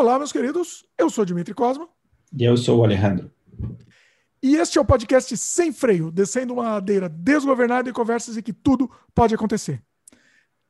Olá, meus queridos. Eu sou Dimitri Cosma. E eu sou o Alejandro. E este é o podcast Sem Freio, descendo uma ladeira desgovernada e conversas em que tudo pode acontecer.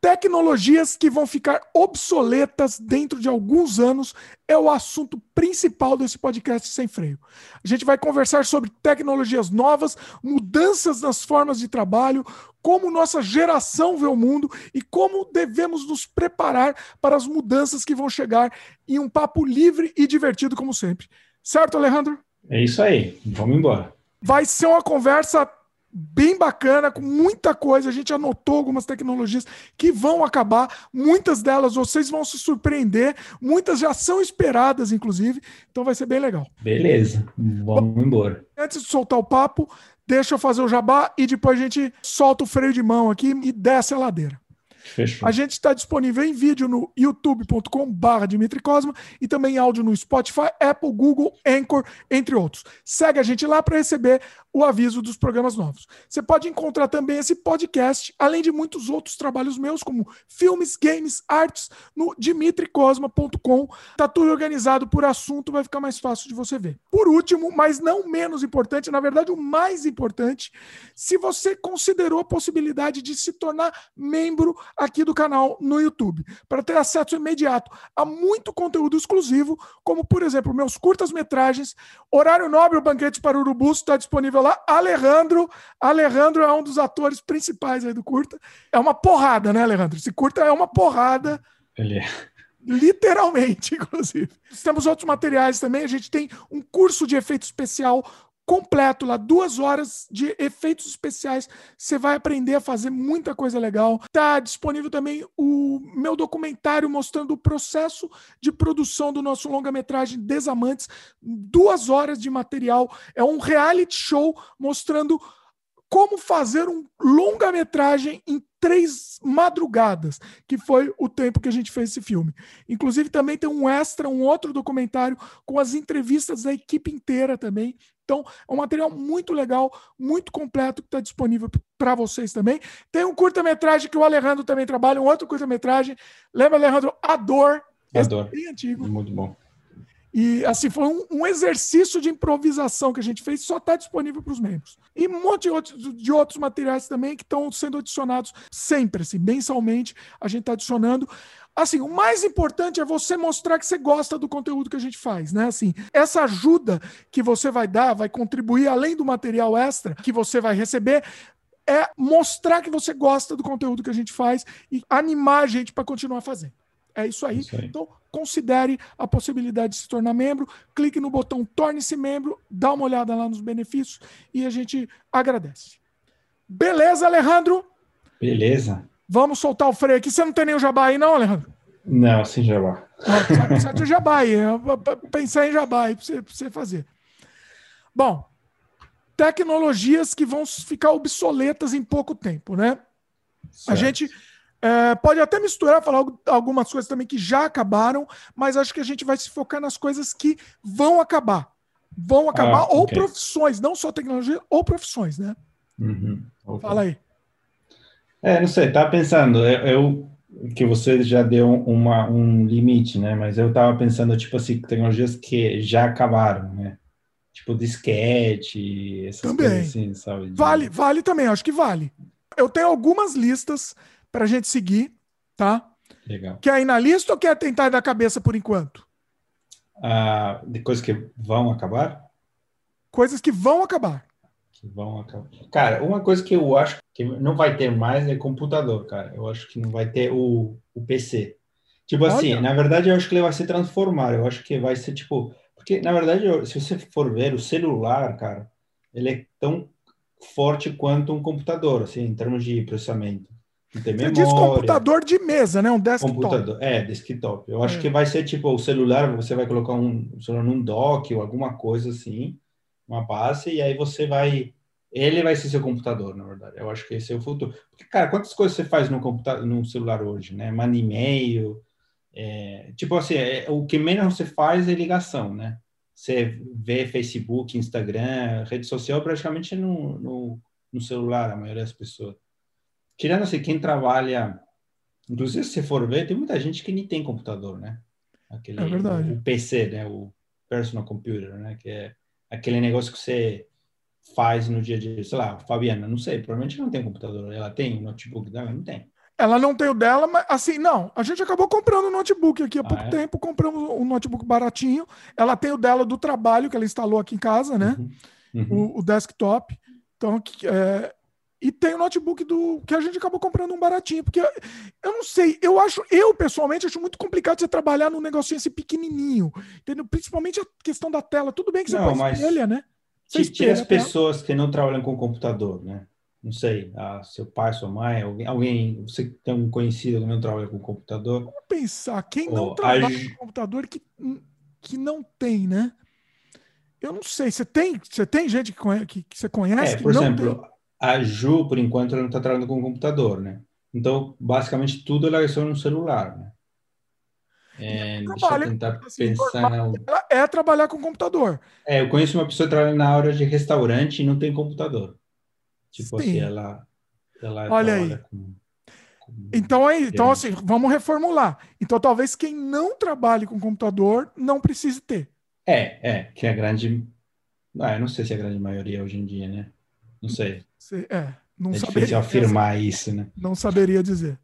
Tecnologias que vão ficar obsoletas dentro de alguns anos é o assunto principal desse podcast sem freio. A gente vai conversar sobre tecnologias novas, mudanças nas formas de trabalho, como nossa geração vê o mundo e como devemos nos preparar para as mudanças que vão chegar em um papo livre e divertido, como sempre. Certo, Alejandro? É isso aí. Vamos embora. Vai ser uma conversa bem bacana, com muita coisa. A gente anotou algumas tecnologias que vão acabar. Muitas delas vocês vão se surpreender. Muitas já são esperadas, inclusive. Então vai ser bem legal. Beleza, vamos embora. Antes de soltar o papo, deixa eu fazer o jabá e depois a gente solta o freio de mão aqui e desce a ladeira. Fechou. A gente está disponível em vídeo no youtube.com/barra Dimitri Cosma e também em áudio no Spotify, Apple, Google, Anchor, entre outros. Segue a gente lá para receber o aviso dos programas novos. Você pode encontrar também esse podcast, além de muitos outros trabalhos meus, como filmes, games, artes, no dimitricosma.com. Tá tudo organizado por assunto, vai ficar mais fácil de você ver. Por último, mas não menos importante, na verdade o mais importante, se você considerou a possibilidade de se tornar membro aqui do canal no YouTube, para ter acesso imediato a muito conteúdo exclusivo, como por exemplo, meus curtas-metragens, Horário Nobre, o Banquete para Urubus, está disponível lá. Alejandro, Alejandro é um dos atores principais aí do curta. É uma porrada, né, Alejandro? Esse curta é uma porrada. Ele é. Literalmente, inclusive. Temos outros materiais também. A gente tem um curso de efeito especial completo lá, duas horas de efeitos especiais. Você vai aprender a fazer muita coisa legal. Tá disponível também o meu documentário mostrando o processo de produção do nosso longa-metragem Desamantes. Duas horas de material. É um reality show mostrando como fazer um longa-metragem em três madrugadas, que foi o tempo que a gente fez esse filme. Inclusive, também tem um extra, um outro documentário com as entrevistas da equipe inteira também. Então, é um material muito legal, muito completo, que está disponível para vocês também. Tem um curta-metragem que o Alejandro também trabalha, um outro curta-metragem. Lembra, Alejandro? A Dor. A Dor. Bem antigo. Muito bom. E assim, foi um, um, exercício de improvisação que a gente fez, só está disponível para os membros. E um monte de outros, de outros materiais também que estão sendo adicionados sempre, assim, mensalmente, a gente está adicionando. Assim, o mais importante é você mostrar que você gosta do conteúdo que a gente faz, né? Assim, essa ajuda que você vai dar, vai contribuir além do material extra que você vai receber, é mostrar que você gosta do conteúdo que a gente faz e animar a gente para continuar fazendo. É isso aí. isso aí. Então, considere a possibilidade de se tornar membro, clique no botão torne-se membro, dá uma olhada lá nos benefícios e a gente agradece. Beleza, Alejandro? Beleza. Vamos soltar o freio aqui. Você não tem nem o jabá aí, não, Alejandro? Não, sem jabá. Precisa de jabá aí. Pensar em jabá aí para você, você fazer. Bom, tecnologias que vão ficar obsoletas em pouco tempo, né? Certo. A gente é, pode até misturar, falar algumas coisas também que já acabaram, mas acho que a gente vai se focar nas coisas que vão acabar. Vão acabar, ah, ou profissões, não só tecnologia, ou profissões, né? Uhum, okay. Fala aí. É, não sei, tá pensando, eu, eu, que você já deu uma, um limite, né? Mas eu tava pensando, tipo assim, tecnologias que já acabaram, né? Tipo disquete, essas também. coisas assim, sabe? Vale, vale também, acho que vale. Eu tenho algumas listas para a gente seguir, tá? Legal. Quer ir na lista ou quer tentar da cabeça por enquanto? Ah, de coisas que vão acabar? Coisas que vão acabar. Que vão acabar. Cara, uma coisa que eu acho que não vai ter mais é computador, cara. Eu acho que não vai ter o, o PC. Tipo Olha. assim, na verdade, eu acho que ele vai se transformar. Eu acho que vai ser tipo. Porque, na verdade, se você for ver o celular, cara, ele é tão forte quanto um computador, assim, em termos de processamento. Tem memória. Você diz computador de mesa, né? Um desktop. Computador, é, desktop. Eu acho é. que vai ser tipo o celular, você vai colocar um celular num dock ou alguma coisa assim, uma base, e aí você vai. Ele vai ser seu computador, na verdade. Eu acho que esse é o futuro. Porque, cara, quantas coisas você faz no computador, no celular hoje, né? Manda e-mail. É, tipo assim, é, o que menos você faz é ligação, né? Você vê Facebook, Instagram, rede social praticamente no, no, no celular, a maioria das pessoas. Tirando assim, quem trabalha, inclusive se você for ver, tem muita gente que nem tem computador, né? Aquele, É verdade. O PC, né? O personal computer, né? Que é aquele negócio que você faz no dia a dia. Sei lá, Fabiana, não sei, provavelmente não tem computador. Ela tem um notebook dela? Não tem. Ela não tem o dela, mas assim, não. A gente acabou comprando um notebook aqui há Ah, pouco é? tempo. Compramos um notebook baratinho. Ela tem o dela do trabalho que ela instalou aqui em casa, né? Uhum. Uhum. O, o desktop. Então, é, e tem o notebook do que a gente acabou comprando um baratinho, porque eu não sei, eu acho, eu pessoalmente acho muito complicado você trabalhar num negocinho assim pequenininho, entendeu? Principalmente a questão da tela. Tudo bem que você Não, põe espelha, né? Você Ti- Tira as a pessoas que não trabalham com computador, né? Não sei, ah, seu pai, sua mãe, alguém, alguém, você que tem um conhecido que não trabalha com computador, Vamos pensar, quem não trabalha a com computador que, que não tem, né? Eu não sei, você tem, você tem gente que, conhe- que, que você conhece É, por exemplo, tem? A Ju, por enquanto, ela não está trabalhando com computador, né? Então, basicamente, tudo ela é só no celular, né? É, deixa eu tentar assim, pensar. na- é trabalhar com computador. É, eu conheço uma pessoa que trabalha na área de restaurante e não tem computador. Tipo Sim. assim, ela, ela Olha aí. com, com- Então é, então assim, vamos reformular. Então talvez quem não trabalhe com computador não precise ter. É, é, que a grande. Ah, eu não sei se é a grande maioria hoje em dia, né? Não sei. É, não É saberia, difícil afirmar isso, né? não saberia dizer.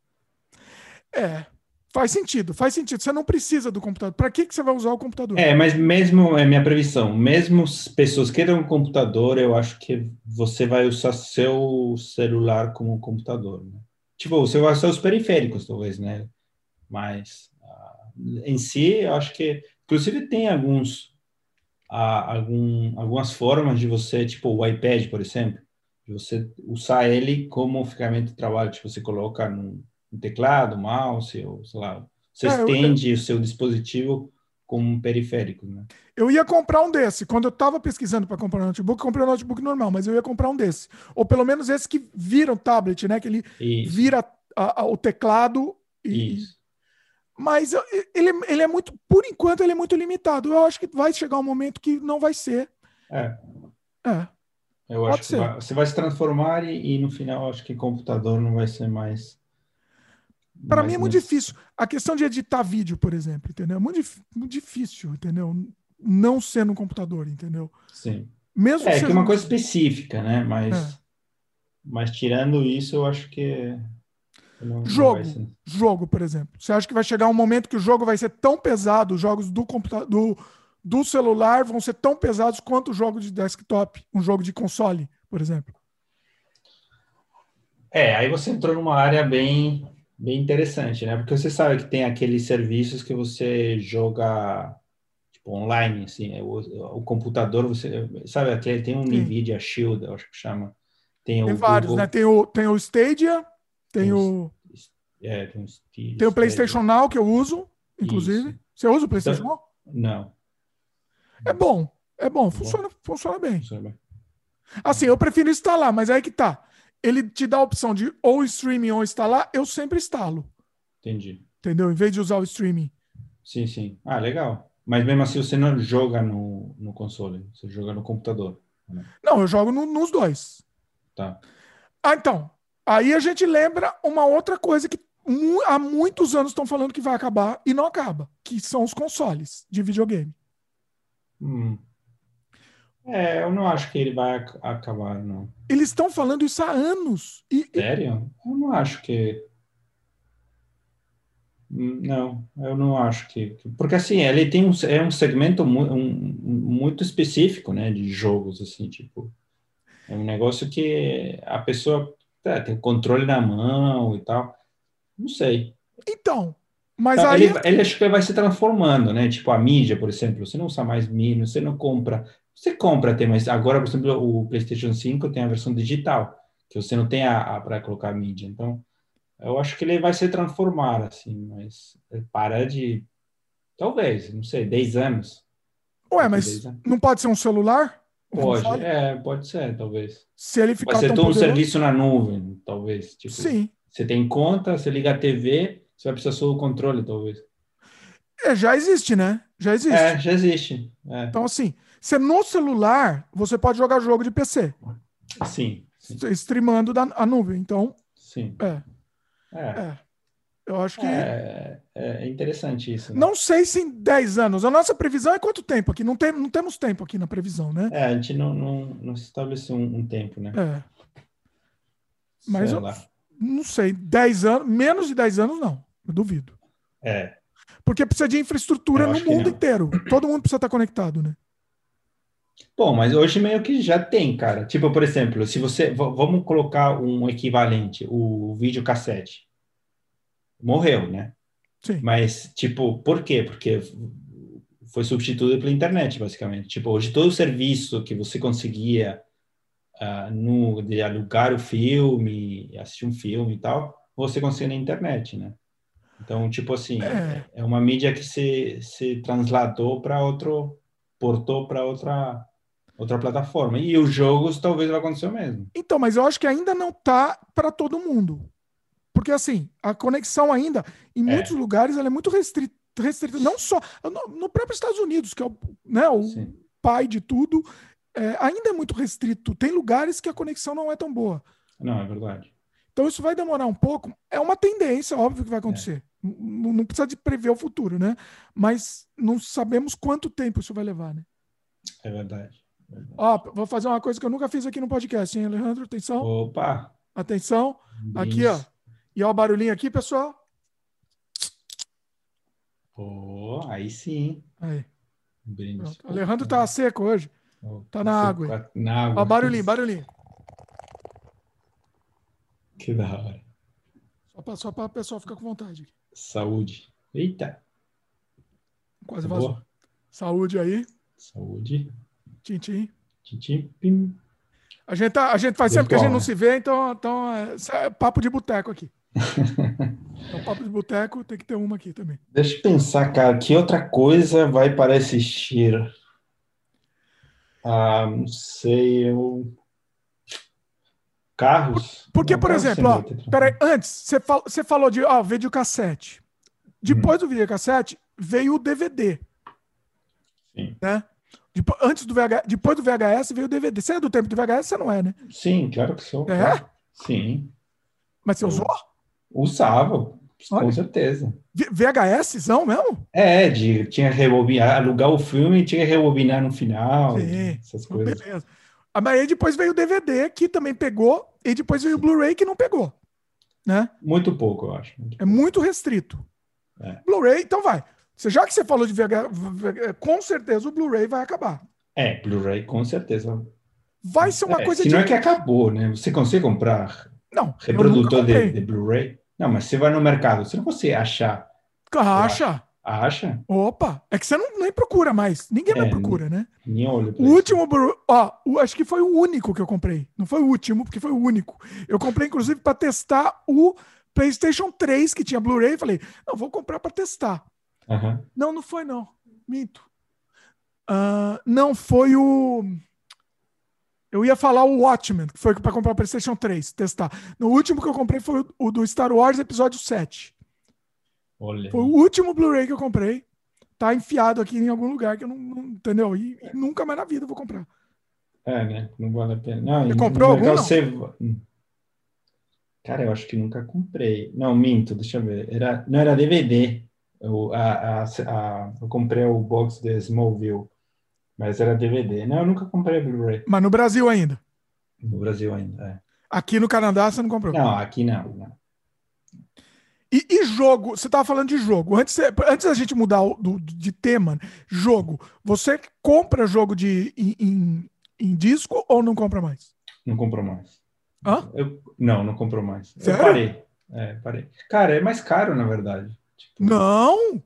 É, faz sentido, faz sentido. Você não precisa do computador. Para que, que você vai usar o computador? É, mas mesmo, é minha previsão, mesmo as pessoas que têm um computador, eu acho que você vai usar seu celular como computador, né? Tipo, você vai usar os periféricos, talvez, né? Mas ah, em si, eu acho que, inclusive, tem alguns, ah, algum, algumas formas de você, tipo o iPad, por exemplo, de você usar ele como ferramenta de trabalho, tipo, você coloca no, no teclado, mouse, ou sei lá, você É, eu- estende o seu dispositivo como um periférico, né? Eu ia comprar um desse. Quando eu estava pesquisando para comprar um notebook, eu comprei um notebook normal, mas eu ia comprar um desse. Ou pelo menos esse que vira o tablet, né? Que ele Isso, vira a- a- o teclado e, isso. Mas eu- ele, ele é muito, por enquanto, ele é muito limitado. Eu acho que vai chegar um momento que não vai ser. É, É. eu Pode acho que ser. vai- você vai se transformar e, e no final acho que computador não vai ser mais. Para mim é muito nesse- difícil. A questão de editar vídeo, por exemplo, entendeu? É muito, muito difícil, entendeu? Não ser no computador, entendeu? Sim. Mesmo É, que é uma um- coisa específica, né? Mas, É. mas tirando isso, eu acho que. Não, não Jogo. ser. jogo, por exemplo. Você acha que vai chegar um momento que o jogo vai ser tão pesado, os jogos do computador, do, do celular vão ser tão pesados quanto o jogo de desktop, um jogo de console, por exemplo? É, aí você entrou numa área bem, bem interessante, né? Porque você sabe que tem aqueles serviços que você joga tipo, online, assim, é o, o computador, você sabe, aquele, tem um Sim. NVIDIA Shield, eu acho que chama. Tem, Tem o vários, né? Tem o, tem o Stadia, tem Tem o, É, tem, tem o PlayStation Now que eu uso, inclusive. Isso. Você usa o PlayStation Now? Não, É bom, é bom, funciona, funciona bem. funciona bem. Assim, eu prefiro instalar, mas aí que tá. Ele te dá a opção de ou streaming ou instalar, eu sempre instalo, Entendi. entendeu? Em vez de usar o streaming. Sim, sim. Ah, legal. Mas mesmo assim você não joga no, no console, você joga no computador. Não, eu jogo no- nos dois. Tá. Ah, então. Aí a gente lembra uma outra coisa que mu- há muitos anos estão falando que vai acabar e não acaba, que são os consoles de videogame. Hum. É, eu não acho que ele vai ac- acabar, não. Eles estão falando isso há anos. E, Sério? Eu não acho que. Hum, Não, eu não acho que. que- Porque assim, ele tem um, é um segmento mu um- um- muito específico, né, de jogos, assim, tipo. É um negócio que a pessoa tá, tem o controle na mão e tal. Não sei. então, mas Tá, aí ele, ele acho que vai se transformando, né? Tipo a mídia, por exemplo, você não usa mais mídia, você não compra. Você compra até, mas agora, por exemplo, o PlayStation 5 tem a versão digital, que você não tem a, a para colocar mídia. Então, eu acho que ele vai se transformar, assim, mas para de. Talvez, não sei, 10 anos. Ué, mas 10 anos. não pode ser um celular? Pode, é, pode ser, talvez. Se ele Vai ficar ser tão todo um serviço na nuvem, talvez. Tipo, Sim. Você tem conta, você liga a TV, você vai precisar só do controle, talvez. É, já existe, né? Já existe. É, já existe. É. Então, assim, você no celular, você pode jogar jogo de PC, Sim, sim, streamando da a nuvem. Então, sim. é. É. É. Eu acho que. É, é interessante isso. Né? Não sei se em 10 anos. A nossa previsão é quanto tempo aqui? Não, tem, não temos tempo aqui na previsão, né? É, a gente não, não, não estabeleceu um, um tempo, né? É. Mas eu não sei. 10 anos, menos de 10 anos, não. Eu duvido. É. Porque precisa de infraestrutura no mundo inteiro. Todo mundo precisa estar conectado, né? Bom, mas hoje meio que já tem, cara. Tipo, por exemplo, se você. Vamos colocar um equivalente, o videocassete. Morreu, né? Sim. Mas, tipo, por quê? Porque foi substituído pela internet, basicamente. Tipo, hoje todo o serviço que você conseguia uh, no, de alugar o filme, assistir um filme e tal, você consegue na internet, né? Então, tipo assim, é, é uma mídia que se, se transladou para outro, portou para outra outra plataforma. E os jogos talvez vai acontecer o mesmo. Então, mas eu acho que ainda não tá para todo mundo. Porque assim, a conexão ainda, em é. muitos lugares, ela é muito restrita, restrita não só no, no, próprio Estados Unidos, que é o, né, o pai de tudo, é, ainda é muito restrito. Tem lugares que a conexão não é tão boa. Não, é verdade. Então isso vai demorar um pouco. É uma tendência, óbvio que vai acontecer. É. Não, não precisa de prever o futuro, né? Mas não sabemos quanto tempo isso vai levar, né? É verdade. Ó, vou fazer uma coisa que eu nunca fiz aqui no podcast, hein, Alejandro? Atenção. Opa! Atenção. Aqui, ó. E ó o barulhinho aqui, pessoal. Oh, aí sim. Aí. Um Alejandro tá seco hoje. Oh, tá na água. Na água. Ó, barulhinho, barulhinho. Que da hora. Só para o pessoal ficar com vontade. Saúde. Eita. Quase vazou. Saúde aí. Saúde. Tintim. Tintim. Pim. A gente, tá, a gente faz sempre que a gente não se vê, então, então é, é papo de boteco aqui. então, papo de boteco tem que ter uma aqui também. Deixa eu pensar, cara, que outra coisa vai para assistir? Ah, não sei, eu... Carros? Porque, não, por exemplo, ó, peraí, antes, você, fal, você falou de ó, videocassete. Depois hum. do videocassete, veio o DVD. Sim. Né? Depois, antes do VH, depois do VHS veio o DVD. Você é do tempo do VHS? Você não é, né? Sim, claro que sou. É? Sim. Mas você usou? Usava, Olha. com certeza. VHSzão mesmo? É, de, tinha que rebobinar, alugar o filme e tinha que rebobinar no final. Sim, essas coisas. Beleza. Ah, mas aí depois veio o DVD, que também pegou, e depois veio o Blu-ray, que não pegou. Né? Muito pouco, eu acho. Muito é muito restrito. É. Blu-ray, então vai. Já que você falou de VH, com certeza o Blu-ray vai acabar. É, Blu-ray com certeza. Vai ser uma é, coisa se de. não é que acabou, né? Você consegue comprar não, reprodutor de, de Blu-ray? Não, mas você vai no mercado, você não consegue achar. Acha. Acha? Opa, é que você não nem procura mais. Ninguém é, mais procura, né? Nem olho. O último, ó, o, acho que foi o único que eu comprei. Não foi o último, porque foi o único. Eu comprei, inclusive, para testar o PlayStation 3, que tinha Blu-ray. Falei, não, vou comprar para testar. Uhum. Não, não foi, não. Minto. Uh, não, foi o. Eu ia falar o Watchmen, que foi para comprar o PlayStation 3, testar. No último que eu comprei foi o, do Star Wars Episódio 7. Olha. Foi o último Blu-ray que eu comprei. Tá enfiado aqui em algum lugar que eu não. não entendeu? E, e, nunca mais na vida eu vou comprar. É, né? Não vale a pena. Não, Você comprou algum? Você... Cara, eu acho que nunca comprei. Não, minto, deixa eu ver. Era, não, era DVD. Eu, a, a, a, eu comprei o box de Smallville, mas era DVD. Não, eu nunca comprei Blu-ray. Mas no Brasil ainda? No Brasil ainda, é. Aqui no Canadá você não comprou? Não, aqui não. não. E, e, jogo, você estava falando de jogo. Antes, antes da gente mudar o, do, de tema, jogo, você compra jogo de, em, em, em disco ou não compra mais? Não compro mais. Hã? Eu, não, não compro mais. Sério? Eu parei. É, parei. Cara, é mais caro, na verdade. Tipo... Não!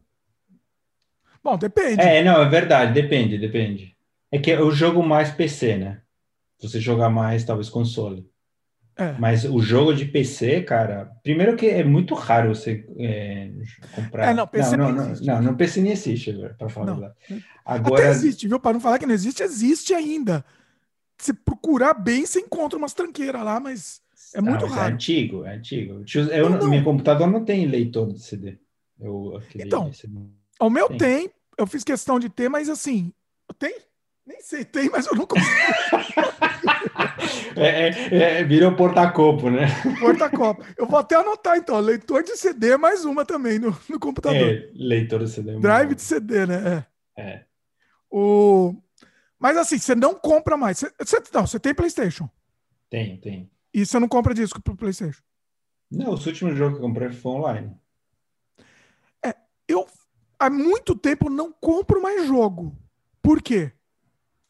Bom, depende. É, não, é verdade, depende, depende. É que eu jogo mais PC, né? Você jogar mais, talvez, console. É. Mas o jogo de PC, cara, primeiro que é muito raro você é, comprar. É, não, PC não, não, não, não, no PC nem existe, para falar não. Agora Até existe, viu? Para não falar que não existe, existe ainda. Se procurar bem, você encontra umas tranqueiras lá, mas é muito ah, mas é raro. É antigo, é antigo. Eu, não, Meu computador não tem leitor de CD. Eu, então, o meu tem. tem. eu fiz questão de ter, mas assim, tem? Nem sei, tem, mas eu não consigo. é, é, é, virou porta-copo, né? Porta-copo. Eu vou até anotar, então. Leitor de CD, mais uma também no, no computador. É, leitor de CD. É Drive de CD, né? É. é. O... Mas assim, você não compra mais. Você, você, não, você tem PlayStation. Tem, tem. E você não compra disco pro PlayStation? Não, o último jogo que eu comprei foi online. É, eu há muito tempo não compro mais jogo. Por quê?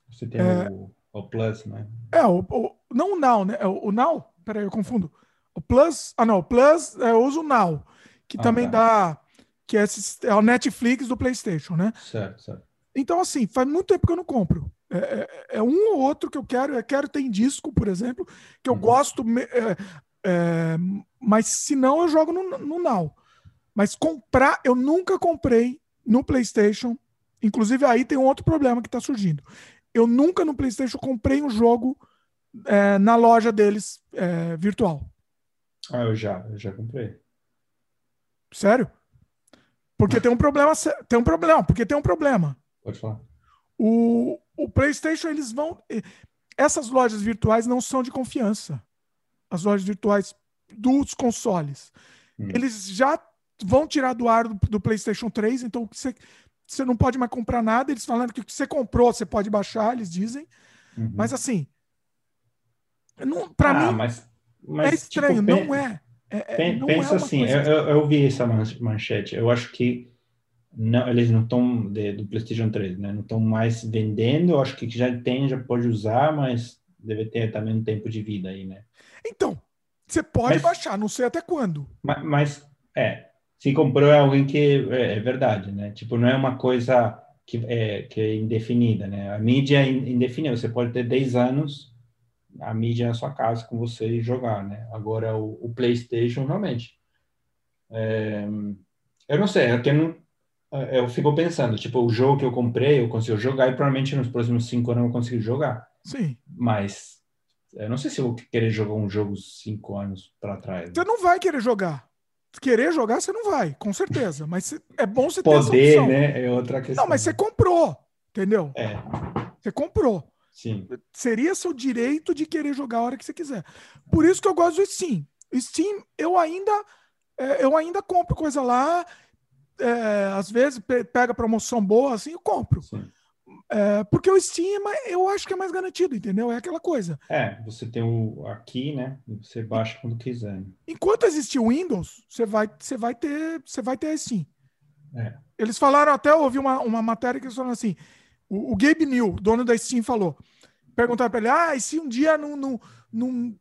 Você tem é, o, o, Plus, né? É, o, o, não o Now, né? É o, o Now? Peraí, eu confundo. O Plus. Ah, não, o Plus é, eu uso o Now, que ah, também tá. dá. Que é, é o Netflix do PlayStation, né? Certo, certo. Então, assim, faz muito tempo que eu não compro. É, é, é um ou outro que eu quero. Eu quero ter em disco, por exemplo, que eu uhum. gosto. É, é, mas se não, eu jogo no, no Now. Mas comprar, eu nunca comprei no PlayStation. Inclusive, aí tem um outro problema que está surgindo. Eu nunca no PlayStation comprei um jogo é, na loja deles é, virtual. Ah, eu já, eu já comprei. Sério? Porque tem um problema. Tem um problema, porque tem um problema. Pode falar. O, o PlayStation, eles vão. Essas lojas virtuais não são de confiança. As lojas virtuais dos consoles. Hum. Eles já vão tirar do ar do, do PlayStation 3, então você, você não pode mais comprar nada. Eles falando que o que você comprou, você pode baixar, eles dizem. Uhum. Mas assim. Para ah, mim. Mas, mas, é estranho, tipo, não é. é, não pensa é assim, eu, eu, eu vi essa manchete. Eu acho que não, eles não estão do PlayStation 3, né? Não estão mais vendendo. Eu acho que já tem, já pode usar, mas deve ter também um tempo de vida aí, né? Então, você pode mas, baixar, não sei até quando. Mas, mas é, se comprou é alguém que é, é, verdade, né? Tipo, não é uma coisa que é, que é indefinida, né? A mídia é indefinida. Você pode ter 10 anos a mídia na sua casa com você e jogar, né? Agora o, o PlayStation realmente. É, eu não sei, eu tenho é, eu fico pensando, tipo, o jogo que eu comprei, eu consigo jogar e provavelmente nos próximos cinco anos eu consigo jogar. Sim. Mas eu não sei se eu vou querer jogar um jogo cinco anos para trás. Você não vai querer jogar. Querer jogar, você não vai, com certeza. Mas é bom você ter Poder, essa opção. né? É outra questão. Não, mas você comprou, entendeu? É. Você comprou. Sim. Seria seu direito de querer jogar a hora que você quiser. Por isso que eu gosto do Steam. Steam, eu ainda, é, eu ainda compro coisa lá é, às vezes pega promoção boa, assim, eu compro. É, porque o Steam é eu acho que é mais garantido, entendeu? É aquela coisa. É, você tem o aqui, né? Você baixa quando quiser. Enquanto existir o Windows, você vai, você vai ter, você vai ter Steam. É. Eles falaram até, eu ouvi uma, uma matéria que eles falaram assim: o, o Gabe New, dono da Steam, falou. Perguntaram para ele: ah, e se um dia não, não, não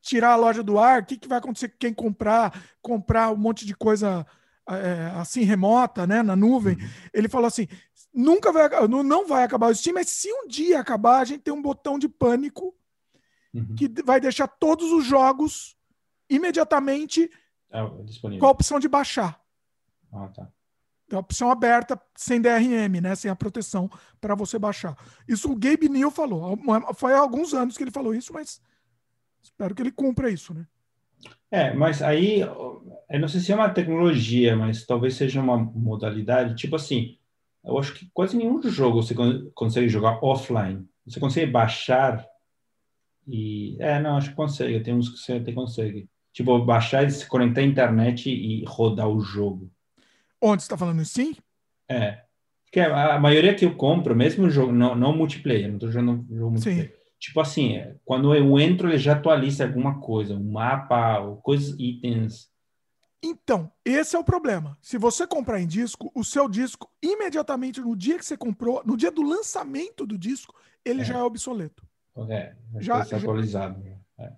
tirar a loja do ar, o que, que vai acontecer com quem comprar, comprar um monte de coisa é, assim remota, né, na nuvem, uhum. ele falou assim: nunca vai, não vai acabar o Steam, mas se um dia acabar, a gente tem um botão de pânico uhum. que vai deixar todos os jogos imediatamente é, com a opção de baixar. Ah, tá. a opção aberta, sem DRM, né? Sem a proteção para você baixar. Isso o Gabe New falou. Foi há alguns anos que ele falou isso, mas espero que ele cumpra isso, né? É, mas aí, eu não sei se é uma tecnologia, mas talvez seja uma modalidade, tipo assim, eu acho que quase nenhum jogo você consegue jogar offline. Você consegue baixar e... É, não, acho que consegue, tem uns que você até consegue. Tipo, baixar e se conectar à internet e rodar o jogo. Onde você está falando sim? É. Porque a, maioria que eu compro, mesmo jogo, não, não multiplayer, não estou jogando jogo multiplayer. Sim tipo assim, quando eu entro, ele já atualiza alguma coisa, um mapa, coisas, itens. Então, esse é o problema. Se você comprar em disco, o seu disco, imediatamente no dia que você comprou, no dia do lançamento do disco, ele é. já é obsoleto. É, já, já atualizado. É.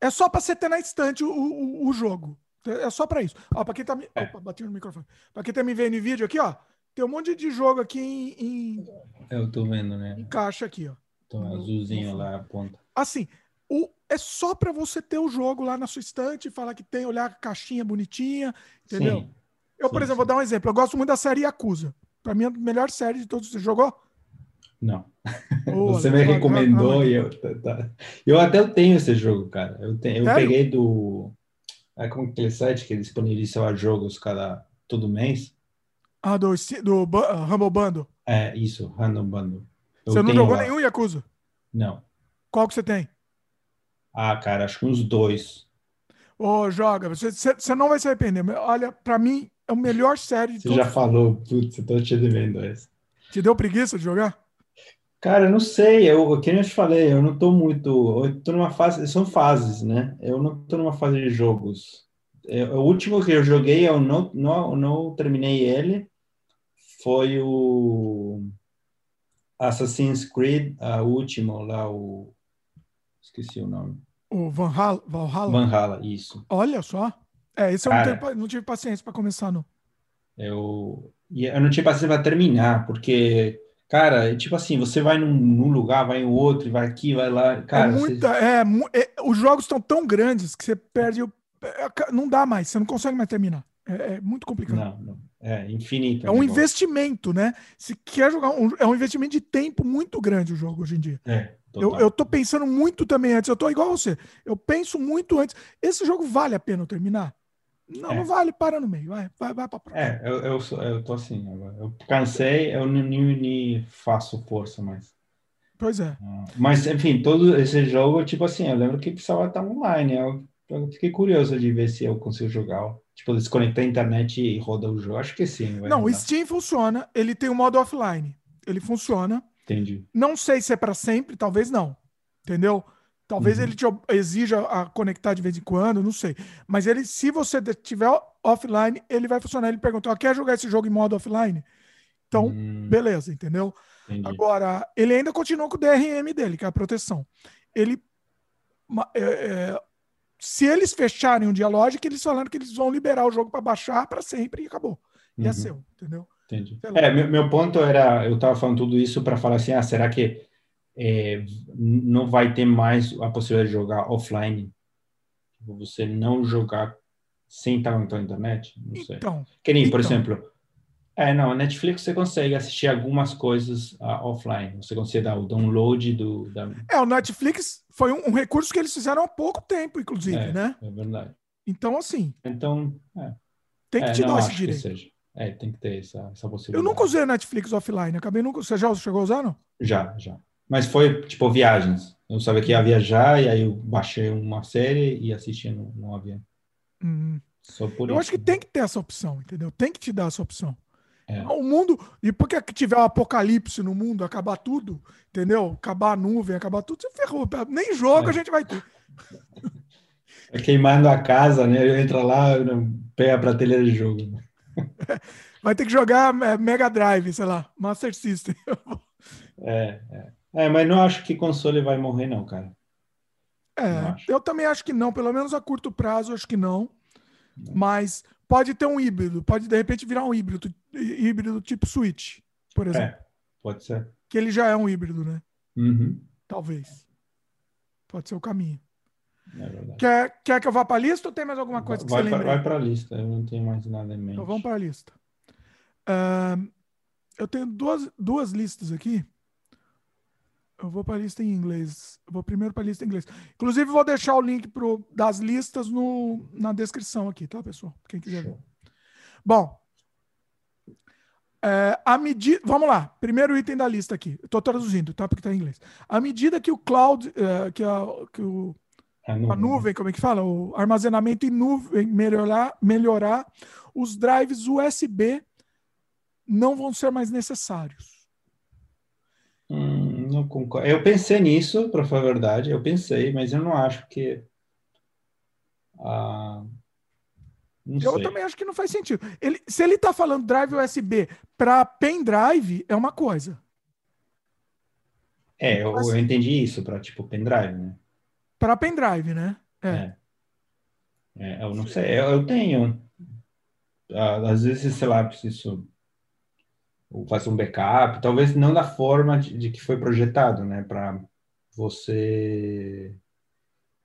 é só para você ter na estante o, o, o jogo. É só para isso. Ó, para quem tá me... É. Opa, bati no microfone. Para quem tá me vendo em vídeo aqui, ó, tem um monte de jogo aqui em, em... Eu tô vendo, né? Em caixa aqui, ó. Então, azulzinho lá, a ponta. Assim, é só para você ter o jogo lá na sua estante, falar que tem, olhar a caixinha bonitinha, entendeu? Sim. Eu, por sim, exemplo, sim. vou dar um exemplo. Eu gosto muito da série Yakuza. Pra mim, é a melhor série de todos. Você jogou? Não. Oh, você me recomendou e eu. Tá, tá. Eu até tenho esse jogo, cara. Eu, tenho, eu peguei do. É como aquele site que disponibiliza jogos cada todo mês. Ah, do, do uh, Humble Bundle. É, isso, Bundle. Eu você não jogou lá. nenhum Yakuza? Não. Qual que você tem? Ah, cara, acho que uns dois. Ô, joga, você, você, não vai se arrepender. Olha, pra mim, é a melhor série de Você todos. já falou, putz, eu tô te devendo essa. Te deu preguiça de jogar? Cara, eu não sei, eu, que nem eu te falei, eu não tô muito, eu tô numa fase, são fases, né? Eu não tô numa fase de jogos. Eu- o último que eu joguei, eu não, não, não terminei ele, foi o Assassin's Creed, a último lá, o... Esqueci o nome. O Valhalla? Valhalla? Valhalla, isso. Olha só. É, esse eu não, Cara. tenho não tive paciência pra começar, não. Eu, e eu não tinha paciência para terminar, porque, cara, é tipo assim, você vai num, num lugar, vai em outro, vai aqui, vai lá, cara, é você- muita, é, mu- é, os jogos estão tão grandes que você perde. o- é, não dá mais, você não consegue mais terminar. É, é muito complicado. não, não, é infinito. É um negócio. investimento, né? Se quer jogar, um- é um investimento de tempo muito grande o jogo hoje em dia. É, total. eu tô pensando muito também antes, eu tô igual você. Eu penso muito antes. Esse jogo vale a pena eu terminar? Não, É. não vale, para no meio, vai, vai, vai pra próxima. É, eu, eu, sou- eu tô assim agora. Eu cansei, eu nem, faço força mais. Pois é. Ah, Mas, enfim, todo esse jogo, tipo assim, eu lembro que precisava estar online. Eu, eu fiquei curioso de ver se eu consigo jogar. Tipo, desconectar a internet e rodar o jogo. Acho que sim. Não, o. Steam funciona, ele tem o modo offline. Ele funciona. Entendi. Não sei se é para sempre, talvez não. Entendeu? Talvez Uhum. ele te exija a conectar de vez em quando, não sei. Mas ele, se você tiver offline, ele vai funcionar. Ele perguntou: "Ah, quer jogar esse jogo em modo offline? Então, Hum, beleza, entendeu? entendi. Agora, ele ainda continua com o DRM dele, que é a proteção. Ele. é, é, se eles fecharem o Dialogic, eles falaram que eles vão liberar o jogo para baixar para sempre e acabou. E é Uhum. seu, entendeu? Entendi. É, meu, meu ponto era, eu estava falando tudo isso para falar assim, ah, será que é, não vai ter mais a possibilidade de jogar offline? Tipo, Você não jogar sem estar à internet? Não sei. Então, Que nem, por então. exemplo, é, não, a Netflix você consegue assistir algumas coisas ah, offline. Você consegue dar o download do, da... é, o Netflix foi um, um recurso que eles fizeram há pouco tempo, inclusive, É. né? É verdade. Então, assim, Então, é, tem que é, te dar esse direito. É, tem que ter essa, essa Eu possibilidade. nunca usei Netflix offline, acabei nunca. Você já chegou a usar, não? Já, já. Mas foi, tipo, viagens. Eu sabia que ia viajar e aí eu baixei uma série e assisti no, no avião. Hum. Só por Eu isso. acho que tem que ter essa opção, entendeu? Tem que te dar essa opção. É. O mundo, e porque tiver um apocalipse no mundo, acabar tudo, entendeu? Acabar a nuvem, acabar tudo, você ferrou. Nem jogo É. a gente vai ter. É queimando a casa, né? Entra lá, pega a prateleira de jogo. Vai ter que jogar é, Mega Drive, sei lá, Master System. É, é. É, mas não acho que console vai morrer, não, cara. É, Não eu também acho que não, pelo menos a curto prazo, acho que não. Mas pode ter um híbrido, pode de repente virar um híbrido, híbrido tipo Switch, por exemplo. É, pode ser. Que ele já é um híbrido, né? Uhum. Talvez. Pode ser o caminho. É. Quer, quer que eu vá para a lista ou tem mais alguma coisa que vai, você lembra? vai pra lista, eu não tenho mais nada em mente. Então vamos para a lista. Ahn, eu tenho duas, duas listas aqui. Eu vou para a lista em inglês. Eu vou primeiro para a lista em inglês. Inclusive, vou deixar o link pro, das listas no, na descrição aqui, tá, pessoal? Quem quiser ver. Bom, é, a medida. Vamos lá. Primeiro item da lista aqui. Estou traduzindo, tá? Porque está em inglês. À medida que o cloud, é, que, a, que o, A a nuvem. nuvem, como é que fala? O armazenamento em nuvem melhorar, melhorar, os drives USB não vão ser mais necessários. Hum, não concordo. Eu pensei nisso, para falar a verdade, eu pensei, mas eu não acho que. Ah, não Eu sei. também acho que não faz sentido. Ele, se ele está falando drive USB para pendrive, é uma coisa. É, eu, eu entendi isso para tipo pendrive, né? Para pendrive, né? É. É. É, eu não sei, eu, eu tenho. Às vezes, sei lá, preciso fazer um backup, talvez não da forma de, de que foi projetado, né? Para você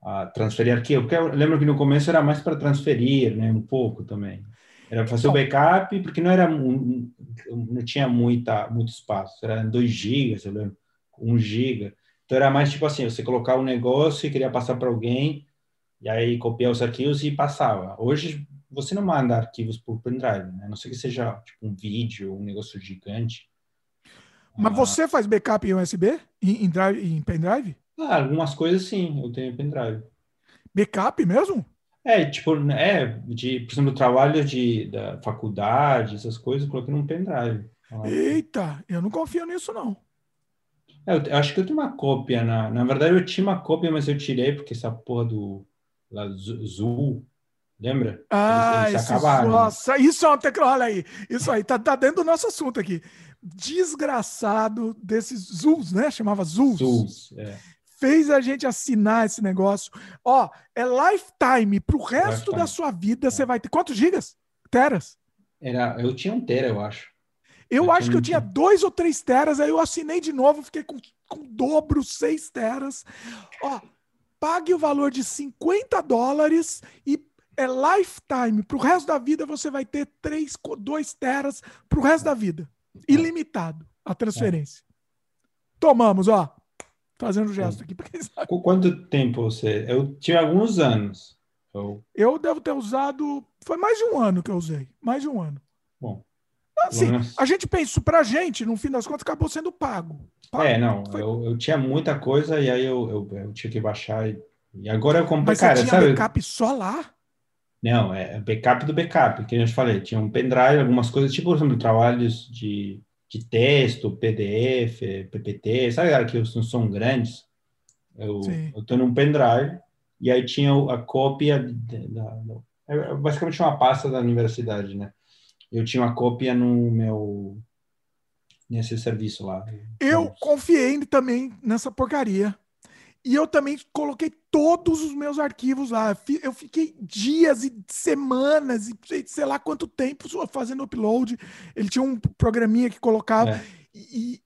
ah, transferir arquivo. Porque eu lembro que no começo era mais para transferir, né? Um pouco também. Era fazer o backup, porque não era um- um- não tinha muita, muito espaço. Era 2 gigas, eu lembro, 1 giga. Então era mais tipo assim, você colocar um negócio e queria passar para alguém, e aí copiar os arquivos e passava. Hoje você não manda arquivos por pendrive, né? A não ser que seja tipo um vídeo, um negócio gigante. Mas você faz backup em USB? Em, em, drive, em pendrive? Ah, algumas coisas sim, eu tenho pendrive. Backup mesmo? É, tipo, é, de, por exemplo, trabalho de, da faculdade, essas coisas, eu coloquei num pendrive. Eita, eu não confio nisso, não. É, eu, eu, acho que eu tenho uma cópia, na, na verdade eu tinha uma cópia, mas eu tirei porque essa porra do lá, Zul, lembra? Ah, eles, eles acabaram. Nossa, isso é uma tecnologia, olha aí, isso aí, tá, tá dentro do nosso assunto aqui. Desgraçado desses Zuls, né? Chamava Zuls. Zuls, é fez a gente assinar esse negócio. Ó, é lifetime pro resto lifetime. da sua vida. Você vai ter quantos gigas? Teras? Era, eu tinha um tera, eu acho. Eu, acho que eu tinha dois ou três teras, aí eu assinei de novo, fiquei com, com dobro, seis teras. Ó, pague o valor de 50 dólares e é lifetime. Pro resto da vida você vai ter três, dois teras pro resto da vida. Ilimitado a transferência. Tomamos, ó. Fazendo gesto aqui. Porque, sabe? Quanto tempo você. Eu tinha alguns anos. Eu... eu devo ter usado. Foi mais de um ano que eu usei. Mais de um ano. Bom. Assim, a gente pensa isso pra gente, no fim das contas, acabou sendo pago. pago. É, não. Foi... Eu, eu tinha muita coisa e aí eu, eu, eu tinha que baixar. E, e agora eu comprei. Mas cara, você tinha sabe? backup só lá? Não, é backup do backup, que a gente falei. Tinha um pendrive, algumas coisas, tipo, por exemplo, trabalhos de de texto, PDF, PPT, sabe que não são grandes? Eu, eu tô num pendrive e aí tinha a cópia da, é, é basicamente uma pasta da universidade, né? Eu tinha uma cópia no meu nesse serviço lá. Eu confiei também nessa porcaria. E eu também coloquei todos os meus arquivos lá. Eu fiquei dias e semanas e sei lá quanto tempo fazendo upload. Ele tinha um programinha que colocava. É. E,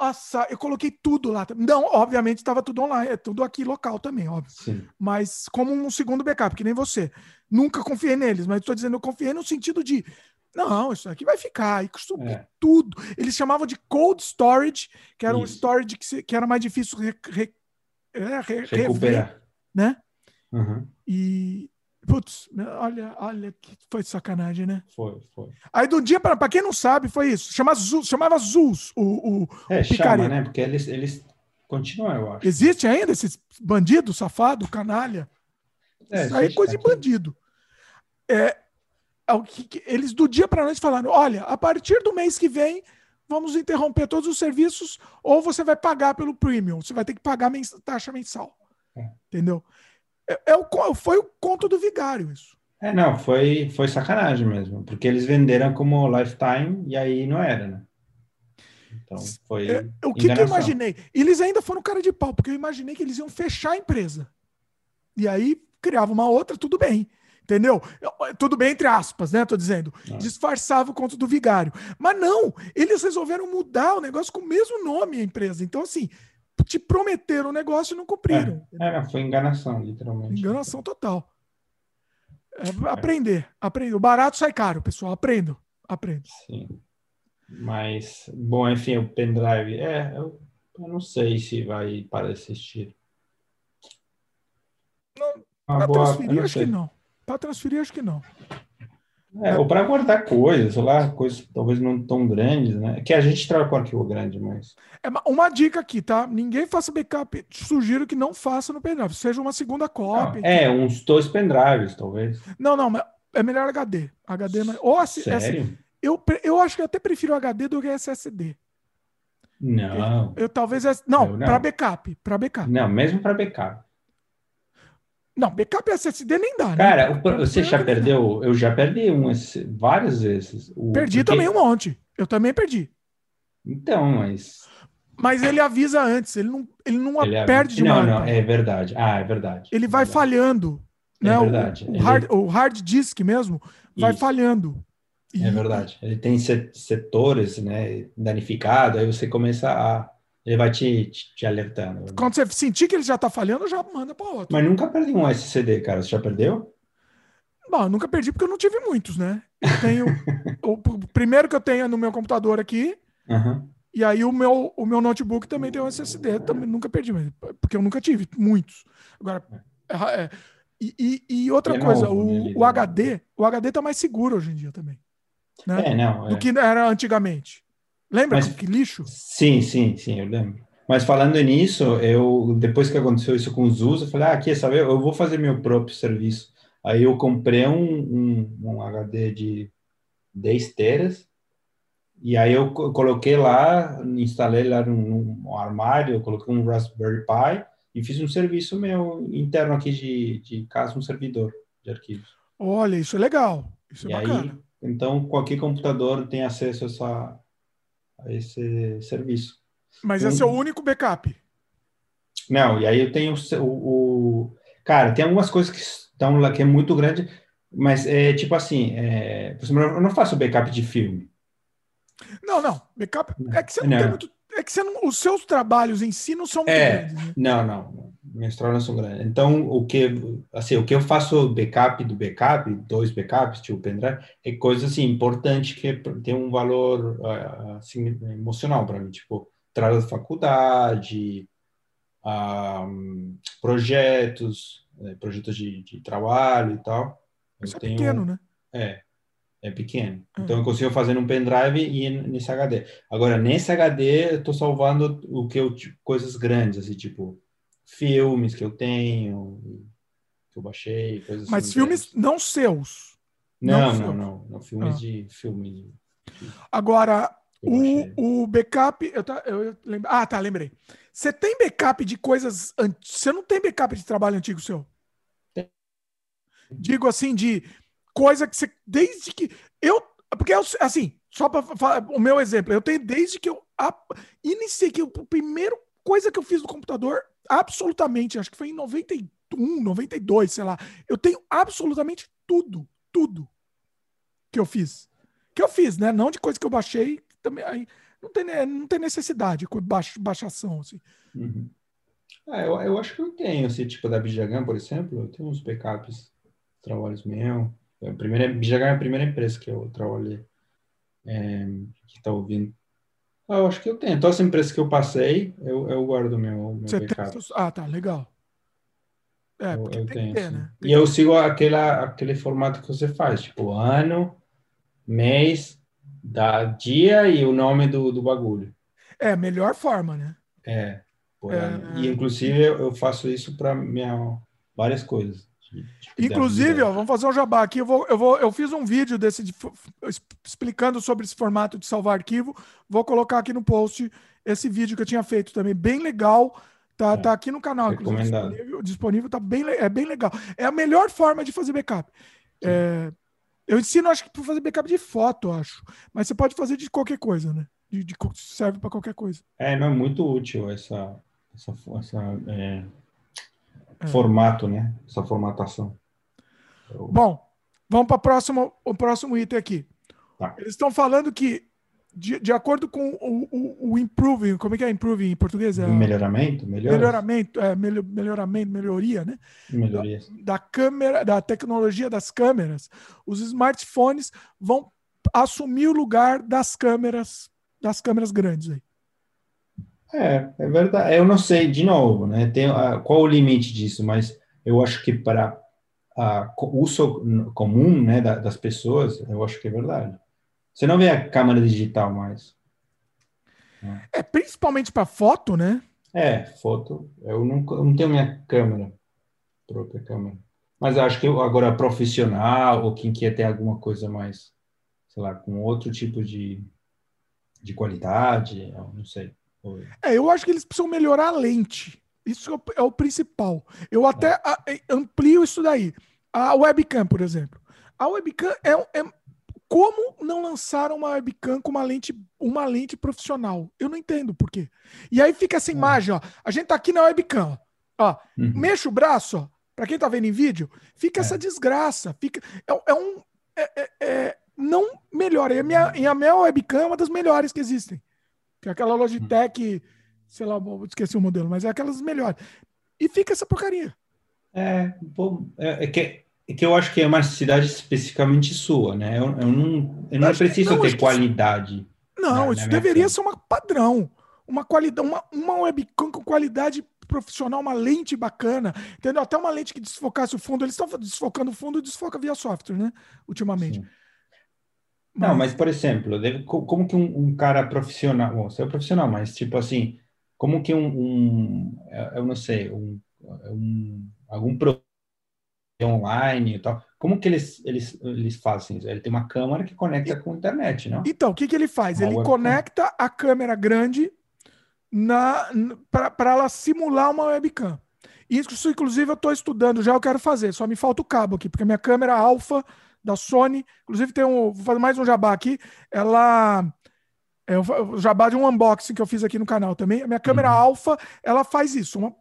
nossa, eu coloquei tudo lá. Não, obviamente estava tudo online, é tudo aqui local também, óbvio. Sim. Mas como um segundo backup, que nem você. Nunca confiei neles, mas estou dizendo, eu confiei no sentido de. Não, isso aqui vai ficar. E subi é. tudo. Eles chamavam de cold storage, que era isso. um storage que, se, que era mais difícil re, re, é, re, recuperar. Rever, né? Uhum. E, putz, olha, olha que foi sacanagem, né? Foi, foi. Aí do dia para quem não sabe, foi isso. Chama Zuz, chamava Zuz, o, o, é, o chama, né? Porque eles, eles continuam, eu acho. Existe ainda esses bandidos, safado, canalha? É, isso aí é coisa de bandido. É, é o que, eles do dia para noite falaram: olha, a partir do mês que vem vamos interromper todos os serviços ou você vai pagar pelo premium, você vai ter que pagar mens taxa mensal. É. Entendeu? É, é, o, foi o conto do vigário isso. É, não, foi, foi sacanagem mesmo, porque eles venderam como lifetime e aí não era, né? Então foi. É, o que, que, eu imaginei? Eles ainda foram cara de pau, porque eu imaginei que eles iam fechar a empresa. E aí criava uma outra, tudo bem. Entendeu? Tudo bem, entre aspas, né? Tô dizendo. É. Disfarçava o conto do vigário. Mas não, eles resolveram mudar o negócio com o mesmo nome, a empresa. Então, assim, te prometeram o negócio e não cumpriram. É, é foi enganação, literalmente. Enganação total. É, aprender, aprender. O barato sai caro, pessoal. Aprendo, aprendo. Sim. Mas, bom, enfim, o pendrive, é, eu, eu não sei se vai para assistir. Não, para transferir, acho que não. Para transferir, acho que não. É, ou para guardar coisas, sei lá, coisas talvez não tão grandes, né? Que a gente trabalha com arquivo grande, mas. É uma dica aqui, tá? Ninguém faça backup. Sugiro que não faça no pendrive. Seja uma segunda cópia. Não, é, uns dois pendrives, talvez. Não, não, mas é melhor HD. HD é ou assim, Sério? eu, eu acho que eu até prefiro HD do que SSD. Não. Eu, eu talvez. Não, não. para backup. Para backup. Não, mesmo para backup. Não, backup SSD nem dá, né? Cara, você já perdeu? Eu já perdi um várias vezes. O, perdi porque... também um monte. Eu também perdi. Então, mas. Mas ele avisa antes, ele não, ele não ele perde demais. Não, não, é verdade. Ah, é verdade. Ele vai verdade. falhando. É né? verdade. O, o, hard, o hard disk mesmo vai Isso. falhando. E... É verdade. Ele tem setores né, danificados, aí você começa a ele vai te, te, te alertando. Quando você sentir que ele já está falhando, já manda para outro. Mas nunca perdi um SCD, cara. Você já perdeu? Bom, nunca perdi porque eu não tive muitos, né? Eu tenho. o, primeiro que eu tenho é no meu computador aqui. Uhum. E aí o meu, o meu notebook também tem um SSD. Também nunca perdi, mas, porque eu nunca tive muitos. Agora. É, é, e, e, outra é coisa, novo, o, né? o HD, o HD tá mais seguro hoje em dia também. Né? É, não. Do que era antigamente. Lembra Mas- que lixo? Sim, sim, sim, eu lembro. Mas falando nisso, eu depois que aconteceu isso com os ZUS, eu falei, ah, quer saber, eu vou fazer meu próprio serviço. Aí eu comprei um, um, um HD de 10 teras, e aí eu co- coloquei lá, instalei lá num, num armário, eu coloquei um Raspberry Pi e fiz um serviço meu interno aqui de, de casa, um servidor de arquivos. Olha, isso é legal. Isso é E aí, bacana. então, qualquer computador tem acesso a, essa, a esse serviço. Mas esse é o único backup. Não, e aí eu tenho o, o- cara, tem algumas coisas que estão lá que é muito grande, mas é tipo assim, é, eu não faço backup de filme. Não, não. Backup. É que você não, Não. tem muito. É que você não, os seus trabalhos em si não são muito É. grandes, né? Não, não, não. Minhas trabalhos não são grandes. Então, o que, assim, o que eu faço backup do backup, dois backups, tipo pendrive, é coisa assim importante que tem um valor ah, assim, emocional para mim, tipo trabalho da faculdade, ah, projetos, eh, projetos de, de trabalho e tal. Eu Isso é tenho- pequeno, né? É, é pequeno. Uhum. Então eu consigo fazer num pendrive e nesse HD. Agora, nesse HD, eu estou salvando o que eu, tipo, coisas grandes, assim, tipo filmes que eu tenho, que eu baixei, coisas Mas assim. filmes não seus. Não, não não, filmes. não, não, filmes Ah. de filme Agora, eu baixei. o, o backup. Eu, tá, eu, eu lembro- ah, tá, lembrei. Você tem backup de coisas. Você não tem backup de trabalho antigo seu? Tem. Digo assim, de coisa que você. Desde que. Eu. Porque, eu, assim, só para falar o meu exemplo, eu tenho desde que eu a- iniciei, que a primeira coisa que eu fiz no computador, absolutamente, acho que foi em 91, 92, sei lá. Eu tenho absolutamente tudo, tudo que eu fiz. Que eu fiz, né? Não de coisa que eu baixei, também aí não tem, não tem necessidade com baix, baixação, assim. Uhum. Ah, eu, eu acho que eu tenho, assim, tipo da Bijagan, por exemplo, eu tenho uns backups, trabalhos meus. A primeira, Bijagan é a primeira empresa que eu trabalhei, é, que está ouvindo. Ah, eu acho que eu tenho. Todas as empresas que eu passei, eu, eu guardo meu, meu Você tem, backup. ah, tá, legal. É, eu, eu tem tenho, ter, né? E eu sigo aquela, aquele formato que você faz, tipo ano, mês, da dia e o nome do, do bagulho. É, a melhor forma, né? É, É. E inclusive eu, eu faço isso para minha várias coisas. Inclusive, ó, vamos fazer um jabá aqui. Eu, vou, eu, vou, eu fiz um vídeo desse de explicando sobre esse formato de salvar arquivo. Vou colocar aqui no post esse vídeo que eu tinha feito também, bem legal. Tá, É, tá aqui no canal, inclusive, disponível, disponível, tá bem, é bem legal. É a melhor forma de fazer backup. É, eu ensino, acho que para fazer backup de foto, acho. Mas você pode fazer de qualquer coisa, né? De, de serve para qualquer coisa. É, não é muito útil essa, essa, essa é, É. formato, né? Essa formatação. Eu- Bom, vamos para próximo, o próximo item aqui. Tá. Eles estão falando que, de, de acordo com o, o, o improving, como é que é improving em português? É melhoramento, melhor, melhoramento, é, melho- melhoramento, melhoria, né? melhorias. Da câmera, da tecnologia das câmeras, os smartphones vão assumir o lugar das câmeras, das câmeras grandes aí. É, é verdade. Eu não sei, de novo, né? Tem, qual o limite disso, mas eu acho que para a uso comum, né, da- das pessoas, eu acho que é verdade. Você não vê a câmera digital mais. É principalmente para foto, né? É, foto. Eu não, eu não tenho minha câmera, própria câmera. Mas acho que eu- agora profissional ou quem quer ter alguma coisa mais, sei lá, com outro tipo de, de qualidade, eu não sei. É, eu acho que eles precisam melhorar a lente. Isso é o, é principal. Eu até a- é, amplio isso daí. A webcam, por exemplo. A webcam é, um- é- como não lançaram uma webcam com uma lente, uma lente profissional? Eu não entendo por quê. E aí fica essa imagem, ó. A gente tá aqui na webcam, ó. Uhum. mexa o braço, ó. Pra quem tá vendo em vídeo, fica essa desgraça. Fica, é, é um. é- é- é- não melhora. E a, minha, e a minha webcam é uma das melhores que existem. Que é aquela Logitech, sei lá, esqueci o modelo, mas é aquelas melhores. E fica essa porcaria. É, pô, é, é que, é que eu acho que é uma necessidade especificamente sua, né? Eu, eu não, eu não Acho preciso não, ter qualidade. Não, Na- na isso minha deveria câmera. ser uma padrão. Uma qualidade, uma, uma webcam com qualidade profissional, uma lente bacana, entendeu? Até uma lente que desfocasse o fundo. Eles estão desfocando o fundo e desfoca via software, né? Ultimamente. Sim. Não, mas por exemplo, deve, como que um, um, cara profissional, bom, você é profissional, mas tipo assim, como que um, um eu não sei, um, um algum online e tal, como que eles, eles, eles fazem isso? Ele tem uma câmera que conecta com a internet, não? Então, o que, que ele faz? Uma ele webcam. conecta a câmera grande na para ela simular uma webcam. Isso, inclusive, eu estou estudando, já eu quero fazer, só me falta o cabo aqui, porque a minha câmera alfa da Sony, inclusive tem um, vou fazer mais um jabá aqui, ela é o jabá de um unboxing que eu fiz aqui no canal também. A minha câmera uhum. alfa, ela faz isso, uma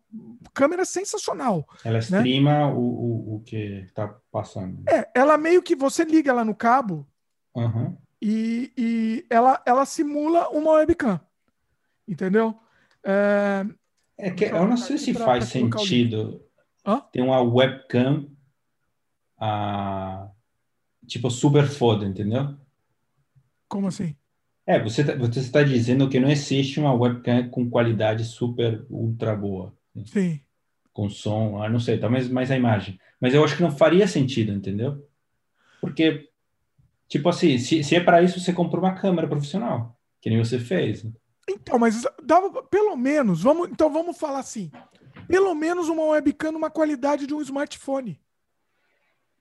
câmera sensacional. Ela né? streama o, o, o que está passando. É, ela meio que você liga ela no cabo uhum. e, e ela, ela simula uma webcam. Entendeu? É, é que eu não sei se faz sentido ter uma webcam ah, tipo super foda, entendeu? Como assim? É, você está você tá dizendo que não existe uma webcam com qualidade super ultra boa. Né? Sim. Com som, ah, não sei, talvez mais a imagem. Mas eu acho que não faria sentido, entendeu? Porque, tipo assim, se, se é para isso, você compra uma câmera profissional, que nem você fez. Então, mas dava, pelo menos, vamos, então vamos falar assim, pelo menos uma webcam numa qualidade de um smartphone.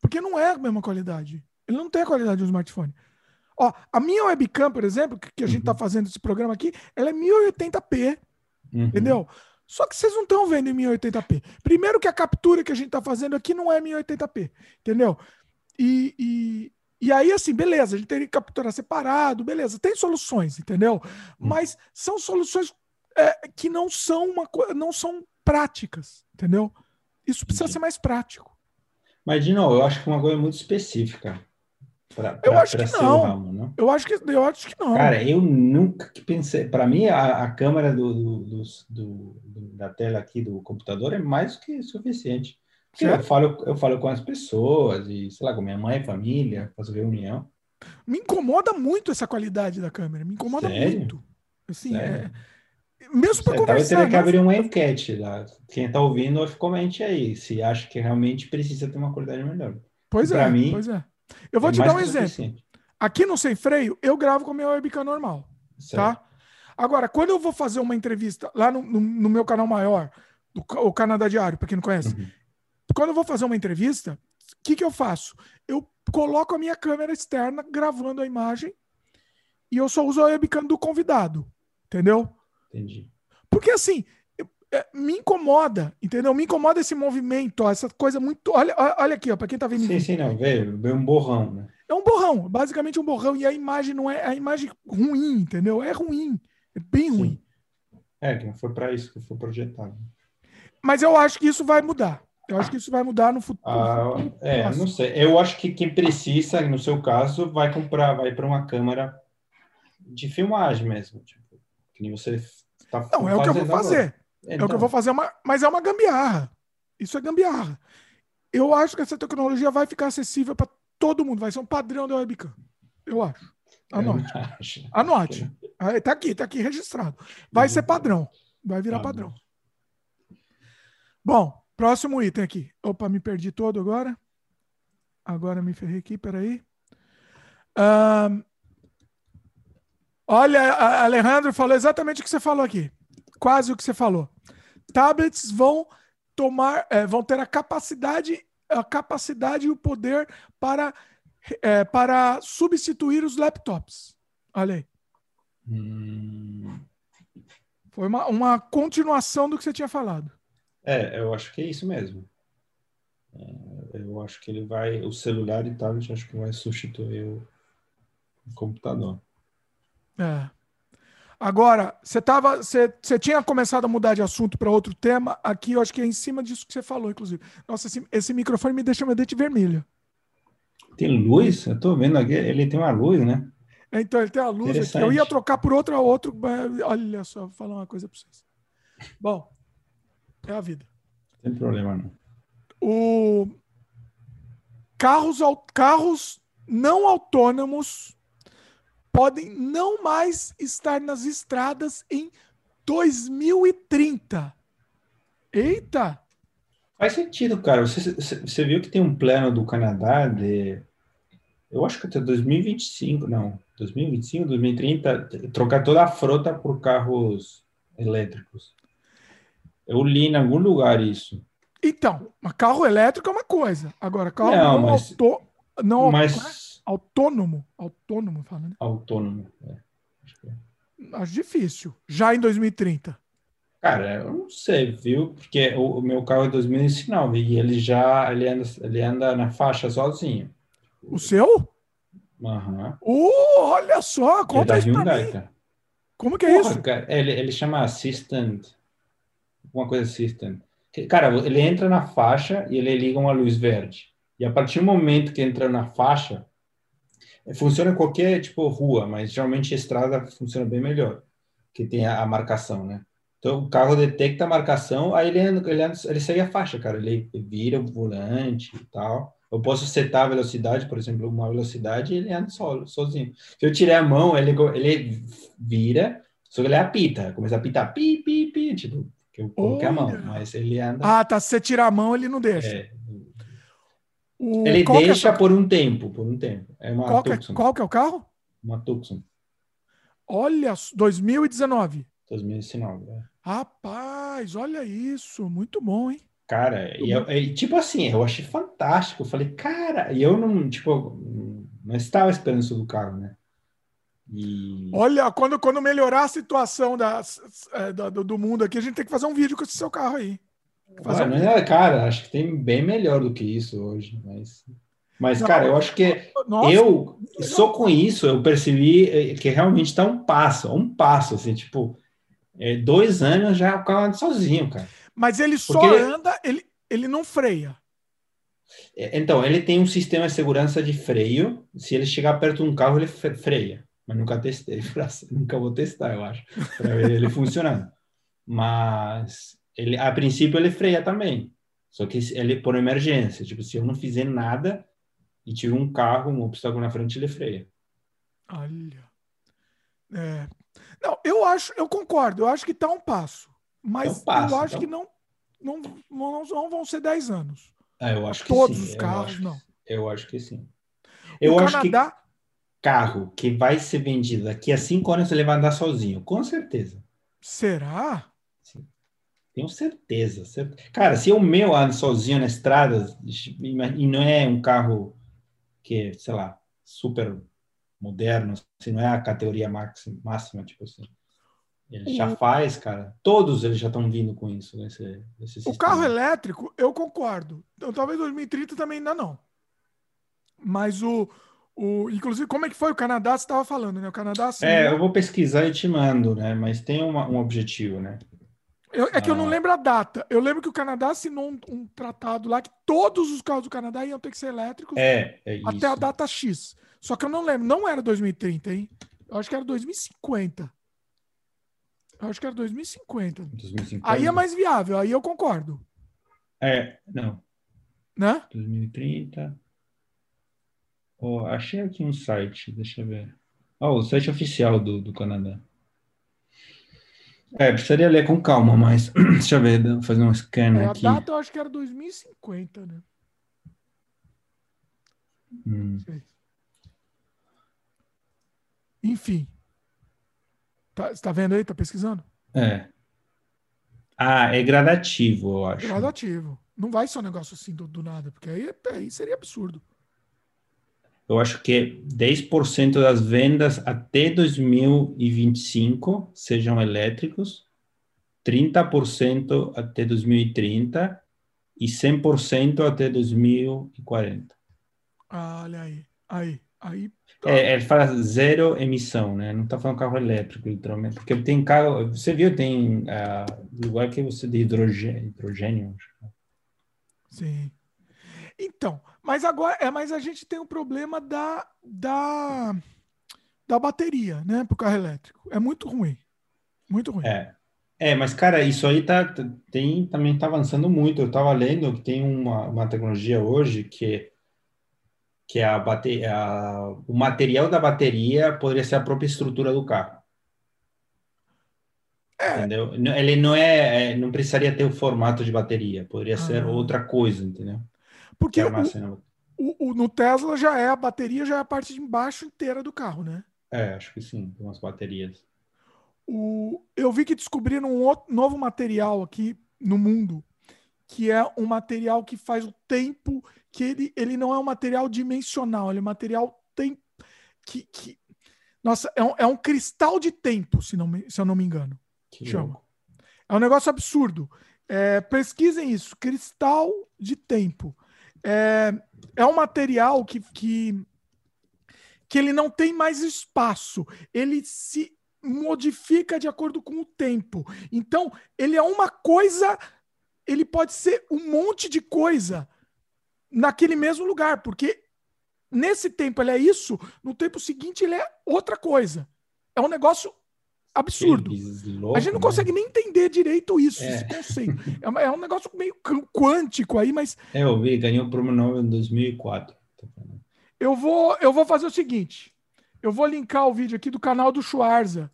Porque não é a mesma qualidade. Ele não tem a qualidade de um smartphone. Ó, a minha webcam, por exemplo, que, que a gente está uhum. fazendo esse programa aqui, ela é 1080p. Uhum. Entendeu? Só que vocês não estão vendo em 1080p. Primeiro que a captura que a gente está fazendo aqui não é 1080p. Entendeu? E, e, e aí, assim, beleza, a gente teria que capturar separado, beleza, tem soluções, entendeu? Uhum. Mas são soluções é, que não são, uma, não são práticas, entendeu? Isso precisa ser mais prático. Mas, de novo, eu acho que uma coisa muito específica. Pra, pra, eu acho que não. Ramo, não. Eu acho que eu acho que não. Cara, eu nunca que pensei. Para mim, a, a câmera do, do, do, da tela aqui do computador é mais do que suficiente. Porque eu falo, eu falo com as pessoas e, sei lá, com minha mãe, família, faço reunião. Me incomoda muito essa qualidade da câmera. Me incomoda Sério? muito. Assim, Sério? é mesmo para conversar. Talvez teria que abrir uma enquete lá. Quem está ouvindo, comente aí se acha que realmente precisa ter uma qualidade melhor. Pois pra é, mim, pois é. Eu vou é te dar um exemplo. Aqui no Sem Freio, eu gravo com a minha webcam normal, certo. tá? Agora, quando eu vou fazer uma entrevista lá no, no, no meu canal maior, do, o Canadá Diário, para quem não conhece, uhum. quando eu vou fazer uma entrevista, o que, que eu faço? Eu coloco a minha câmera externa gravando a imagem e eu só uso a webcam do convidado, entendeu? Entendi. Porque assim, é, me incomoda, entendeu? Me incomoda esse movimento, ó, essa coisa muito. Olha, olha aqui, ó, para quem tá vendo. Sim, sim, não, veio, veio um borrão, né? É um borrão, basicamente um borrão, e a imagem não é a imagem ruim, entendeu? É ruim, é bem sim. ruim. É, que não foi para isso que foi projetado. Mas eu acho que isso vai mudar. Eu acho que isso vai mudar no futuro. Ah, é, não sei. Eu acho que quem precisa, no seu caso, vai comprar, vai para uma câmera de filmagem mesmo, tipo, que nem você está Não, é o que eu vou fazer. Então. É o que eu então. vou fazer, uma, mas é uma gambiarra. Isso é gambiarra. Eu acho que essa tecnologia vai ficar acessível para todo mundo. Vai ser um padrão da webcam. Eu acho. Anote. Acho. Anote. Está aqui, está aqui registrado. Vai ser padrão. Vai virar tá padrão. Bom, próximo item aqui. Opa, me perdi todo agora. Agora me ferrei aqui, peraí. Um, olha, Alejandro falou exatamente o que você falou aqui quase o que você falou. Tablets vão tomar, é, vão ter a capacidade, a capacidade e o poder para, é, para substituir os laptops. Olha aí. Hum. Foi uma, uma continuação do que você tinha falado. É, eu acho que é isso mesmo. É, eu acho que ele vai, o celular e tablet, acho que vai substituir o, o computador. É. Agora, você tava, você, você tinha começado a mudar de assunto para outro tema. Aqui eu acho que é em cima disso que você falou, inclusive. Nossa, esse, esse microfone me deixa meu dente vermelho. Tem luz? Eu tô vendo aqui, ele tem uma luz, né? É, então, ele tem a luz aqui. Eu ia trocar por outra, outro. Olha só, vou falar uma coisa para vocês. Bom, é a vida. Não tem problema, não. O carros, carros não autônomos podem não mais estar nas estradas em 2030. Eita! Faz sentido, cara. Você, você viu que tem um plano do Canadá de eu acho que até 2025, não, 2025, 2030, trocar toda a frota por carros elétricos. Eu li em algum lugar isso. Então, carro elétrico é uma coisa. Agora, carro Não, não, mas- auto- não Mas autônomo. Autônomo, fala, né? autônomo. é. Acho que é. Acho difícil. Já em 2030. Cara, eu não sei, viu? Porque o, o meu carro é 2019 e ele já ele anda, ele anda na faixa sozinho. O seu? Aham. Uh, olha só, é conta isso pra mim. cara. Como que é Porra, isso? cara, ele, ele chama Assistant, alguma coisa Assistant. Cara, ele entra na faixa e ele liga uma luz verde. E a partir do momento que entra na faixa, funciona em qualquer tipo rua, mas geralmente estrada funciona bem melhor, que tem a, a marcação, né? Então o carro detecta a marcação, aí ele, ele, ele segue a faixa, cara. Ele vira o volante e tal. Eu posso setar a velocidade, por exemplo, uma velocidade e ele anda só, sozinho. Se eu tirar a mão, ele, ele vira, só que ele apita, começa a apitar, pi, pi, pi, tipo, que eu coloquei a mão, mas ele anda. Ah, tá. Se você tirar a mão, ele não deixa. é, O- ele é deixa essa- por um tempo, por um tempo. É uma qual, que é, Tucson, qual que é o carro? uma Tucson, Olha, 2019. 2019. é. Rapaz, olha isso. Muito bom, hein? Cara, e eu- e, tipo assim, eu achei fantástico. Eu falei, cara, e eu não, tipo, não estava esperando isso do carro, né? E Olha, quando, quando melhorar a situação das, é, da- do mundo aqui, a gente tem que fazer um vídeo com esse seu carro aí. Fazer Ah, é- cara, acho que tem bem melhor do que isso hoje, mas, mas Não, cara, eu acho que Nossa, eu só com isso eu percebi eh, que realmente está um passo, um passo, assim, tipo, é, dois anos já o carro anda sozinho, cara. mas ele só Porque anda, ele, ele não freia. É, Então, ele tem um sistema de segurança de freio. Se ele chegar perto de um carro, ele fre- freia. Mas nunca testei, nunca vou testar, eu acho, para ver ele funcionando. Mas ele, a princípio ele freia também. Só que ele por emergência, tipo, se eu não fizer nada e tiver um carro, um obstáculo na frente, ele freia. Olha. É. Não, eu acho, eu concordo, eu acho que tá um passo. Mas É um passo, eu acho então. que não, não, não, não vão ser 10 anos. Ah, eu acho que Todos sim. os eu carros, acho- não. Eu acho que sim. Eu o acho que Canadá, carro que vai ser vendido daqui a cinco anos ele vai andar sozinho, com certeza. será? Tenho certeza, certeza. Cara, se o meu anda sozinho na estrada e não é um carro que, sei lá, super moderno, assim, não é a categoria máxima, máxima tipo assim. Ele já faz, cara. Todos eles já estão vindo com isso, com esse, esse O carro elétrico, eu concordo. Então, talvez 2030 também ainda não. Mas o, o. Inclusive, como é que foi o Canadá? Você estava falando, né? O Canadá. Assim, É, eu vou pesquisar e te mando, né? Mas tem uma- um objetivo, né? Eu- é que eu não ah. lembro a data. Eu lembro que o Canadá assinou um, um tratado lá que todos os carros do Canadá iam ter que ser elétricos É, é isso. até a data X. Só que eu não lembro. Não era 2030, hein? Eu acho que era 2050. Eu acho que era 2050. 2050. Aí é mais viável, aí eu concordo. É, não. Né? 2030. Oh, achei aqui um site, deixa eu ver. Oh, o site oficial do, do Canadá. É, precisaria ler com calma, mas deixa eu ver, vou fazer um scan É, a aqui. data eu acho que era 2050, né? Hum. Enfim. Tá, você tá vendo aí? Tá pesquisando? É. Ah, é gradativo, eu acho. Gradativo. Não vai ser um negócio assim do, do nada, porque aí, aí seria absurdo. Eu acho que 10% das vendas até 2025 sejam elétricos, 30% até 2030 e 100% até 2040. Ah, olha aí. Aí. Aí. É, ele fala zero emissão, né? Não está falando carro elétrico, literalmente. Porque tem carro, você viu, tem lugar que você de hidrogênio, hidrogênio. Sim. Então, mas agora é, mas a gente tem o problema da, da, da bateria, né? Pro carro elétrico. É muito ruim. Muito ruim. É. É, mas cara, isso aí tá, tem, também está avançando muito. Eu estava lendo que tem uma, uma tecnologia hoje que que a bate, a, o material da bateria poderia ser a própria estrutura do carro. É. Entendeu? Ele não é, é, não precisaria ter o formato de bateria, poderia ser Ah. outra coisa, entendeu? Que Porque o. O, o, no Tesla já é a bateria, já é a parte de embaixo inteira do carro, né? É, acho que sim, tem umas baterias. O, eu vi que descobriram um outro, novo material aqui no mundo, que é um material que faz o tempo, que ele, ele não é um material dimensional, ele é um material tem, que, que nossa, é um, é um cristal de tempo, se, não me, se eu não me engano. Que chama. Louco. É um negócio absurdo. É, pesquisem isso, cristal de tempo. É, é um material que, que, que ele não tem mais espaço. Ele se modifica de acordo com o tempo. Então, ele é uma coisa, ele pode ser um monte de coisa naquele mesmo lugar, porque nesse tempo ele é isso, no tempo seguinte ele é outra coisa. É um negócio absurdo. Louco, a gente não né? consegue nem entender direito isso, é. esse conceito. É, é, um negócio meio quântico aí, mas. É, eu vi, ganhou o prêmio Nobel em 2004. Eu vou, eu vou fazer o seguinte: eu vou linkar o vídeo aqui do canal do Schwarza,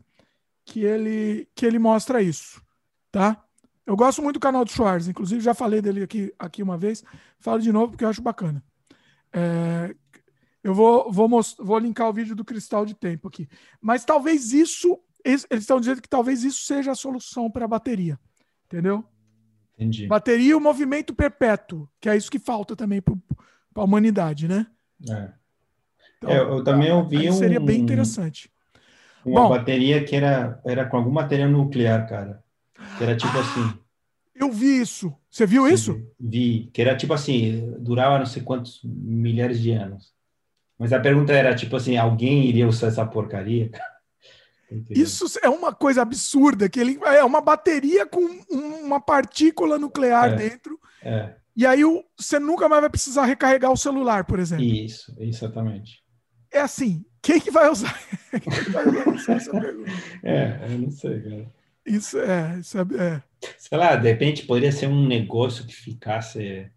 que ele, que ele mostra isso, tá? Eu gosto muito do canal do Schwarza, inclusive já falei dele aqui, aqui uma vez, falo de novo porque eu acho bacana. É, eu vou, vou, vou linkar o vídeo do cristal de tempo aqui. Mas talvez isso, eles estão dizendo que talvez isso seja a solução para a bateria. Entendeu? Entendi. Bateria e o movimento perpétuo, que é isso que falta também para a humanidade, né? É. Então, é, eu também ouvi um. Seria bem interessante. Uma Bom, bateria que era, era com algum material nuclear, cara. Que era tipo ah, assim. Eu vi isso. Você viu Sim, isso? Vi. Que era tipo assim, durava não sei quantos milhares de anos. Mas a pergunta era, tipo assim, alguém iria usar essa porcaria? Isso é uma coisa absurda, que ele é uma bateria com uma partícula nuclear é, dentro. É. E aí o, você nunca mais vai precisar recarregar o celular, por exemplo. Isso, exatamente. É assim, quem que vai usar? quem que vai usar essa pergunta? É, eu não sei, cara. Isso é, isso é, é. Sei lá, de repente poderia ser um negócio que ficasse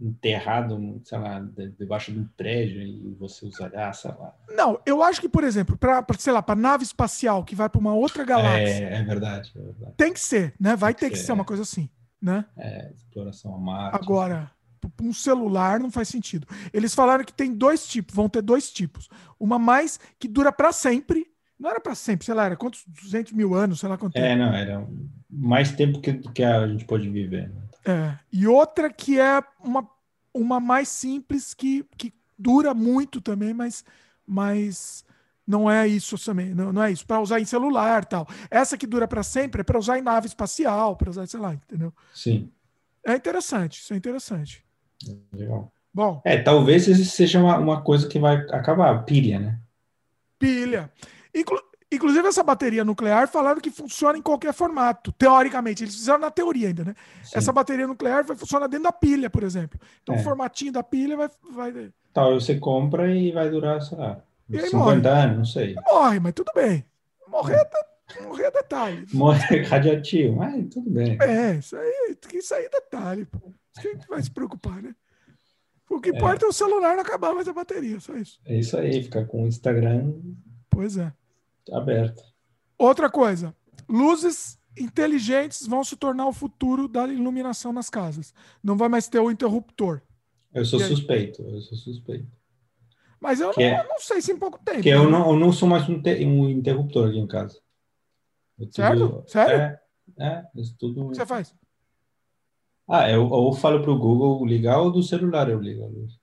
enterrado, sei lá, debaixo de um prédio e você usará, ah, sei lá. Não, eu acho que, por exemplo, para, sei lá, para nave espacial que vai para uma outra galáxia. É, é, verdade, é, verdade, Tem que ser, né? Vai ter que ser, ser uma coisa assim, né? É, exploração a Marte. Agora, para um celular não faz sentido. Eles falaram que tem dois tipos, vão ter dois tipos. Uma mais que dura para sempre. Não era para sempre, sei lá, era quantos? 200 mil anos, sei lá quanto É, tempo. não, era mais tempo que, que a gente pode viver. Né? É. E outra que é uma, uma mais simples que, que dura muito também, mas, mas não é isso também. Não, não é isso. Para usar em celular tal. Essa que dura para sempre é para usar em nave espacial, para usar, sei lá, entendeu? Sim. É interessante, isso é interessante. Legal. Bom. É, talvez isso seja uma, uma coisa que vai acabar, pilha, né? Pilha. Inclu Inclusive, essa bateria nuclear falaram que funciona em qualquer formato, teoricamente. Eles fizeram na teoria ainda, né? Sim. Essa bateria nuclear vai funcionar dentro da pilha, por exemplo. Então, é. o formatinho da pilha vai. vai... Tal, você compra e vai durar, sei lá, 50 morre. anos, não sei. Morre, mas tudo bem. Morrer, é. morrer é detalhe. Morrer radiativo, mas tudo bem. É, isso aí, isso aí é detalhe. Pô. Isso que a gente vai se preocupar, né? O que é. importa é o celular não acabar mais a bateria, só isso. É isso aí, ficar com o Instagram. Pois é aberta. Outra coisa, luzes inteligentes vão se tornar o futuro da iluminação nas casas. Não vai mais ter o interruptor. Eu sou suspeito, eu sou suspeito. Mas eu não, é, não, sei se em pouco tempo. Que eu, não, eu não sou mais um, te, um interruptor aqui em casa. Certo? Sério? É, é tudo... O que você faz? Ah, eu, eu falo para o Google ligar ou do celular eu ligo a luz.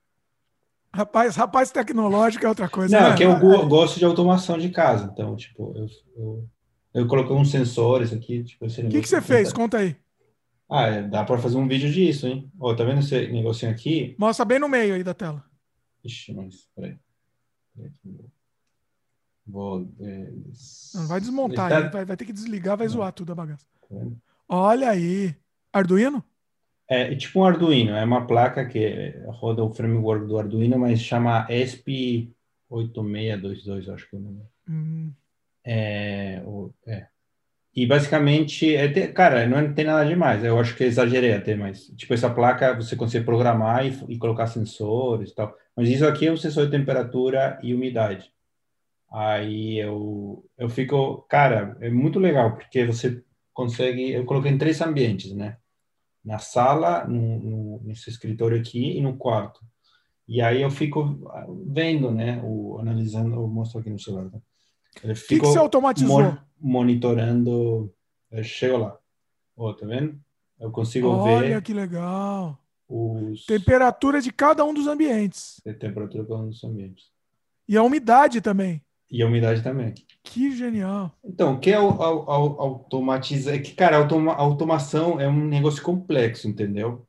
Rapaz, rapaz tecnológico é outra coisa. Não, né? que eu é. gosto de automação de casa. Então, tipo, eu, eu, eu coloquei uns sensores aqui. Tipo, O que, que você fez? Conta aí. Ah, é, dá para fazer um vídeo disso, hein? Ó, tá vendo esse negocinho aqui? Mostra bem no meio aí da tela. Ixi, mas peraí. Vou. É, Não, vai desmontar, tá... vai, vai, ter que desligar, vai Não. zoar tudo a bagaça. Tá Olha aí. Arduino? É, é tipo um Arduino, é uma placa que roda o framework do Arduino, mas chama ESP8622, acho que é o nome. Hum. É, o, é. E basicamente, é ter, cara, não tem nada demais. Eu acho que exagerei até, mas tipo essa placa você consegue programar e, e colocar sensores e tal. Mas isso aqui é um sensor de temperatura e umidade. Aí eu eu fico, cara, é muito legal porque você consegue. Eu coloquei em três ambientes, né? Na sala, no, no, nesse escritório aqui e no quarto. E aí eu fico vendo, né? O, analisando, eu mostro aqui no celular. Tá? O que, que você automatizou? Mon, monitorando. Eu chego lá. Ó, tá vendo? Eu consigo Olha, ver. Olha que legal. Os... Temperatura de cada um dos ambientes. A temperatura de cada um dos ambientes. E a umidade também. E a umidade também. Que genial. Então, o que é automatizar? É que, cara, automa automação é um negócio complexo, entendeu?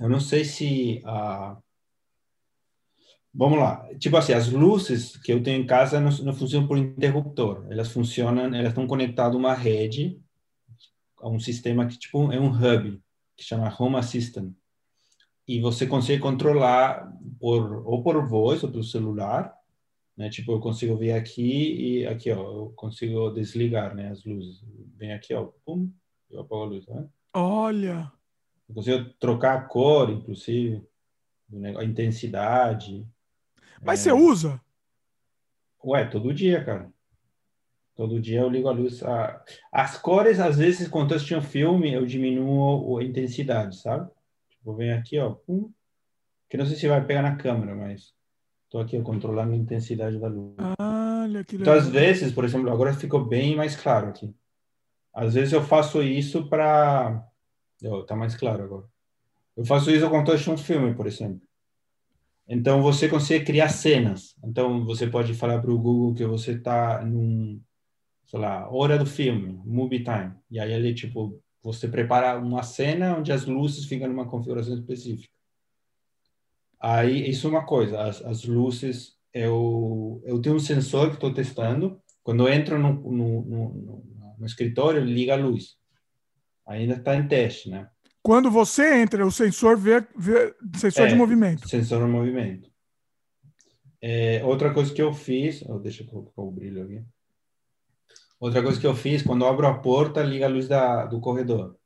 Eu não sei se a. Vamos lá. Tipo assim, as luzes que eu tenho em casa não, não funcionam por interruptor. Elas funcionam, elas estão conectadas a uma rede, a um sistema que tipo é um hub, que chama Home Assistant. E você consegue controlar por ou por voz ou pelo celular, né? Tipo, eu consigo ver aqui e aqui, ó, eu consigo desligar, né, as luzes. Vem aqui, ó, pum, eu apago a luz, tá? Olha! Eu consigo trocar a cor, inclusive, a intensidade. Mas é... você usa? Ué, todo dia, cara. Todo dia eu ligo a luz. As cores, às vezes, quando eu assisto um filme, eu diminuo a intensidade, sabe? Tipo, vem aqui, ó, pum. Que não sei se vai pegar na câmera, mas Estou aqui controlando a intensidade da luz. Olha que legal. Então, às vezes, por exemplo, agora ficou bem mais claro aqui. Às vezes eu faço isso para. Está mais claro agora. Eu faço isso quando estou um filme, por exemplo. Então, você consegue criar cenas. Então, você pode falar para o Google que você está num, sei lá, hora do filme, movie time. E aí, ele, tipo, você prepara uma cena onde as luzes ficam numa configuração específica. Aí, isso é uma coisa, as, as luzes, eu, eu tenho um sensor que estou testando, quando eu entro no, no, no, no escritório, liga a luz. Ainda está em teste, né? Quando você entra, o sensor vê, vê sensor é, de movimento. Sensor de movimento. É, outra coisa que eu fiz, oh, deixa eu colocar o brilho aqui. Outra coisa que eu fiz, quando abro a porta, liga a luz da, do corredor.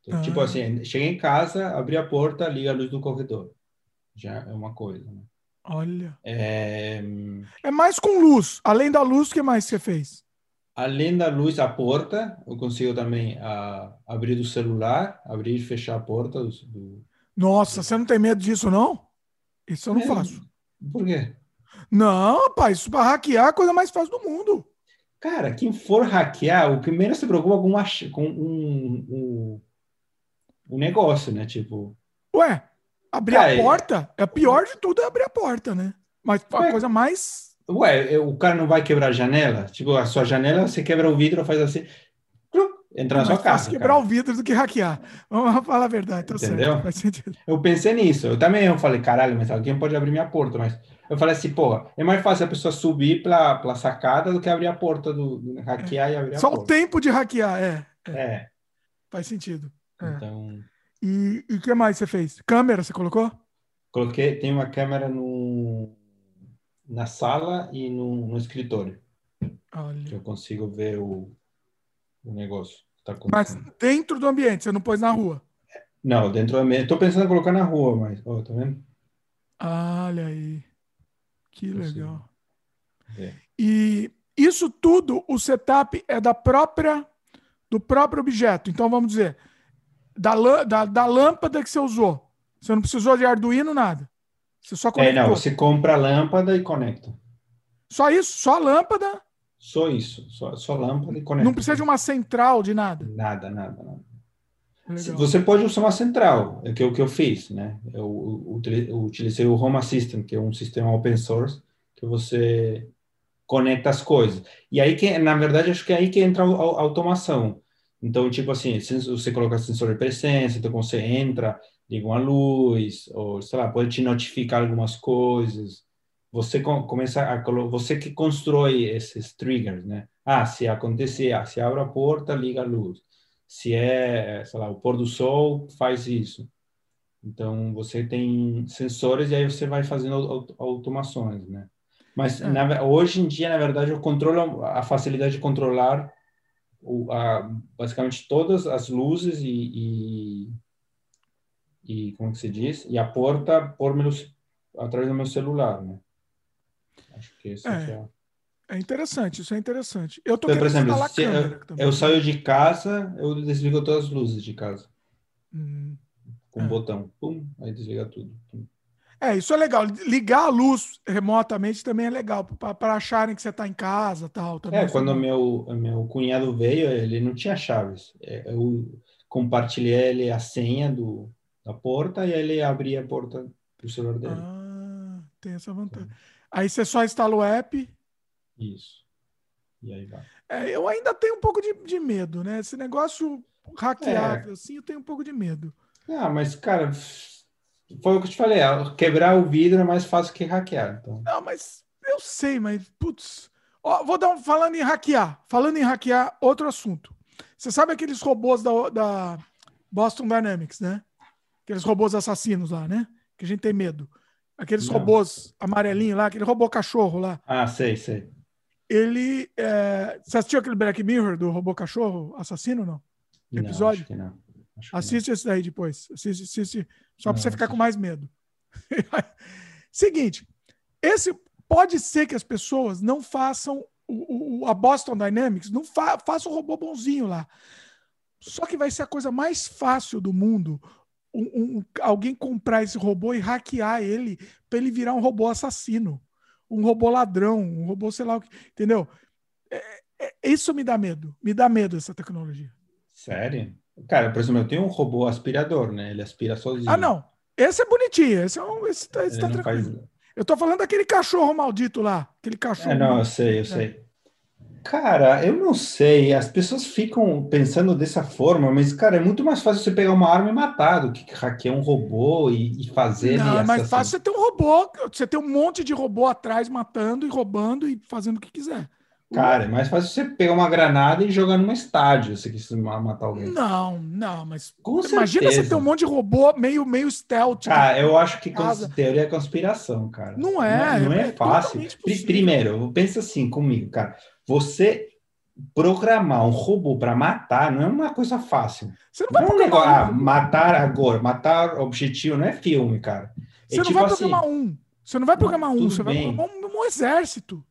Então, tipo ah. Tipo assim, cheguei em casa, abri a porta, liga a luz do corredor já é uma coisa. Né? Olha. É... é mais com luz. Além da luz, o que mais você fez? Além da luz, a porta, eu consigo também a, abrir do celular, abrir e fechar a porta do, do... Nossa, você não tem medo disso, não? Isso eu não é, faço. Por quê? Não, rapaz, isso para hackear é a coisa mais fácil do mundo. Cara, quem for hackear, o que menos se preocupa com, uma, com um, um, um negócio, né? Tipo. Ué, Abrir a porta, é pior de tudo é abrir a porta, né? Mas a coisa mais. Ué, o cara não vai quebrar a janela? Tipo, a sua janela, você quebra o vidro, faz assim. Entra na sua casa. quebrar cara. o vidro do que hackear. Vamos falar a verdade, tá Entendeu? certo. Eu pensei nisso. Eu também eu falei, caralho, mas alguém pode abrir minha porta. Mas eu falei assim, porra, é mais fácil a pessoa subir pela, pela sacada do que abrir a porta do, do hackear é. e abrir Só a porta. Só o tempo de hackear, é. É. é. Faz sentido. É. E o que mais você fez? Câmera, você colocou? Coloquei, tem uma câmera no, na sala e no, no escritório. Olha. Que eu consigo ver o, o negócio. Tá mas dentro do ambiente, você não pôs na rua? Não, dentro do ambiente. Estou pensando em colocar na rua, mas. Ó, tá vendo? olha aí. Que legal. É. E isso tudo, o setup é da própria do próprio objeto. Então vamos dizer, da, da, da lâmpada que você usou. Você não precisou de Arduino, nada. Você só conectou. É, não, você compra a lâmpada e conecta. Só isso? Só a lâmpada? Só isso, só, só lâmpada e conecta. Não precisa de uma central, de nada? Nada, nada, nada. Legal. Você pode usar uma central, é que é o que eu fiz, né? Eu, eu utilizei o Home Assistant, que é um sistema open source, que você conecta as coisas. E aí que, na verdade, acho que é aí que entra a automação. Então, tipo assim, você coloca sensor de presença, então você entra, liga uma luz, ou sei lá, pode te notificar algumas coisas. Você começa a você que constrói esses triggers, né? Ah, se acontecer, ah, se abre a porta, liga a luz. Se é, sei lá, o pôr do sol, faz isso. Então, você tem sensores e aí você vai fazendo automações, né? Mas é. na, hoje em dia, na verdade, eu controlo a facilidade de controlar o, a, basicamente todas as luzes e, e, e, como que se diz e a porta por meu, através do meu celular, né? Acho que isso é, é... é interessante, isso é interessante. Eu tô então, por exemplo, eu, eu, saio de casa, eu desligo todas as luzes de casa. Hum, com um é. botão, pum, aí desliga tudo. Pum. É, isso é legal. Ligar a luz remotamente também é legal, para acharem que você está em casa tal. Também é, quando meu, meu cunhado veio, ele não tinha chaves. É, eu compartilhei ele a senha do, da porta e ele abria a porta do celular dele. Ah, tem essa vantagem. Aí você só instala o app. Isso. E aí vai. É, eu ainda tenho um pouco de, de medo, né? Esse negócio hackeável, é. assim, eu tenho um pouco de medo. Ah, mas, cara, foi o que eu te falei, quebrar o vidro é mais fácil que hackear. Então. Não, mas eu sei, mas, putz. Ó, vou dar um. Falando em hackear, falando em hackear, outro assunto. Você sabe aqueles robôs da, da Boston Dynamics, né? Aqueles robôs assassinos lá, né? Que a gente tem medo. Aqueles não. robôs amarelinhos lá, aquele robô cachorro lá. Ah, sei, sei. Ele. É... Você assistiu aquele Black Mirror do robô cachorro assassino não? Episódio? Não, não. Assiste esse daí depois. Assiste, assiste só para você ficar com mais medo. Seguinte, esse pode ser que as pessoas não façam o, o a Boston Dynamics, não fa, façam um robô bonzinho lá. Só que vai ser a coisa mais fácil do mundo um, um, alguém comprar esse robô e hackear ele para ele virar um robô assassino, um robô ladrão, um robô sei lá o que, entendeu? É, é, isso me dá medo, me dá medo essa tecnologia. Sério? Cara, por exemplo, eu tenho um robô aspirador, né? Ele aspira sozinho. Ah, não. Esse é bonitinho. Esse, é um, esse, tá, esse tá tranquilo. Faz... Eu tô falando daquele cachorro maldito lá. Aquele cachorro. É, não, eu sei, eu é. sei. Cara, eu não sei. As pessoas ficam pensando dessa forma, mas, cara, é muito mais fácil você pegar uma arma e matar do que hackear um robô e, e fazer. Não, é mais fácil você ter um robô. Você ter um monte de robô atrás matando e roubando e fazendo o que quiser. Cara, é mais fácil você pegar uma granada e jogar num estádio se quiser matar alguém. Não, não, mas Com imagina certeza. você ter um monte de robô meio, meio stealth. Cara, eu acho que casa. teoria é conspiração, cara. Não é. Não, não é, é fácil. Primeiro, pensa assim comigo, cara. Você programar um robô para matar não é uma coisa fácil. Você não vai não é programar um... ah, matar agora, matar objetivo, não é filme, cara. Você é não tipo vai programar assim, um. Você não vai programar um, você bem. vai programar um, um exército.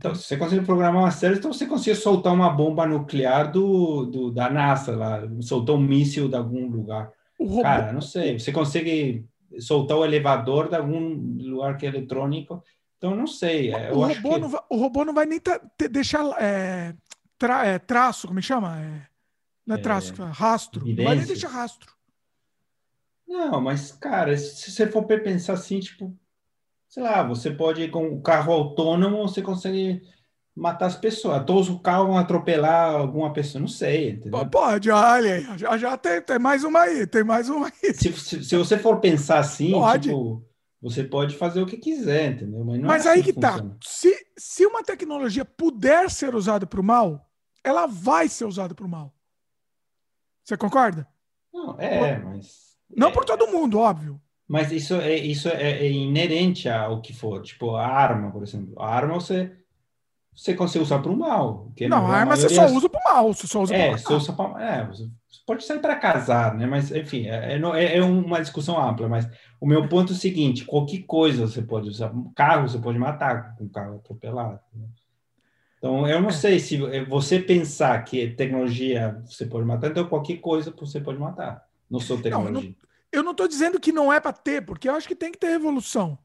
Então, se você conseguir programar uma série, então você consegue soltar uma bomba nuclear do, do da NASA lá, soltar um míssil de algum lugar. Robô... Cara, não sei. Você consegue soltar o elevador de algum lugar que é eletrônico. Então, não sei. É, eu o, robô que... não vai, o robô não vai nem deixar é, tra, é, traço, como é chama? É, não é, é traço, rastro. Evidência. Não vai nem deixar rastro. Não, mas, cara, se você for pensar assim, tipo, sei lá, você pode ir com o carro autônomo, você consegue matar as pessoas. Todos os carros vão atropelar alguma pessoa, não sei. Entendeu? Pode, olha já, já tem, tem mais uma aí, tem mais uma aí. Se, se, se você for pensar assim, pode. Tipo, você pode fazer o que quiser, entendeu? Mas, Mas é aí assim que, que tá. Se, se uma tecnologia puder ser usada para o mal, ela vai ser usada para o mal. Você concorda? Não, é, mas. Não é, por todo mundo, óbvio. Mas isso é isso é, é, inerente ao que for. Tipo, a arma, por exemplo. A arma você você consegue usar para o mal. não, a arma você só usa para o mal. Você só usa é, você usa pra, é, você pode sair para casar, né? Mas, enfim, é, é, é, uma discussão ampla. Mas o meu ponto é o seguinte: qualquer coisa você pode usar. Carro você pode matar com um carro atropelado. Né? Então, eu não é. sei se você pensar que tecnologia você pode matar, então qualquer coisa você pode matar. Não sou tecnologia. Não, eu não estou dizendo que não é para ter, porque eu acho que tem que ter evolução.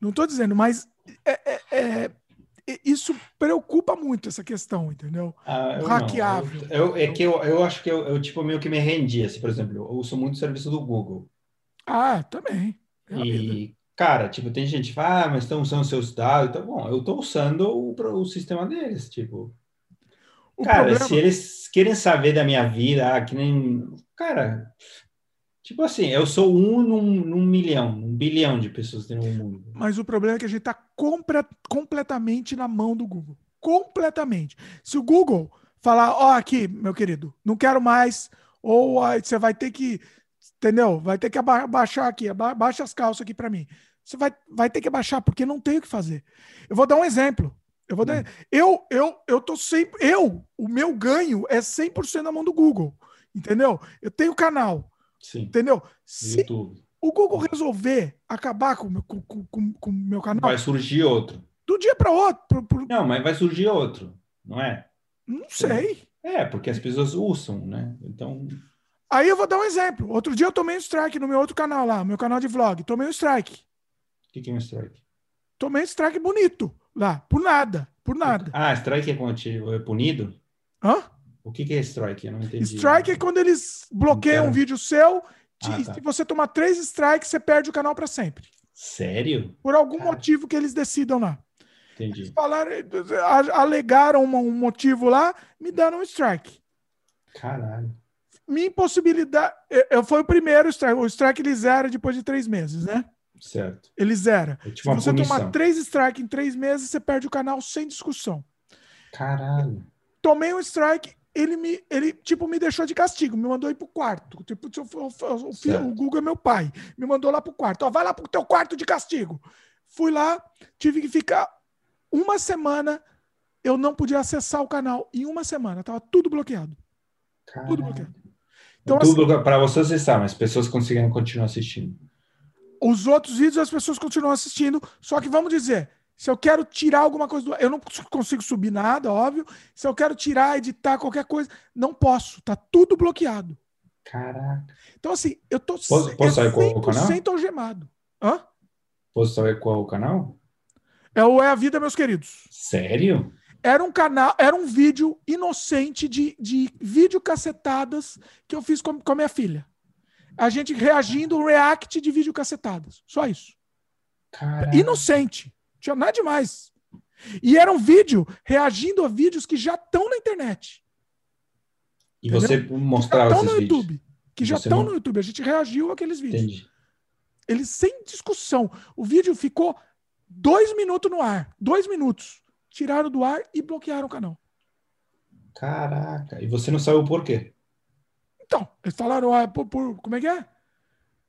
Não estou dizendo, mas é, é, é, isso preocupa muito essa questão, entendeu? Ah, Hackeável. Eu, eu, é que eu, eu acho que eu, eu, tipo meio que me rendi, assim, por exemplo, eu uso muito o serviço do Google. Ah, também. É e, cara, tipo, tem gente que fala, ah, mas estão usando seus dados. Então, bom, eu estou usando o, o sistema deles, tipo. O cara, problema... se eles querem saber da minha vida, ah, que nem. Cara, Tipo assim, eu sou um num, num, milhão, um bilhão de pessoas no mundo. Mas o problema é que a gente está completamente na mão do Google. Completamente. Se o Google falar, ó, oh, aqui, meu querido, não quero mais, ou você vai ter que, entendeu? Vai ter que abaixar aqui, abaixa as calças aqui para mim. Você vai, vai ter que abaixar, porque não tem o que fazer. Eu vou dar um exemplo. Eu vou dar. Hum. Eu, eu, eu tô sempre. Eu, o meu ganho é 100% na mão do Google. Entendeu? Eu tenho canal. Sim. Entendeu? Se YouTube. o Google resolver acabar com o com, com, com, meu canal. Vai surgir outro. Do dia para outro. Pro, pro... Não, mas vai surgir outro, não é? Não sei. É, porque as pessoas usam, né? Então. Aí eu vou dar um exemplo. Outro dia eu tomei um strike no meu outro canal lá, meu canal de vlog. Tomei um strike. O que, que é um strike? Tomei strike bonito lá, por nada, por nada. Ah, strike é é punido? Hã? O que, que é strike? Eu não entendi. Strike é quando eles bloqueiam um vídeo seu. Ah, tá. Se você tomar três strikes, você perde o canal para sempre. Sério? Por algum Cara. motivo que eles decidam lá. Entendi. Eles falaram, alegaram um motivo lá, me deram um strike. Caralho. Minha impossibilidade. Eu, foi o primeiro strike. O strike ele zera depois de três meses, né? Certo. Ele zera. É tipo Se você punição. tomar três strikes em três meses, você perde o canal sem discussão. Caralho. Tomei um strike, ele me, ele tipo me deixou de castigo, me mandou ir pro quarto. Tipo, o, o, o Google é meu pai, me mandou lá pro quarto. Ó, vai lá pro teu quarto de castigo. Fui lá, tive que ficar uma semana. Eu não podia acessar o canal em uma semana, tava tudo bloqueado. Caralho. Tudo bloqueado. Então, tudo assim, para você acessar, mas pessoas conseguiram continuar assistindo. Os outros vídeos as pessoas continuam assistindo, só que vamos dizer, se eu quero tirar alguma coisa do eu não consigo subir nada, óbvio. Se eu quero tirar, editar qualquer coisa, não posso, tá tudo bloqueado. Caraca. Então assim, eu tô posso, posso saber qual o canal? algemado. Hã? Posso saber qual o canal? É o É a Vida, meus queridos. Sério? Era um canal, era um vídeo inocente de, de vídeo cacetadas que eu fiz com, com a minha filha a gente reagindo react de vídeo cacetadas. Só isso. Caraca. Inocente. Tinha nada demais. E era um vídeo reagindo a vídeos que já estão na internet. E Entendeu? você mostrava já no YouTube. Que já estão não... no YouTube. A gente reagiu àqueles vídeos. Entendi. Eles sem discussão. O vídeo ficou dois minutos no ar. Dois minutos. Tiraram do ar e bloquearam o canal. Caraca. E você não sabe o porquê? Então, eles falaram, ah, por, por, como é que é?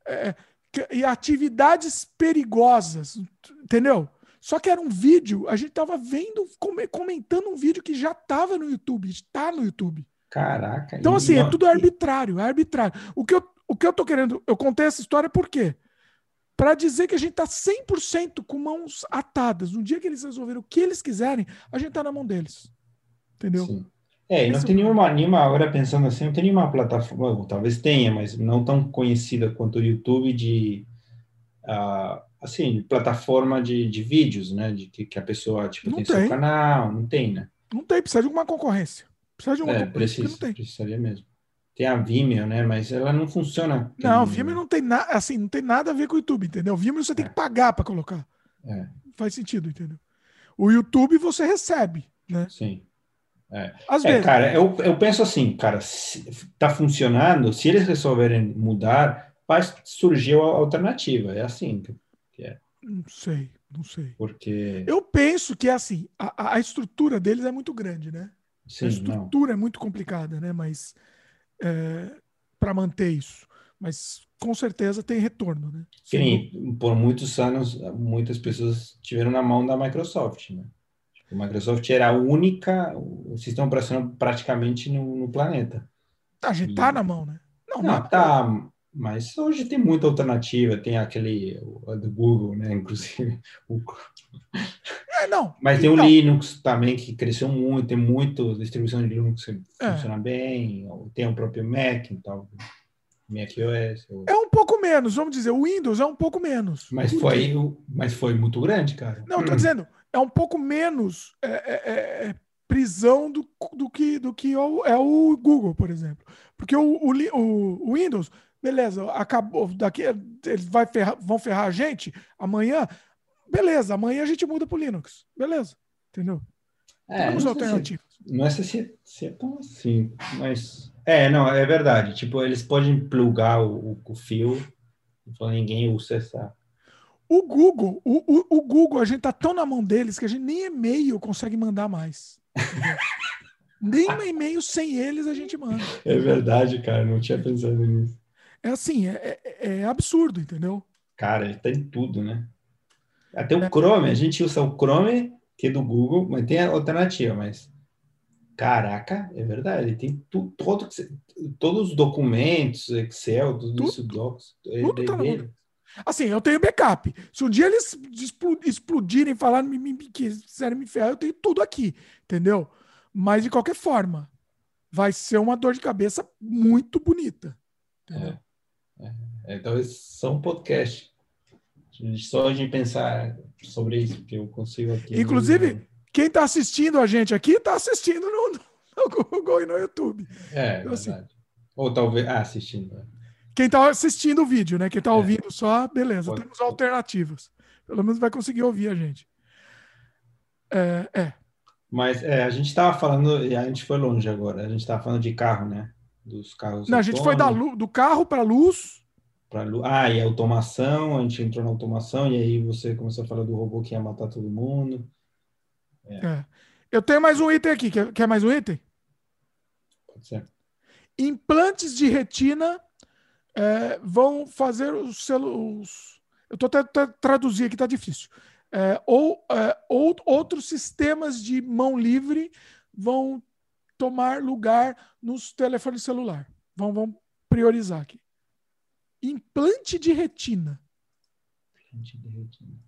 é e atividades perigosas, entendeu? Só que era um vídeo, a gente tava vendo, comentando um vídeo que já tava no YouTube, está no YouTube. Caraca. Então, assim, é tudo arbitrário, é arbitrário. O que eu, o que eu tô querendo, eu contei essa história por quê? Para dizer que a gente tá 100% com mãos atadas. No dia que eles resolverem o que eles quiserem, a gente tá na mão deles. Entendeu? Sim. É, e não tem nenhuma, nenhuma, agora pensando assim, não tem nenhuma plataforma, talvez tenha, mas não tão conhecida quanto o YouTube de, uh, assim, plataforma de, de vídeos, né, de que, que a pessoa, tipo, tem, tem, seu canal, não tem, né? Não tem, precisa de uma concorrência. Precisa de uma é, precisa, não tem. Precisaria mesmo. Tem a Vimeo, né, mas ela não funciona. Não, a Vimeo não tem nada, assim, não tem nada a ver com o YouTube, entendeu? Vimeo você é. tem que pagar para colocar. É. Faz sentido, entendeu? O YouTube você recebe, né? Sim. É. Às é, vezes. Cara, eu, eu penso assim, cara, está funcionando, se eles resolverem mudar, vai surgir a alternativa. É assim que é. Não sei, não sei. Porque. Eu penso que é assim, a, a estrutura deles é muito grande, né? Sim, a estrutura não. é muito complicada, né? Mas é, para manter isso. Mas com certeza tem retorno, né? Sim, por muitos anos, muitas pessoas tiveram na mão da Microsoft, né? O Microsoft era a única, o sistema operacional praticamente no, no planeta. A gente e... tá na mão, né? Não, não tá. Mas hoje tem muita alternativa, tem aquele do Google, né? Inclusive. O... É, não. Mas tem então... o Linux também que cresceu muito, tem muito distribuição de Linux que é. funciona bem, tem o próprio Mac e tal. Mac OS. É um pouco menos, vamos dizer, o Windows é um pouco menos. Mas foi, mas foi muito grande, cara. Não, tô dizendo, é um pouco menos é, é, é, é, prisão do, do, que, do que é o, é o Google, por exemplo. Porque o, o, o Windows, beleza, acabou, daqui eles vai ferrar, vão ferrar a gente amanhã, beleza, amanhã a gente muda para o Linux, beleza, entendeu? É, Temos alternativas. Se, não é se, se é tão assim, mas... É, não, é verdade. Tipo, eles podem plugar o, o, o fio, então ninguém usa essa o Google, o, o, o, Google, a gente tá tão na mão deles que a gente nem e-mail consegue mandar mais. nem um e-mail sem eles a gente manda. É verdade, cara. Não tinha pensado nisso. É assim, é, é, é absurdo, entendeu? Cara, ele tem tudo, né? Até o Chrome, a gente usa o Chrome, que é do Google, mas tem a alternativa, mas. Caraca, é verdade. Tem tu, todo, todos os documentos, Excel, tudo, tudo isso, Docs. Tudo é, tá dele. Assim, eu tenho backup. Se um dia eles explodirem, falarem me, me, quiserem me ferrar, eu tenho tudo aqui, entendeu? Mas de qualquer forma, vai ser uma dor de cabeça muito bonita. É, é, é, talvez só um podcast. Só de pensar sobre isso, que eu consigo aqui. Inclusive, quem está assistindo a gente aqui está assistindo no, no, Google e no YouTube. É, então, assim, Ou talvez. Ah, assistindo. É. Quem está assistindo o vídeo, né? Quem está é. ouvindo só, beleza. Pode. Temos alternativas. Pelo menos vai conseguir ouvir a gente. É. é. Mas é, a gente estava falando, e a gente foi longe agora. A gente estava falando de carro, né? Dos carros. Não, a gente foi da, do carro para luz para ah e a automação a gente entrou na automação e aí você começou a falar do robô que ia matar todo mundo é. É. eu tenho mais um item aqui quer, quer mais um item pode ser implantes de retina é, vão fazer os celos eu estou até traduzir aqui tá difícil é, ou, é, ou outros sistemas de mão livre vão tomar lugar nos telefones celular vão, vão priorizar aqui Implante de retina. Implante de retina.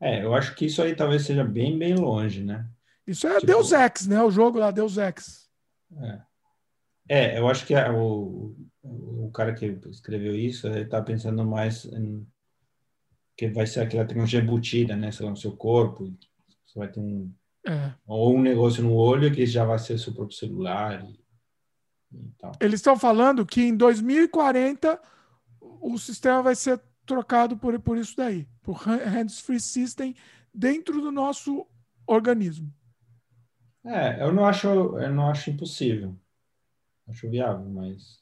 É, eu acho que isso aí talvez seja bem, bem longe, né? Isso é tipo... Deus Ex, né? O jogo lá, Deus Ex. É, é eu acho que a, o, o cara que escreveu isso, ele tá pensando mais em que vai ser aquela tecnologia embutida, né? Sei lá, no seu corpo. Você vai ter um... É. Ou um negócio no olho que já vai ser seu próprio celular. E, e Eles estão falando que em 2040 o sistema vai ser trocado por, por isso daí, por hands-free system dentro do nosso organismo. É, eu não acho, eu não acho impossível. Acho viável, mas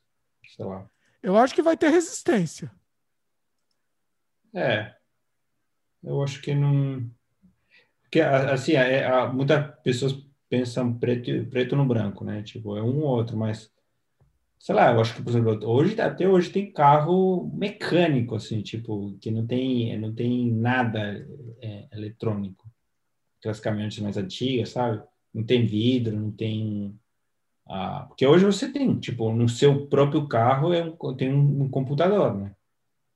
sei lá. Eu acho que vai ter resistência. É. Eu acho que não. Porque, assim, é, é, muitas pessoas pensam preto, preto no branco, né? Tipo, é um ou outro, mas sei lá, eu acho que, por exemplo, hoje, até hoje tem carro mecânico, assim, tipo, que não tem, não tem nada é, eletrônico. Aquelas caminhonetes mais antigas, sabe? Não tem vidro, não tem... Ah, porque hoje você tem, tipo, no seu próprio carro é um, tem um, um computador, né?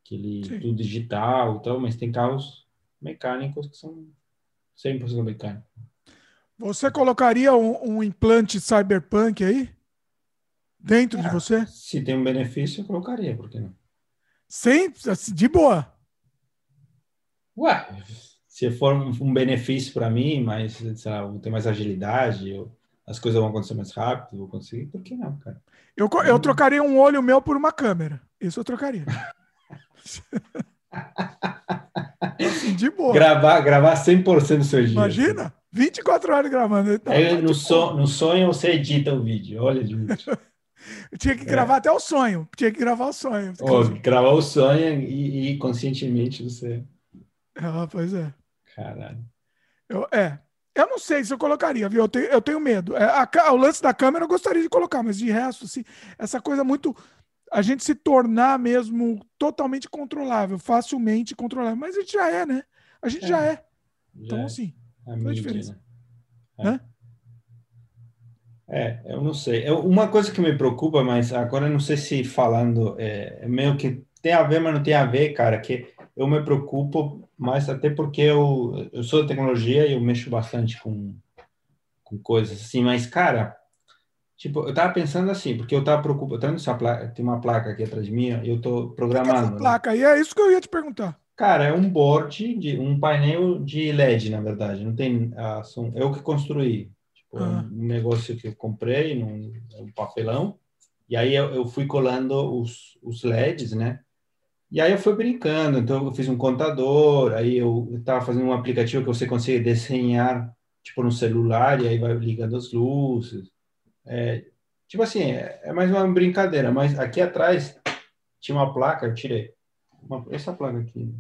Que ele, tudo digital e tal, mas tem carros mecânicos que são 100% mecânicos. Você colocaria um, um implante cyberpunk aí? Dentro de você? Se tem um benefício, eu colocaria, por que não? Sem, assim, de boa. Ué, se for um, benefício para mim, mas sei lá, vou ter mais agilidade, eu, as coisas vão acontecer mais rápido, vou conseguir, por que não, cara? Eu, eu trocaria um olho meu por uma câmera. Isso eu trocaria. assim, de boa. Gravar, gravar 100% do seu dia. Imagina? 24 horas gravando. Então, Aí, no, so, no sonho você edita o vídeo. Olha, Dimitri. Eu tinha que gravar é. até o sonho. Tinha que gravar o sonho. Oh, gravar o sonho e, e conscientemente você. Ah, pois é. Caralho. Eu, é. Eu não sei se eu colocaria, viu? Eu tenho, eu tenho medo. É, a, o lance da câmera eu gostaria de colocar, mas de resto, assim, essa coisa muito. A gente se tornar mesmo totalmente controlável, facilmente controlável. Mas a gente já é, né? A gente é. já é. Já então, é. assim, a, a diferença. Né? É. É, eu não sei. Eu, uma coisa que me preocupa, mas agora eu não sei se falando é, é, meio que tem a ver, mas não tem a ver, cara, que eu me preocupo, mas até porque eu, eu sou da tecnologia e eu mexo bastante com, com coisas assim, mas, cara, tipo, eu tava pensando assim, porque eu tava preocupado, essa placa, tem uma placa aqui atrás de mim, e eu tô programando. Essa né? placa aí, é isso que eu ia te perguntar. Cara, é um board, de, um painel de LED, na verdade, não tem, ah, são, eu que construí, ah. um negócio que eu comprei num um papelão e aí eu, eu, fui colando os, os LEDs, né? E aí eu fui brincando, então eu fiz um contador, aí eu estava fazendo um aplicativo que você consegue desenhar tipo no celular e aí vai ligando as luzes. É, tipo assim, é, é, mais uma brincadeira, mas aqui atrás tinha uma placa, eu tirei. Uma, essa placa aqui.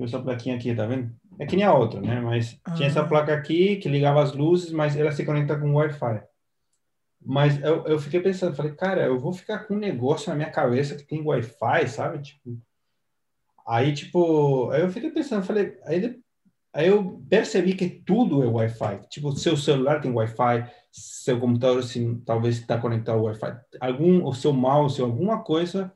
Essa plaquinha aqui, tá vendo? É que nem a outra, né? Mas ah. tinha essa ah. placa aqui que ligava as luzes, mas ela se conecta com Wi-Fi. Mas eu, eu fiquei pensando, falei, cara, eu vou ficar com um negócio na minha cabeça que tem Wi-Fi, sabe? Tipo, aí, tipo, aí eu fiquei pensando, falei, aí, aí eu percebi que tudo é Wi-Fi. Tipo, seu celular tem Wi-Fi, seu computador assim, talvez está conectado ao Wi-Fi. Algum, o seu mouse, alguma coisa,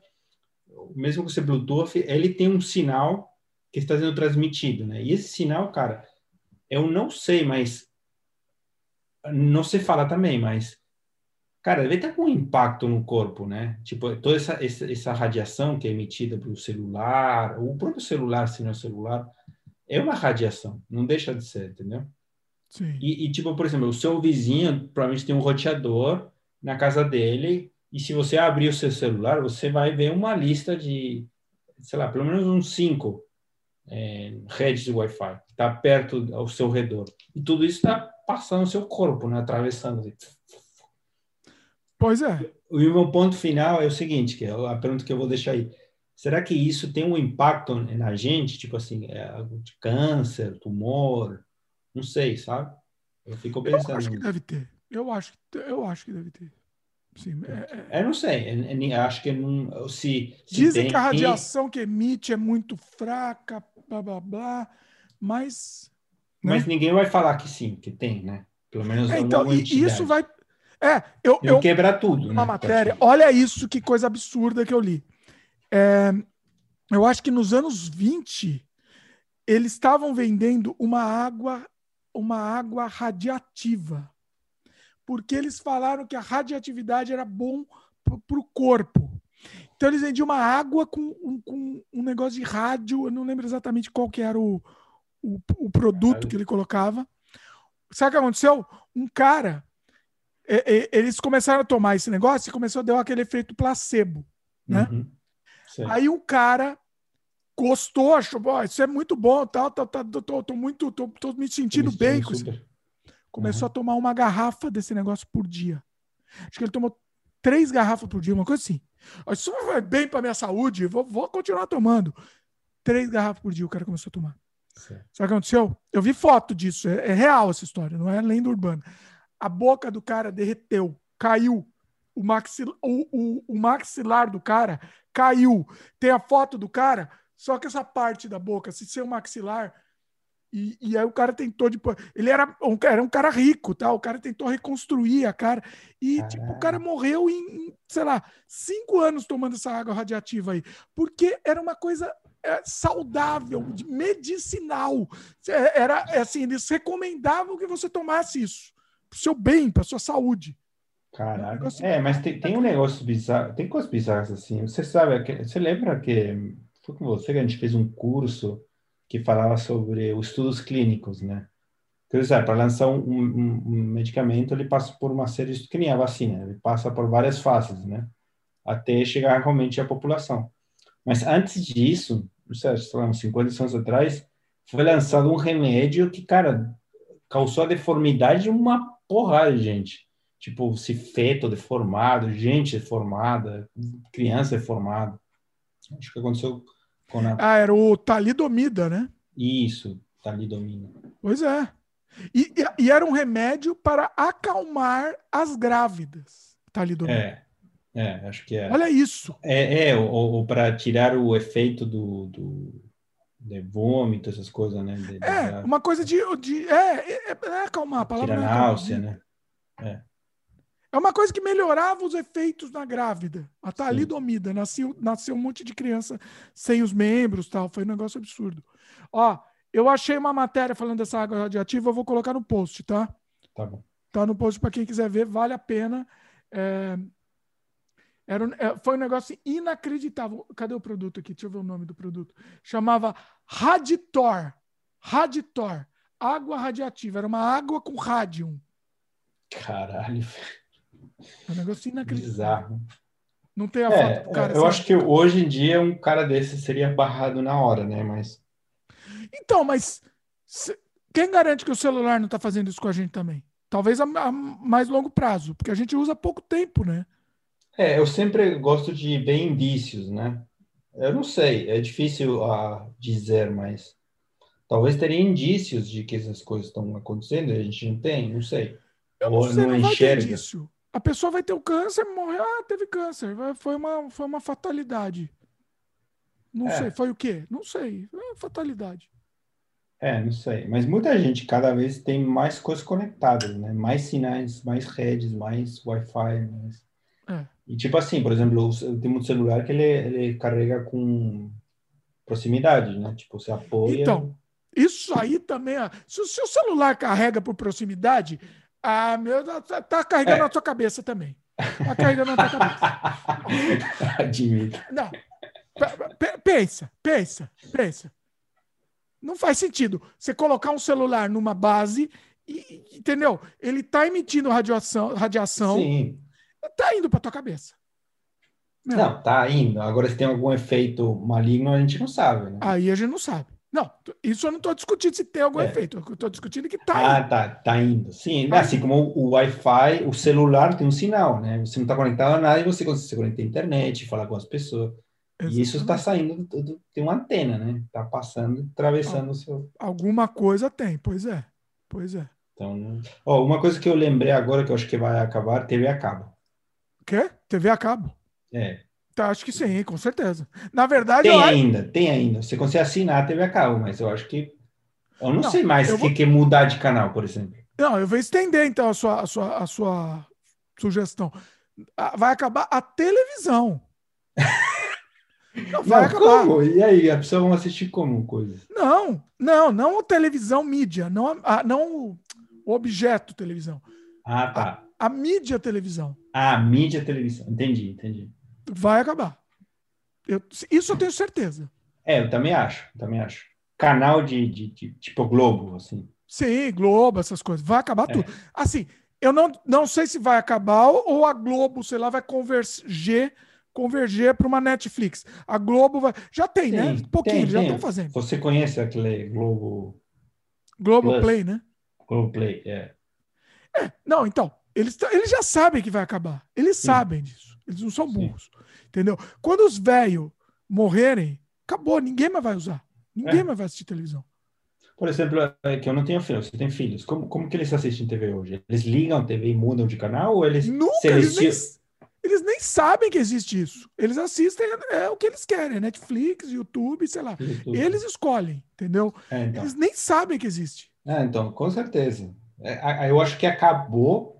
mesmo que você Bluetooth, ele tem um sinal que está sendo transmitido, né? E esse sinal, cara, eu não sei, mas não sei falar também, mas cara, deve estar com um impacto no corpo, né? Tipo, toda essa, essa, essa radiação que é emitida pelo celular, o próprio celular, se não é celular, é uma radiação, não deixa de ser, entendeu? Sim. E, e, tipo, por exemplo, o seu vizinho provavelmente tem um roteador na casa dele, e se você abrir o seu celular, você vai ver uma lista de, sei lá, pelo menos uns cinco é, redes de Wi-Fi, que está perto ao seu redor. E tudo isso está passando no seu corpo, né? atravessando. Pois é. O meu ponto final é o seguinte, que é a pergunta que eu vou deixar aí. Será que isso tem um impacto na gente, tipo assim, é, de câncer, tumor? Não sei, sabe? Eu fico pensando. Eu acho que deve ter. Eu acho, eu acho que deve ter. Sim, é, é... Eu não sei. Eu, acho que não, se, se dizem tem, que a radiação que emite é muito fraca, blá blá blá, mas né? mas ninguém vai falar que sim, que tem, né? Pelo menos é, então isso vai é eu eu quebrar tudo, uma né? matéria. Olha isso que coisa absurda que eu li. É, eu acho que nos anos 20 eles estavam vendendo uma água uma água radiativa porque eles falaram que a radioatividade era bom para o corpo. Então eles vendiam uma água com, um, com um negócio de rádio, eu não lembro exatamente qual que era o, o, o produto que ele colocava. Sabe o que aconteceu? Um cara, é, é, eles começaram a tomar esse negócio e começou a dar aquele efeito placebo, né? Uhum. Aí o cara gostou, achou, isso é muito bom, tal, tal, tal, tô, tô, muito, tô, tô me sentindo bem com isso. Começou uhum. a tomar uma garrafa desse negócio por dia. Acho que ele tomou três garrafas por dia, uma coisa assim. Isso vai bem para minha saúde, vou, vou, continuar tomando. Três garrafas por dia o cara começou a tomar. Certo. Sabe o que aconteceu? Eu vi foto disso, é, é, real essa história, não é lenda urbana. A boca do cara derreteu, caiu. O, maxil, o, o, o maxilar do cara caiu. Tem a foto do cara, só que essa parte da boca, se ser o maxilar, e, e, aí o cara tentou depois. Ele era um, era um cara rico, tá? O cara tentou reconstruir a cara. E tipo, o cara morreu em, sei lá, cinco anos tomando essa água radiativa aí. Porque era uma coisa é, saudável, medicinal. É, era é, assim, eles recomendavam que você tomasse isso. Pro seu bem, pra sua saúde. Caralho. É, mas tem, tem um negócio bizarro, tem coisas bizarras assim. Você sabe, você lembra que foi com você que a gente fez um curso que falava sobre os estudos clínicos, né? Quer dizer, para lançar um, um, um, medicamento, ele passa por uma série de... Que nem a vacina, ele passa por várias fases, né? Até chegar realmente à população. Mas antes disso, não sei, lá, uns 50 anos atrás, foi lançado um remédio que, cara, causou a deformidade de uma porrada de gente. Tipo, se feto deformado, gente deformada, criança deformada. Acho que aconteceu ah, era o talidomida, né? Isso, talidomida. Pois é. E, e, e, era um remédio para acalmar as grávidas, talidomida. É, é acho que é. Olha isso. É, é ou, ou para tirar o efeito do, do de vômito, essas coisas, né? De, é, de... uma coisa de. de é, é, é acalmar a palavra. Tira náusea, né? É. É uma coisa que melhorava os efeitos na grávida. A talidomida. Nasceu, nasceu um monte de criança sem os membros tal. Foi um negócio absurdo. Ó, eu achei uma matéria falando dessa água radioativa, eu vou colocar no post, tá? Tá bom. Tá no post para quem quiser ver, vale a pena. É... Era é, foi um negócio inacreditável. Cadê o produto aqui? Deixa eu ver o nome do produto. Chamava Raditor. Raditor. Água radiativa. Era uma água com rádio. Caralho. É um negócio inacreditável. Bizarro. Não tem a é, foto do cara. Eu assim. acho que hoje em dia um cara desse seria barrado na hora, né? Mas. Então, mas se... quem garante que o celular não está fazendo isso com a gente também? Talvez a, a, mais longo prazo, porque a gente usa pouco tempo, né? É, eu sempre gosto de ver indícios, né? Eu não sei, é difícil uh, dizer, mas talvez teria indícios de que essas coisas estão acontecendo e a gente não tem, não sei. Eu não Ou sei, não, não enxerga. Indício a pessoa vai ter o câncer, morreu, ah, teve câncer, foi uma, foi uma fatalidade. Não é. sei, foi o quê? Não sei, é fatalidade. É, não sei. Mas muita gente cada vez tem mais coisas conectadas, né? Mais sinais, mais redes, mais Wi-Fi. Mais... É. E tipo assim, por exemplo, tem um celular que ele, ele carrega com proximidade, né? Tipo, você apoia. Então, isso aí também. Se o seu celular carrega por proximidade, ah, meu, tá, tá carregando é. na sua cabeça também. Vai cair na tua cabeça. Admito. Não. Pensa, pensa, pensa. Não faz sentido você colocar um celular numa base e, entendeu? Ele está emitindo radiação, radiação. Sim. Tá indo para tua cabeça. Não. não, tá indo. Agora, se tem algum efeito maligno, a gente não sabe. Né? Aí a gente não sabe. Não, isso eu não estou discutindo se tem algum é. efeito. Eu estou discutindo que tá ah, indo. tá, tá indo. Sim, tá assim como o Wi-Fi, o celular tem um sinal, né? Você não está conectado a nada e você consegue se conectar à internet, falar com as pessoas. Exatamente. E isso está saindo, do, tem uma antena, né? Está passando, atravessando o seu. Alguma coisa tem, pois é. Pois é. Então, uma coisa que eu lembrei agora que eu acho que vai acabar, TV a cabo. Quê? TV a cabo? É. Tá, acho que sim, com certeza. Na verdade, tem ainda, tem ainda. Você consegue assinar a TV a cabo, mas eu acho que eu não, não sei mais o que, vou... mudar de canal, por exemplo. Não, eu vou estender então a sua, a sua, a sua sugestão. Ah, vai acabar a televisão. Não, vai não, acabar. Como? E aí, a pessoa vai assistir como coisa? Não, não, não a televisão mídia, não, a, não o objeto televisão. Ah, tá. A, a mídia televisão. Ah, mídia televisão. Entendi, entendi. Vai acabar. Eu, isso eu tenho certeza. É, eu também acho, também acho. Canal de, de, de tipo Globo, assim. Sim, Globo, essas coisas. Vai acabar é. tudo. Assim, eu não, não sei se vai acabar ou a Globo, sei lá, vai converger converger para uma Netflix. A Globo vai. Já tem, né? Sim, né? Um pouquinho, tem, já estão fazendo. Você conhece aquele Globo. Globo Plus. Play, né? Globo Play, é. É, não, então. Eles, eles já sabem que vai acabar. Eles Sim. sabem disso. Eles não são burros. Sim. Entendeu? Quando os velhos morrerem, acabou. Ninguém mais vai usar. Ninguém é. mais vai assistir televisão. Por exemplo, é que eu não tenho filhos, você tem filhos. Como, como que eles assistem TV hoje? Eles ligam a TV e mudam de canal ou eles Nunca, selecionam? Eles eles nem sabem que existe isso. Eles assistem é, o que eles querem, Netflix, YouTube, sei lá. YouTube. Eles escolhem, entendeu? É, então. Eles nem sabem que existe. É, então, com certeza. É, eu acho que acabou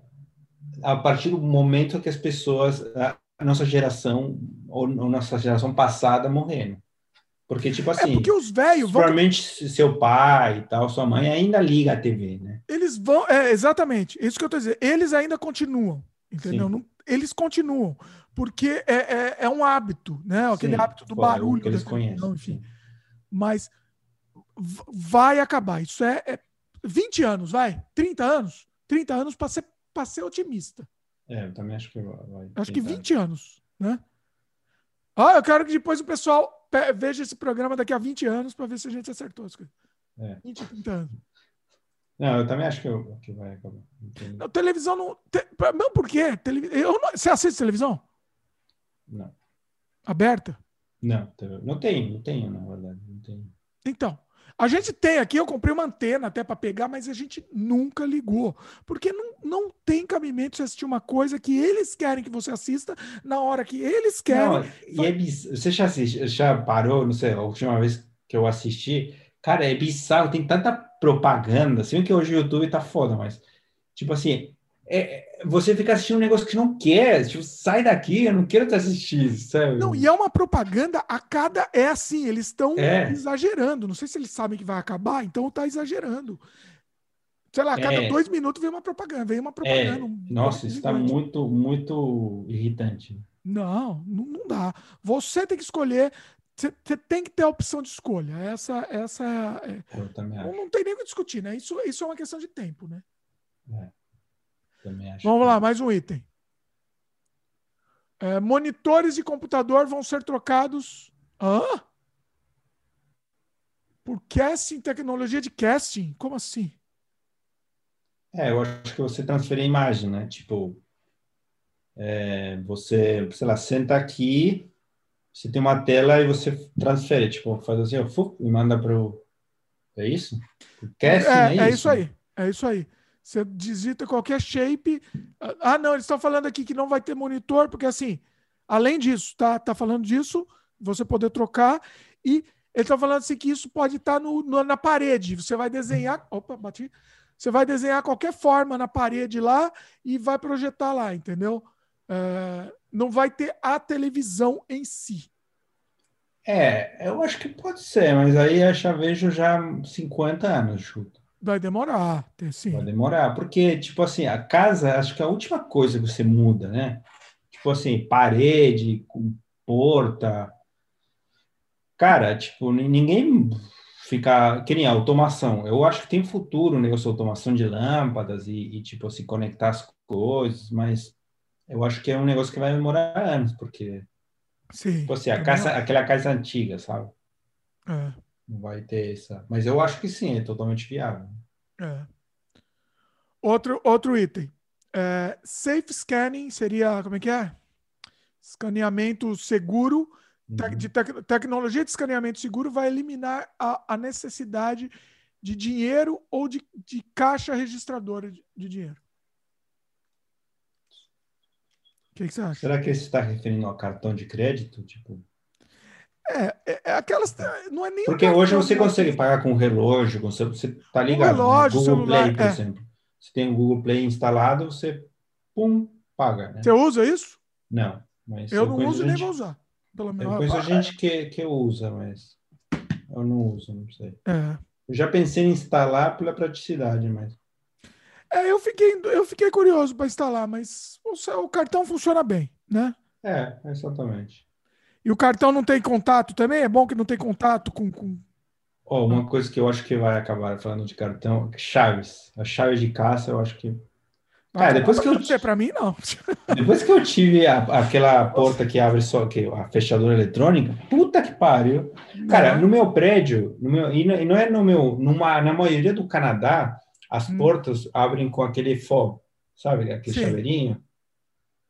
a partir do momento que as pessoas, a nossa geração, ou nossa geração passada, morreram. Porque, tipo é, assim. É porque os velhos. Provavelmente vão... seu pai e tal, sua mãe ainda liga a TV, né? Eles vão. É, exatamente. Isso que eu tô dizendo. Eles ainda continuam. Entendeu? Não, eles continuam, porque é, é, é um hábito, né? Aquele Sim, hábito do barulho. Que eles conhecem. Enfim. Mas vai acabar. Isso é, é 20 anos, vai? 30 anos? 30 anos para ser, ser otimista. É, eu também acho que vai. Acho que 20 anos, né? Ah, eu quero que depois o pessoal veja esse programa daqui a 20 anos para ver se a gente acertou as coisas. É. 20, 30 anos. Não, eu também acho que, eu, que vai acabar. Não, televisão não. Te, não, por quê? Televi, eu não, você assiste televisão? Não. Aberta? Não, não tenho, não tenho, na verdade. Não tenho. Então, a gente tem aqui, eu comprei uma antena até para pegar, mas a gente nunca ligou. Porque não, não tem cabimento você assistir uma coisa que eles querem que você assista na hora que eles querem. Não, e é bis... Você já, assiste, já parou, não sei, a última vez que eu assisti, cara, é bizarro, tem tanta propaganda, assim que hoje o YouTube tá foda, mas tipo assim, é, você fica assistindo um negócio que não quer, tipo, sai daqui, eu não quero te assistir, sabe? Não, e é uma propaganda a cada. É assim, eles estão é. exagerando. Não sei se eles sabem que vai acabar, então tá exagerando. Sei lá, a cada é. dois minutos vem uma propaganda, vem uma propaganda. É. Um Nossa, isso está muito, muito irritante. Não, não, não dá. Você tem que escolher você tem que ter a opção de escolha. Essa, essa é, Eu também acho. Não tem nem o que discutir, né? Isso, isso é uma questão de tempo, né? É. Também acho. Vamos que... lá, mais um item. É, monitores de computador vão ser trocados. Hã? Por casting, tecnologia de casting? Como assim? É, eu acho que você transfere a imagem, né? Tipo, é, você, sei lá, senta aqui, você tem uma tela e você transfere, tipo, faz assim, ó, e manda para o. É isso? Casting, é, é, é, isso, isso aí. É isso aí. Você digita qualquer shape. Ah, não, eles estão falando aqui que não vai ter monitor, porque assim, além disso, tá, tá falando disso, você poder trocar. E eles estão falando assim que isso pode estar tá no, no, na parede. Você vai desenhar. Opa, bati. Você vai desenhar qualquer forma na parede lá e vai projetar lá, entendeu? É, não vai ter a televisão em si. É, eu acho que pode ser, mas aí eu já vejo já 50 anos, chuto. Vai demorar, sim. Vai demorar, porque, tipo assim, a casa, acho que é a última coisa que você muda, né? Tipo assim, parede, porta. Cara, tipo, ninguém fica. Que nem a automação. Eu acho que tem futuro o negócio automação de lâmpadas e, e, tipo, se conectar as coisas, mas eu acho que é um negócio que vai demorar anos, porque. Sim. Tipo assim, a casa, aquela casa antiga, sabe? É. Não vai ter essa. Mas eu acho que sim, é totalmente viável. É. Outro, outro item. É, safe scanning seria, como é que é? Escaneamento seguro. Uhum. De tec tecnologia de escaneamento seguro vai eliminar a, a necessidade de dinheiro ou de, de caixa registradora de, de dinheiro. O que, que, você acha? Será que você está referindo ao cartão de crédito? Tipo, é, é, é, aquelas. Não é nem. Porque hoje você consegue pagar com relógio, você, você tá ligado? Um relógio, Google celular, Play, por é. exemplo. Você tem o Google Play instalado, você pum, paga. Né? Você usa isso? Não. Mas eu não uso gente, nem vou usar. Pelo menos. Eu conheço gente que, que usa, mas eu não uso, não sei. É. Eu já pensei em instalar pela praticidade, mas. É, eu fiquei, eu fiquei curioso para instalar, mas o, o cartão funciona bem, né? É, exatamente. E o cartão não tem contato também? É bom que não tem contato com. com... Oh, uma coisa que eu acho que vai acabar falando de cartão, chaves. A chave de caça, eu acho que. Cara, depois que eu. Não para mim, não. Depois que eu tive a, aquela porta que abre só que a fechadura eletrônica, puta que pariu. Cara, no meu prédio, no meu, e não é no meu, numa, na maioria do Canadá, as hum. portas abrem com aquele fob, sabe? Aquele Sim. chaveirinho.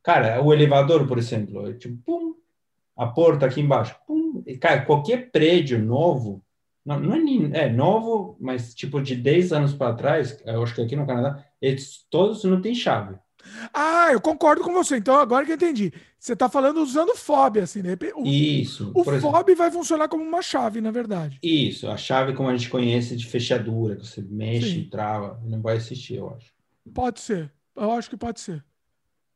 Cara, o elevador, por exemplo, é tipo, pum, a porta aqui embaixo. Pum, e, cara, qualquer prédio novo, não, não é, é, novo, mas tipo de 10 anos para trás, eu acho que aqui no Canadá, eles todos não têm chave. Ah, eu concordo com você. Então, agora que eu entendi. Você está falando usando FOB, assim, né? O, Isso. O FOB vai funcionar como uma chave, na verdade. Isso, a chave como a gente conhece de fechadura, que você mexe Sim. e trava, não vai existir, eu acho. Pode ser. Eu acho que pode ser.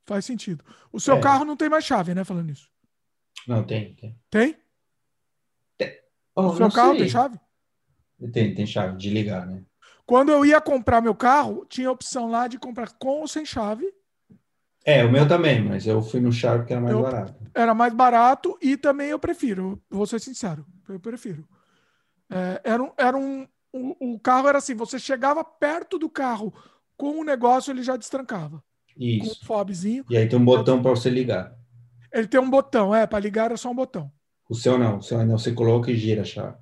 Faz sentido. O seu é. carro não tem mais chave, né? Falando isso. Não, tem, tem. Tem? tem. Oh, o seu carro sei. tem chave? Tem, tem chave de ligar, né? Quando eu ia comprar meu carro, tinha a opção lá de comprar com ou sem chave. É, o meu também, mas eu fui no chave porque era mais eu, barato. Era mais barato e também eu prefiro, vou ser sincero, eu prefiro. É, era um, era um, o, o carro era assim, você chegava perto do carro com o negócio, ele já destrancava. Isso. Com um fobzinho. E aí tem um botão para você ligar. Ele tem um botão, é, para ligar é só um botão. O seu não, o seu não, você coloca e gira a chave.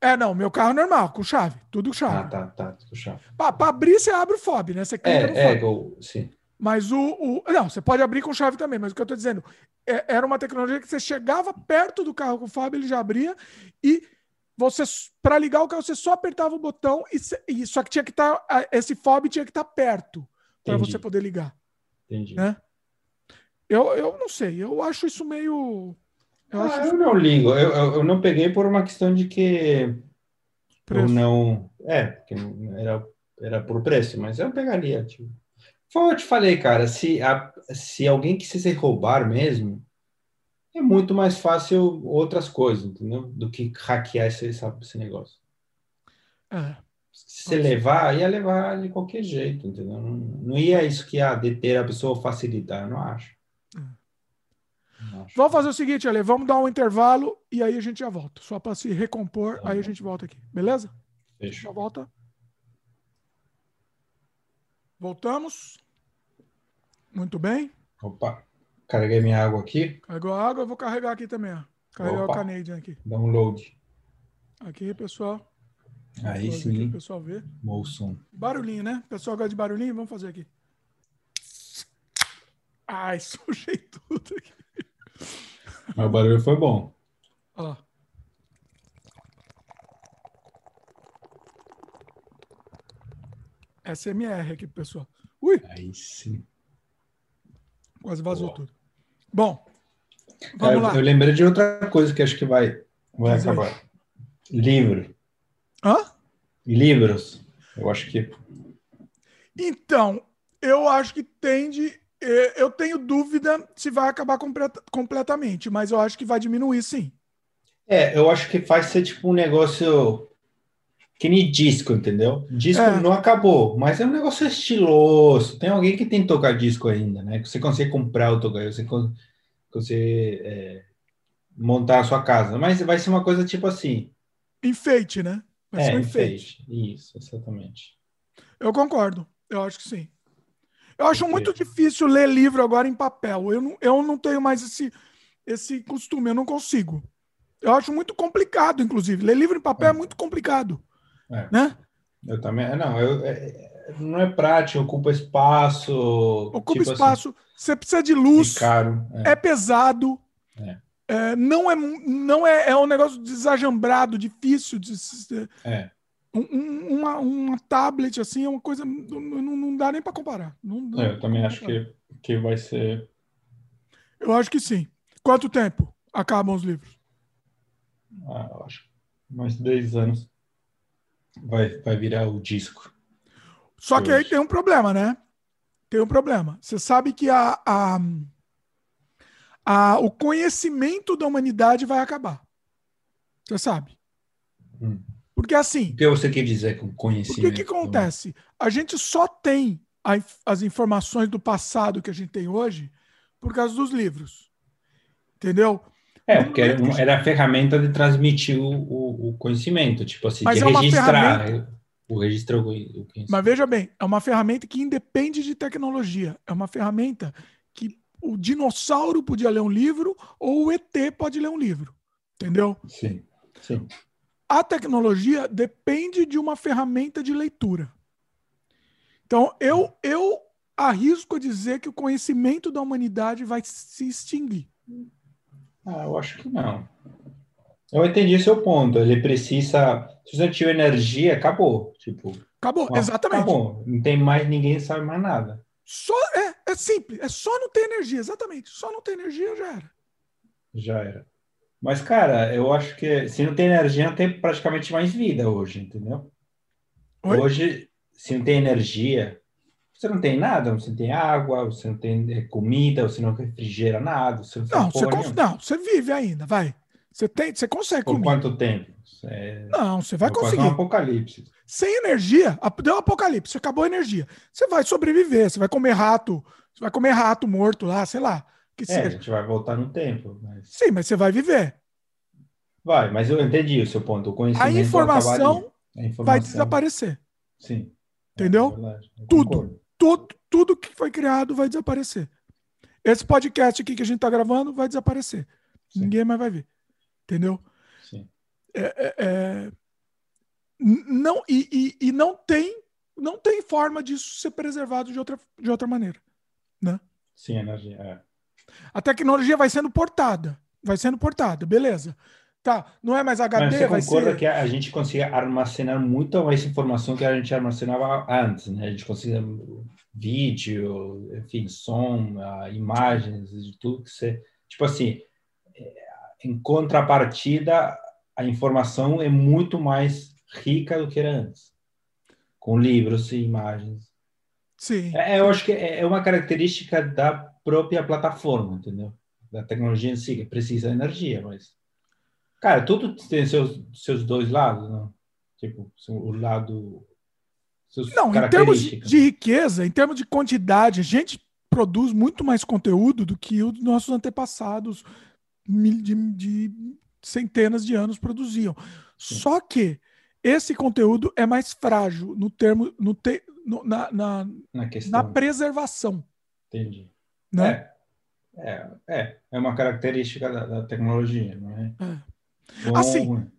É, não, meu carro é normal, com chave, tudo chave. Ah, tá, tá, com chave. Para abrir, você abre o FOB, né? Você clica é, no é, FOB. É, sim. Mas o, o, Não, você pode abrir com chave também, mas o que eu estou dizendo é, era uma tecnologia que você chegava perto do carro com o FOB, ele já abria, e você, para ligar o carro, você só apertava o botão, e, e só que tinha que estar. Tá, esse FOB tinha que estar tá perto para você poder ligar. Entendi. Né? Eu, eu não sei, eu acho isso meio. Eu, ah, eu não ligo, eu, eu, não peguei por uma questão de que. Preço. Eu não. É, porque era, era por preço, mas eu pegaria. Tipo. Foi eu te falei, cara, se, a, se alguém quisesse roubar mesmo, é muito mais fácil outras coisas, entendeu? Do que hackear esse, esse negócio. É. Se levar, ia levar de qualquer jeito, entendeu? Não, não ia isso que ia deter a pessoa facilitar, eu não acho. Vamos fazer o seguinte, Ale, vamos dar um intervalo e aí a gente já volta. Só para se recompor, tá aí a gente volta aqui. Beleza? Fechou. Já volta. Voltamos. Muito bem. Opa, carreguei minha água aqui. Carregou a água, eu vou carregar aqui também. Ó. Carregar o Canadian aqui. Download. Aqui, pessoal. Aí sim. Aqui, pessoal ver. Moção. Barulhinho, né? Pessoal gosta de barulhinho? Vamos fazer aqui. Ai, sujei tudo aqui. Mas o barulho foi bom. Ó. SMR aqui, pessoal. Ui! Aí sim. Quase vazou Boa. tudo. Bom, vamos eu, lá. Eu lembrei de outra coisa que acho que vai, vai acabar. Livro. Hã? Livros. Eu acho que. Então, eu acho que tende é, eu tenho dúvida se vai acabar completamente, mas eu acho que vai diminuir sim. É, eu acho que faz ser tipo um negócio que nem disco, entendeu? Disco É. não acabou, mas é um negócio estiloso. Tem alguém que tem que tocar disco ainda, né? Que você consegue comprar o tocar, você con- você é, montar a sua casa, mas vai ser uma coisa tipo assim. Enfeite, né? Vai ser É, um enfeite. enfeite. Isso, exatamente. Eu concordo. Eu acho que sim. Eu acho muito difícil ler livro agora em papel. Eu não, eu não tenho mais esse, esse costume, eu não consigo. Eu acho muito complicado, inclusive. Ler livro em papel é, É. muito complicado. É. Né? Eu também. Não, eu, é- não é prático, ocupa espaço. Ocupa tipo assim, espaço, você precisa de luz, caro. É. é pesado. É. é, não é, não é, é um negócio desajambrado, difícil de se- É. um- um- uma, uma tablet assim é uma coisa não, não, dá nem para comparar. Não, É, eu também acho que, que vai ser. Eu acho que sim. Quanto tempo acabam os livros? ah, eu acho mais 10 anos vai, vai virar o disco. Só que aí tem um problema, né? Tem um problema. Você sabe que a, a, a- o conhecimento da humanidade vai acabar. Você sabe. Hum. Porque assim, O que você quer dizer com o conhecimento? que, que acontece? A gente só tem a as informações do passado que a gente tem hoje por causa dos livros. Entendeu? É, porque era, um- era a ferramenta de transmitir o, o, o conhecimento, tipo assim, Mas de é registrar. O registro o. Mas veja bem, é uma ferramenta que independe de tecnologia. É uma ferramenta que o dinossauro podia ler um livro ou o ET pode ler um livro. Entendeu? Sim, sim. A tecnologia depende de uma ferramenta de leitura. Então, eu, eu arrisco a dizer que o conhecimento da humanidade vai se extinguir. Ah, eu acho que não. Eu entendi seu ponto. Ele precisa. Se você tiver energia, acabou. Tipo, Acabou, ó, exatamente. Acabou. Não tem mais ninguém sabe mais nada. Só é, é simples, é só não ter energia, exatamente. Só não ter energia já era. Já era. Mas, cara, eu acho que se não tem energia, não tem praticamente mais vida hoje, entendeu? Oi? Hoje, se não tem energia, você não tem nada, você não tem água, você não tem eh, comida, você não refrigera nada, você não Não, você, cons- não, você vive ainda, vai. Você, tem, você consegue Por comer. quanto tempo? É, Não, você vai é quase conseguir. um apocalipse. Sem energia, deu um apocalipse, acabou a energia. Você vai sobreviver, você vai comer rato, você vai comer rato morto lá, sei lá, que É, a seja. gente vai voltar no tempo, mas Sim, mas você vai viver. vai. Mas eu entendi o seu ponto. O A conhecimento informação acabaria. A vai informação, desaparecer. Sim. Entendeu? É Tudo. concordo. Tudo, tudo que foi criado vai desaparecer. Esse podcast aqui que a gente tá gravando vai desaparecer. Sim. Ninguém mais vai ver. Entendeu? Sim. É, é, n- não, e, e, e não tem não tem forma disso ser preservado de outra, de outra maneira. Sim, energia. A tecnologia vai sendo portada. Vai sendo portada, beleza. Tá, não é mais Mas HD, você vai concorda ser. que a gente consiga armazenar muito mais informação que a gente armazenava antes, né? A gente consegue vídeo, enfim, som, ah, imagens, de tudo que você... Tipo assim, eh, em contrapartida, a informação é muito mais rica do que era antes. Com livros e imagens. Sim. É, eu acho que é é uma característica da própria plataforma, entendeu? Da tecnologia em si, que precisa de energia, mas... Cara, tudo tem seus, seus dois lados, não? Tipo, o lado... Não, em termos de, de riqueza, em termos de quantidade, a gente produz muito mais conteúdo do que os nossos antepassados de, de centenas de anos produziam. Só que esse conteúdo é mais frágil no termo, no te- no- na, na, Na na preservação. entendi. Né? É, é, é, é uma característica da, da tecnologia, não é? Bom, Assim,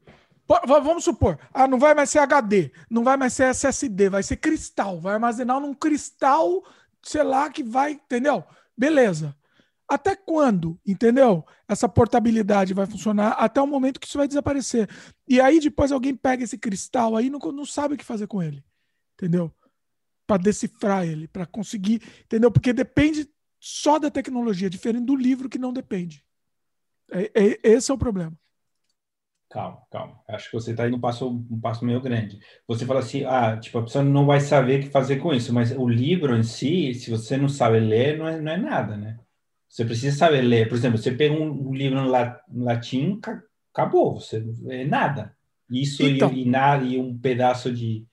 va- Vamos supor, ah, não vai mais ser HD, não vai mais ser SSD, vai ser cristal, vai armazenar num cristal, sei lá, que vai, entendeu? Beleza. Até quando, entendeu? Essa portabilidade vai funcionar até o momento que isso vai desaparecer. E aí depois alguém pega esse cristal aí e não, não sabe o que fazer com ele, entendeu? Para decifrar ele, para conseguir, entendeu? Porque depende só da tecnologia, diferente do livro que não depende. É- é- esse é o problema. Calma, calma. Acho que você está indo um passo, um passo meio grande. Você fala assim, ah, tipo, a pessoa não vai saber o que fazer com isso, mas o livro em si, se você não sabe ler, não é, não é nada, né? Você precisa saber ler. Por exemplo, você pega um, livro em la- em latim, ca- acabou, você é nada. Isso Então. e, e, nada, e um pedaço de,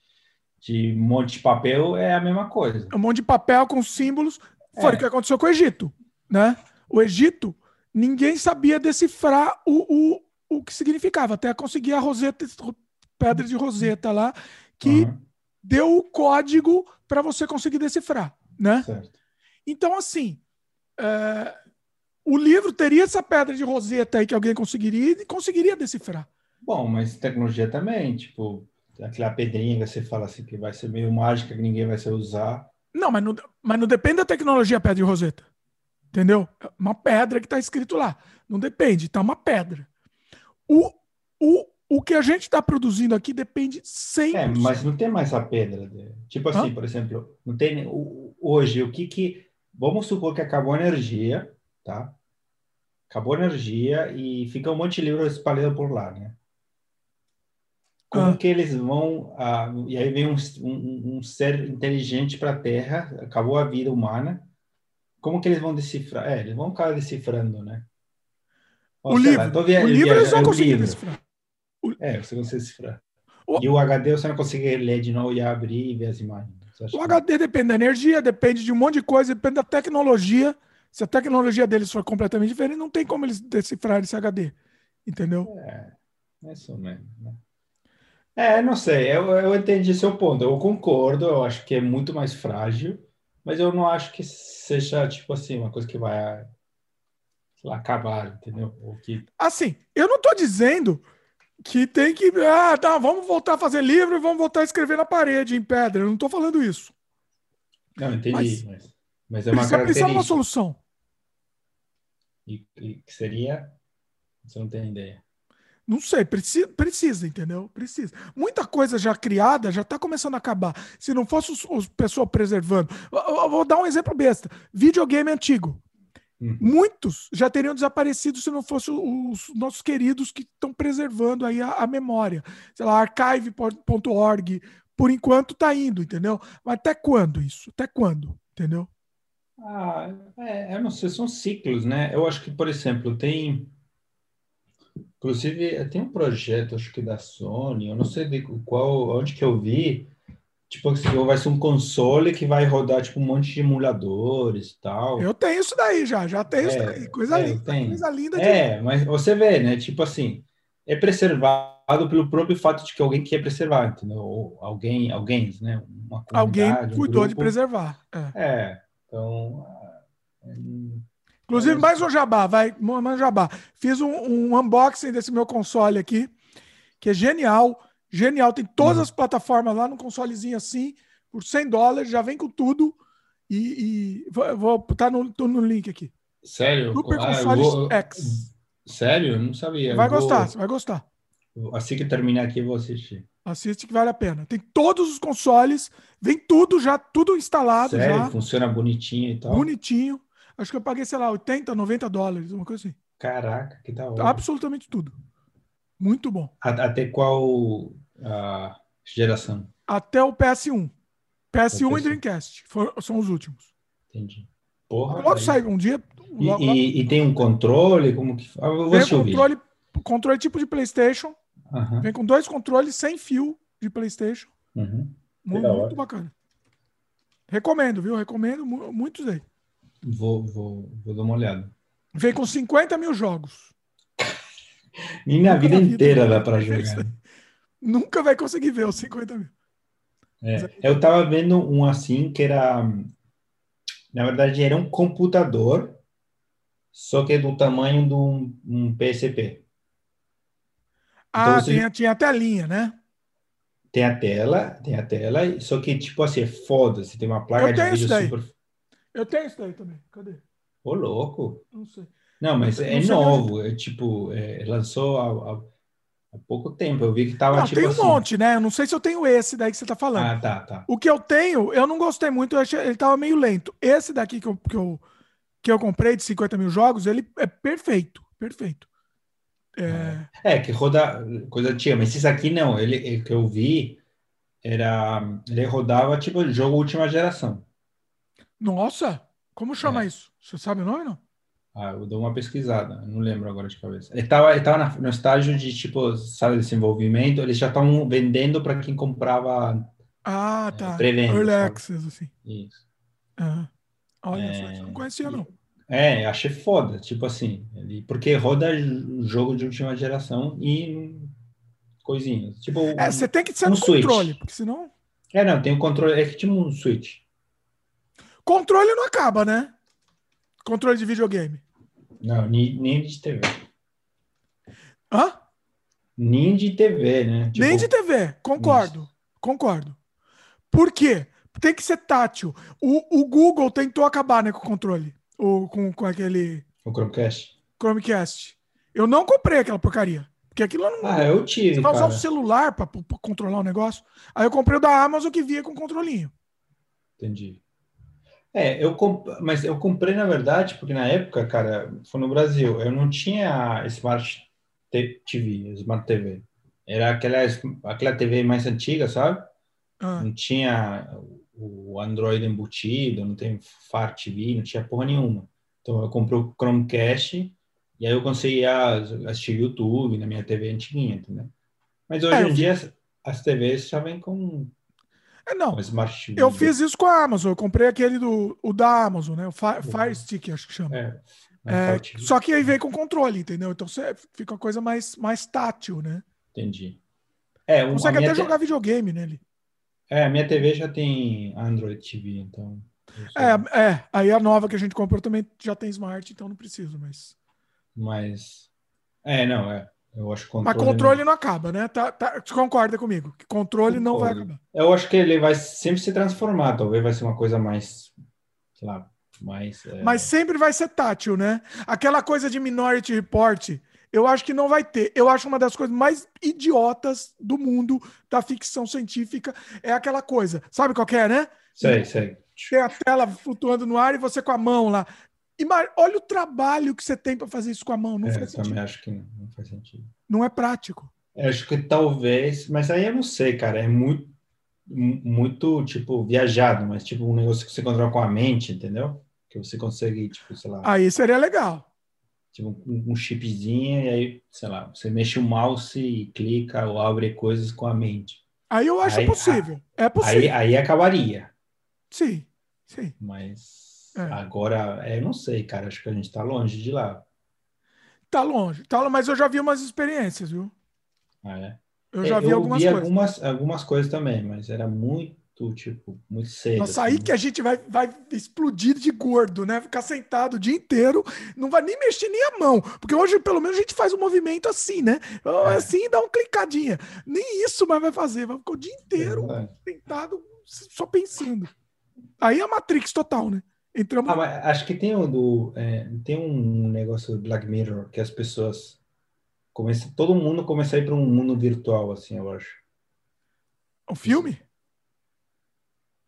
de monte de papel é a mesma coisa. um monte de papel com símbolos. Foi É. o que aconteceu com o Egito, né? O Egito, ninguém sabia decifrar o, o, o que significava, até conseguir a roseta, pedra de roseta lá, que Aham, deu o código para você conseguir decifrar, né? certo. Então, assim, é, o livro teria essa pedra de roseta aí que alguém conseguiria e conseguiria decifrar. Bom, mas tecnologia também, tipo, aquela pedrinha que você fala assim que vai ser meio mágica, que ninguém vai se usar. Não, mas não, mas não depende da tecnologia pedra de roseta. Entendeu? É uma pedra que está escrito lá. Não depende, tá uma pedra. O, o, o que a gente está produzindo aqui depende 100%. É, mas não tem mais a pedra. né? Tipo assim, Hã? por exemplo, não tem hoje o que que vamos supor que acabou a energia, tá? Acabou a energia e fica um monte de livro espalhado por lá, né? Como Ah. que eles vão ah, e aí vem um, um, um ser inteligente para a Terra, acabou a vida humana. Como que eles vão decifrar? É, eles vão ficar decifrando, né? Ou O livro, lá, via- o livro eles vão é conseguir livro. decifrar. É, você consegue decifrar. O- E o HD você não consegue ler de novo e abrir e ver as imagens. O que- HD depende da energia, depende de um monte de coisa, depende da tecnologia. Se a tecnologia deles for completamente diferente, não tem como eles decifrarem esse HD. Entendeu? É, é isso mesmo. Né? É, não sei, eu, eu entendi seu ponto. Eu concordo, eu acho que é muito mais frágil, mas eu não acho que seja, tipo assim, uma coisa que vai, sei lá, acabar, entendeu? Ou que... Assim, eu não tô dizendo que tem que. Ah, tá, vamos voltar a fazer livro e vamos voltar a escrever na parede, em pedra. Eu não tô falando isso. Não, entendi, Mas- mas, mas é uma Precisa característica. solução. E, e que seria... Você não tem ideia. Não sei, precisa, precisa, entendeu? Precisa. Muita coisa já criada já está começando a acabar. Se não fosse os, os pessoal preservando. Eu, eu vou dar um exemplo besta: videogame antigo. Uhum. Muitos já teriam desaparecido se não fossem os nossos queridos que estão preservando aí a, a memória. Sei lá, archive.org. Por enquanto está indo, entendeu? Mas até quando isso? Até quando? Entendeu? Ah, é, eu não sei, são ciclos, né? Eu acho que, por exemplo, tem. Inclusive, tem um projeto, acho que da Sony, eu não sei de qual, onde que eu vi, tipo, assim, vai ser um console que vai rodar, tipo, um monte de emuladores e tal. Eu tenho isso daí já, já tenho isso É, daí. Coisa é, linda. tem. Coisa linda de É, mas você vê, né? Tipo assim, é preservado pelo próprio fato de que alguém quer preservar, entendeu? Ou alguém, alguém, né? Uma alguém comunidade, um cuidou de grupo. preservar. É. É, então. É, Inclusive, Mas- mais um jabá, vai, mais um jabá. Fiz um, um unboxing desse meu console aqui, que é genial, genial. Tem todas Uhum. as plataformas lá no consolezinho assim, por 100 dólares, já vem com tudo. E, e vou, vou botar no, tô no link aqui. Sério? Super Ah, Console vou- X. Sério? Eu não sabia. Vai vou- gostar, você vai gostar. Assim que terminar aqui, eu vou assistir. Assiste que vale a pena. Tem todos os consoles, vem tudo já, tudo instalado Sério? já, Funciona bonitinho e tal? bonitinho. Acho que eu paguei, sei lá, 80, 90 dólares, uma coisa assim. Caraca, que da hora. Absolutamente tudo. Muito bom. A- Até qual ah, geração? até o PS1. PS1 O e PS1. Dreamcast foram- são os últimos. Entendi. Porra. Logo aí. sai um dia. E, Logo, e- e tem um controle? Como que. Ah, eu vou vídeo. controle, controle tipo de PlayStation. Aham, Vem com dois controles sem fio de PlayStation. uhum. Muito, muito bacana. Recomendo, viu? Recomendo mu- muitos aí. Vou, vou, vou dar uma olhada. Vem com 50 mil jogos. Nem na vida inteira dá para É jogar. aí. Nunca vai conseguir ver os 50 mil. É, eu tava vendo um assim que era, na verdade, era um computador, só que do tamanho de um, um PSP. Ah, você- tem, a- tinha a linha, né? Tem a tela, tem a tela, só que tipo assim, é foda, você tem uma placa de vídeo super. Eu tenho isso daí também. Cadê? Ô, louco! Não sei. Não, mas é sei novo, é tipo, é, lançou há, há- pouco tempo. Eu vi que tava Não, tipo tem um assim. monte, né? Eu não sei se eu tenho esse daí que você tá falando. Ah, tá, tá. O que eu tenho, eu não gostei muito, eu achei, ele tava meio lento. Esse daqui que eu, que, eu, que eu comprei de 50 mil jogos, ele é perfeito, perfeito. É, É, que roda coisa tinha, mas esse aqui não, ele o que eu vi era ele rodava tipo jogo última geração. Nossa, como chama É. isso? Você sabe o nome, não? Ah, eu dou uma pesquisada, não lembro agora de cabeça. Ele estava ele tava no estágio de, tipo, sabe, desenvolvimento, eles já estão vendendo para quem comprava Ah, tá. pré-venda, Early? Access, assim. isso. Aham. Olha É, não conhecia, não. É, achei foda, tipo assim, ele, porque roda jogo de última geração e coisinhas. Tipo, É, você tem que ser um no Switch. controle, porque senão. é, não, tem o controle, é que tipo um Switch. Controle não acaba, né? Controle de videogame. Não, nem, nem de TV. Hã? Nem de TV, né? Tipo, Nem de TV, concordo. Concordo. Por quê? Tem que ser tátil. O, o Google tentou acabar né, com o controle. O, com, com aquele O Chromecast. Chromecast. Eu não comprei aquela porcaria. Porque aquilo não. Ah, eu tive, você vai usar o celular para controlar o negócio. Aí eu comprei o da Amazon que via com controlinho. Entendi. É, eu comp... mas eu comprei na verdade porque na época, cara, foi no Brasil, eu não tinha Smart TV, Smart TV. Era aquela aquela TV mais antiga, sabe? Ah, Não tinha o Android embutido, não tem Fire TV, não tinha porra nenhuma. Então eu comprei o Chromecast e aí eu conseguia assistir YouTube na minha TV antiguinha, entendeu? Mas hoje É, em dia as, as TVs já vêm com, é, não. Smart TV. Eu fiz isso com a Amazon. Eu comprei aquele do o da Amazon, né? O Fi- Fire Stick, acho que chama. É, É, só que aí vem com controle, entendeu? Então você fica uma coisa mais, mais tátil, né? Entendi. É, a Consegue até te- jogar videogame nele. é, a minha TV já tem Android TV, então. É, é, aí a nova que a gente comprou também já tem smart, então não preciso, mas. Mas. É, não, é. Eu acho que Mas controle não acaba, né? Tá, tá, concorda comigo? Que controle não vai acabar. Eu acho que ele vai sempre se transformar, talvez vai ser uma coisa mais. Sei lá, mais. é, Mas sempre vai ser tátil, né? Aquela coisa de Minority Report, eu acho que não vai ter. Eu acho uma das coisas mais idiotas do mundo da ficção científica é aquela coisa. Sabe qual que é, né? Sei, sei. Tem a tela flutuando no ar e você com a mão lá. Ima- Olha o trabalho que você tem para fazer isso com a mão. Não É, faz eu sentido. também acho que não, não faz sentido. Não é prático. Eu acho que talvez, mas aí eu não sei, cara. É muito, mu- muito tipo viajado, mas tipo um negócio que você controla com a mente, entendeu? Que você consegue, tipo, sei lá. Aí seria legal. tipo um, um chipzinho e aí, sei lá, você mexe o mouse e clica ou abre coisas com a mente. Aí eu acho Aí- possível. É Aí, possível. aí acabaria, Sim, sim. mas É. agora, é, eu não sei, cara, acho que a gente tá longe de lá. Tá longe. Tá, mas eu já vi umas experiências, viu? Ah, é? Eu já É, vi algumas vi coisas. algumas, algumas coisas também, mas era muito, tipo, muito cedo. Nossa, assim. aí que a gente vai, vai explodir de gordo, né? Ficar sentado o dia inteiro, não vai nem mexer nem a mão. Porque hoje, pelo menos, a gente faz um movimento assim, né? É. Assim e dá uma clicadinha. Nem isso mais vai fazer. Vai ficar o dia inteiro É. sentado só pensando. Aí é a Matrix total, né? Entramos. Ah, acho que tem um do, é, tem um negócio do Black Mirror que as pessoas começam, todo mundo começa a ir para um mundo virtual, assim, eu acho. O filme?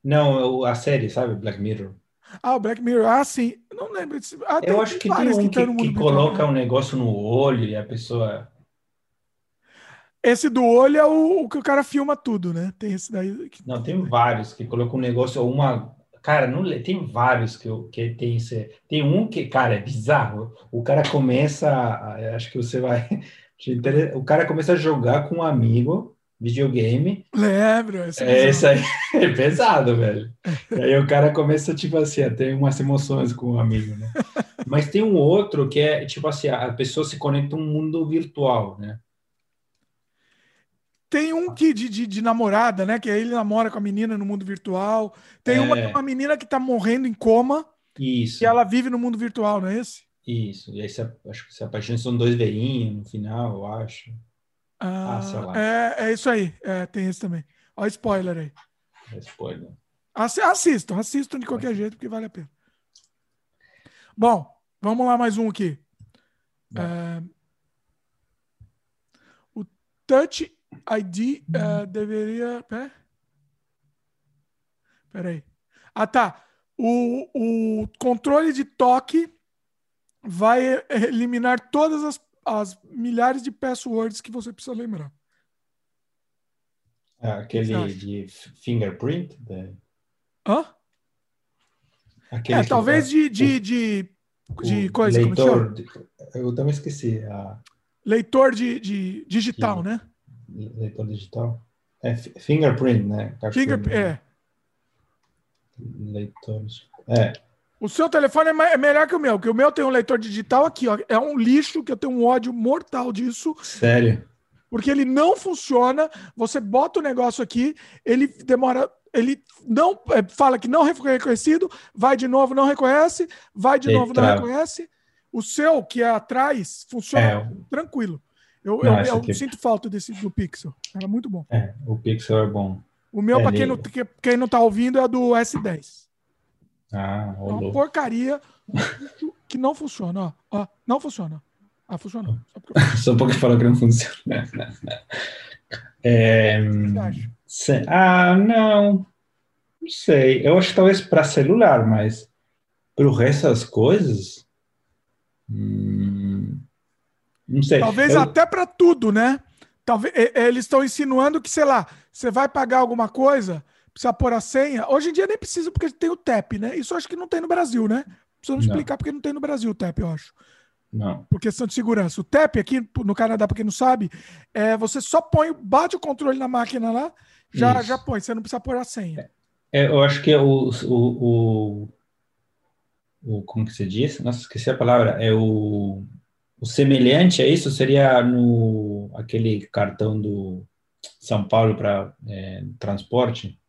Não, a série, sabe? Black Mirror. Ah, o Black Mirror. Ah, sim. Não lembro. desse- Ah, Eu acho que tem um tão que, que virtual. coloca um negócio no olho e a pessoa. Esse do olho é o, o que o cara filma tudo, né? Tem esse daí. que- Não, tem vários que colocam um negócio ou uma. Cara, não tem vários que, eu- que tem esse. Tem um que, cara, é bizarro. O cara começa. Acho que você vai. O cara começa a jogar com um amigo videogame. Lembro. Esse É, bizarro. isso aí é pesado, velho. E aí o cara começa, tipo assim, a ter umas emoções com o amigo, né? Mas tem um outro que é, tipo assim, a pessoa se conecta a um mundo virtual, né? Tem um que de, de, de namorada, né? Que aí ele namora com a menina no mundo virtual. Tem É. uma, uma menina que tá morrendo em coma Isso, e ela vive no mundo virtual, não é esse? isso. E aí você, acho que se apaixona, são dois veinhos no final, eu acho. Ah, Ah, sei lá. É, é isso aí. É, tem esse também. Olha o spoiler aí. É spoiler. Assi- Assistam, assistam de qualquer jeito, porque vale a pena. Bom, vamos lá mais um aqui. É, o Touch ID é, deveria. Pera. Peraí. Ah, tá. O, o controle de toque vai eliminar todas as, as milhares de passwords que você precisa lembrar. Ah, aquele de fingerprint? né? Hã? Aquele É, talvez tá- de, de, de de coisa, é leitor, de- eu também esqueci, a Leitor de, de digital, né? Leitor digital. É fi- fingerprint, né? Finger, Cartão, é. Leitor, é, O seu telefone é, é melhor que o meu, porque o meu tem um leitor digital aqui, ó. É um lixo que eu tenho um ódio mortal disso, sério. porque ele não funciona. Você bota o negócio aqui, ele demora. Ele não é, fala que não foi reconhecido, vai de novo, não reconhece, vai de Ele novo, não reconhece. O seu, que é atrás, funciona É. tranquilo. Eu, Não, eu- eu sinto falta desse do Pixel. Era muito bom. É, o Pixel é bom. O meu, É, para quem não, que- quem não tá ouvindo, é do S10. Ah, É uma rolou. porcaria que não funciona. Ó, ó, não funciona. Ah, funcionou. Só porque falou que não funciona. É, se- ah, não. Não sei. Eu acho que talvez para celular, mas para o resto das coisas. hum, não sei. Talvez Eu- até para tudo, né? Talvez eles estão insinuando que, sei lá, você vai pagar alguma coisa, precisa pôr a senha. Hoje em dia nem precisa porque tem o TAP, né? Isso eu acho que não tem no Brasil, né? Precisamos Não. explicar porque não tem no Brasil o TAP, eu acho. Não. Por questão de segurança. O TAP aqui no Canadá, para quem não sabe, é você só põe, bate o controle na máquina lá, já, Isso. já põe, você não precisa pôr a senha. É, eu acho que é o, o, o, o- Como que se diz? Nossa, esqueci a palavra. É o. O semelhante a isso seria no aquele cartão do São Paulo para transporte.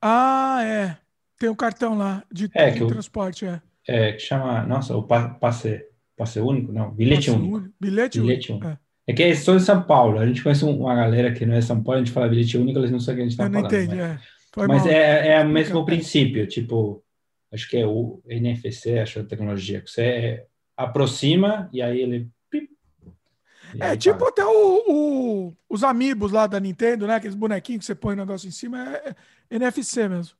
Ah, é. Tem o cartão lá de, É, de que o- transporte, é. É, que chama, nossa, o pa- passe, passe único? Não, bilhete Passe único. único. Bilhete, Bilhete único. único. É. É que eles são em São Paulo. A gente conhece um- uma galera que não é São Paulo, a gente fala bilhete único, eles não sabem o que a gente está Eu não falando. entendi, Mas, é. Foi mas mal. é, é o mesmo princípio, tipo, acho que é o NFC, acho a tecnologia, que você aproxima e aí ele. pip, e É aí tipo até o, o- os amigos lá da Nintendo, né? Aqueles bonequinhos que você põe o negócio em cima, é, é NFC mesmo.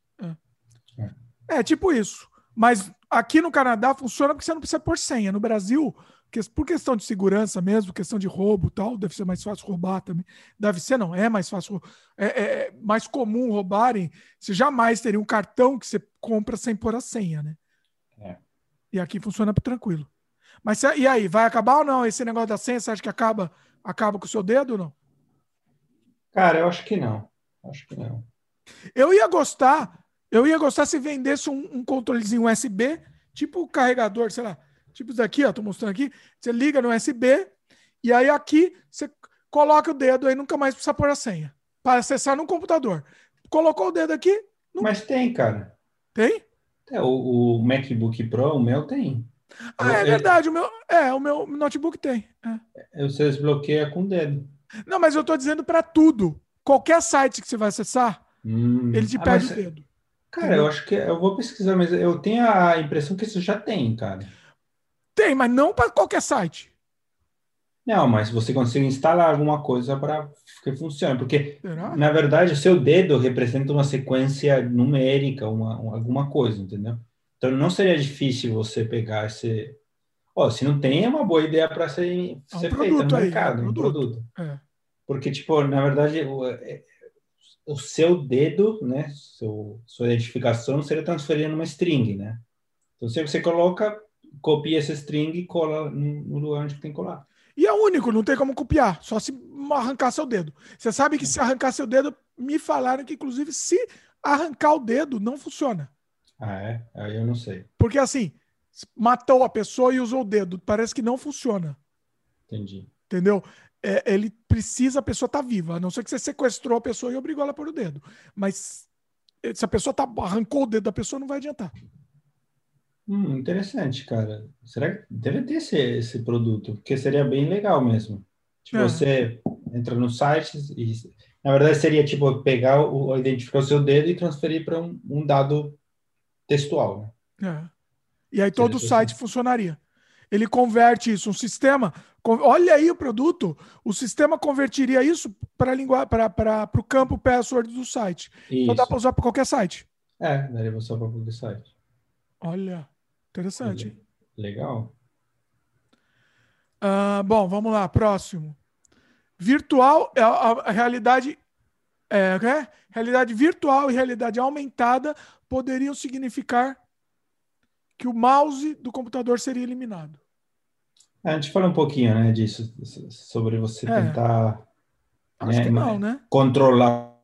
É. É, tipo isso. Mas aqui no Canadá funciona porque você não precisa pôr senha. No Brasil, que- por questão de segurança mesmo, questão de roubo e tal, deve ser mais fácil roubar também. Deve ser, não, é mais fácil. É, é- é mais comum roubarem. Você jamais teria um cartão que você compra sem pôr a senha, né? É. E aqui funciona tranquilo. Mas e aí, vai acabar ou não? Esse negócio da senha, você acha que acaba, acaba com o seu dedo ou não? Cara, eu acho que não. Acho que não. Eu ia gostar, eu ia gostar se vendesse um, um controlezinho USB, tipo o carregador, sei lá, tipo isso daqui, ó, tô mostrando aqui. Você liga no USB e aí aqui você coloca o dedo aí nunca mais precisa pôr a senha para acessar no computador. Colocou o dedo aqui, Não- Mas tem, cara. tem? É, o, o MacBook Pro, o meu tem. Ah, é verdade, o meu, é, o meu notebook tem. é. Você desbloqueia com o dedo. Não, mas eu tô dizendo para tudo. Qualquer site que você vai acessar, Hum. ele te Ah, pede mas- o dedo. Cara, eu acho que eu vou pesquisar, mas eu tenho a impressão que isso já tem, cara. Tem, mas não para qualquer site. Não, mas você consegue instalar alguma coisa para que funcione, porque Será? na verdade o seu dedo representa uma sequência numérica, uma, uma- alguma coisa, entendeu? Então não seria difícil você pegar esse. Ó, se não tem, é uma boa ideia para ser, É um ser feita produto no aí, mercado, é um um produto. produto. É. Porque, tipo, na verdade, o, é- o seu dedo, né, seu, sua identificação seria transferida numa string, né? Então, se você coloca, copia essa string e cola no, no lugar onde tem que colar. E é único, não tem como copiar, só se arrancar seu dedo. Você sabe que se arrancar seu dedo, me falaram que, inclusive, se arrancar o dedo, não funciona. Ah, é? Aí eu não sei. Porque assim, matou a pessoa e usou o dedo. Parece que não funciona. Entendi. Entendeu? É, ele precisa, a pessoa estar viva. A não ser que você sequestrou a pessoa e obrigou ela a pôr o dedo. Mas se a pessoa tá, arrancou o dedo da pessoa, não vai adiantar. Hum, interessante, cara. Será que deve ter esse, esse produto? Porque seria bem legal mesmo. Tipo, É. você entra no site e, na verdade, seria tipo pegar o, identificar o seu dedo e transferir para um, um dado textual, né? É. E aí todo o site funcionaria. Ele converte isso, um sistema. Olha aí o produto. O sistema convertiria isso para o campo password do site. Então dá Isso. para usar para qualquer site. É, daria só para o site. Olha, interessante. Legal. Ah, bom, vamos lá, próximo. Virtual, a, a- a realidade, é, é? realidade virtual e realidade aumentada poderiam significar que o mouse do computador seria eliminado. A gente fala um pouquinho, né, disso, sobre você É. tentar É, que não, né? controlar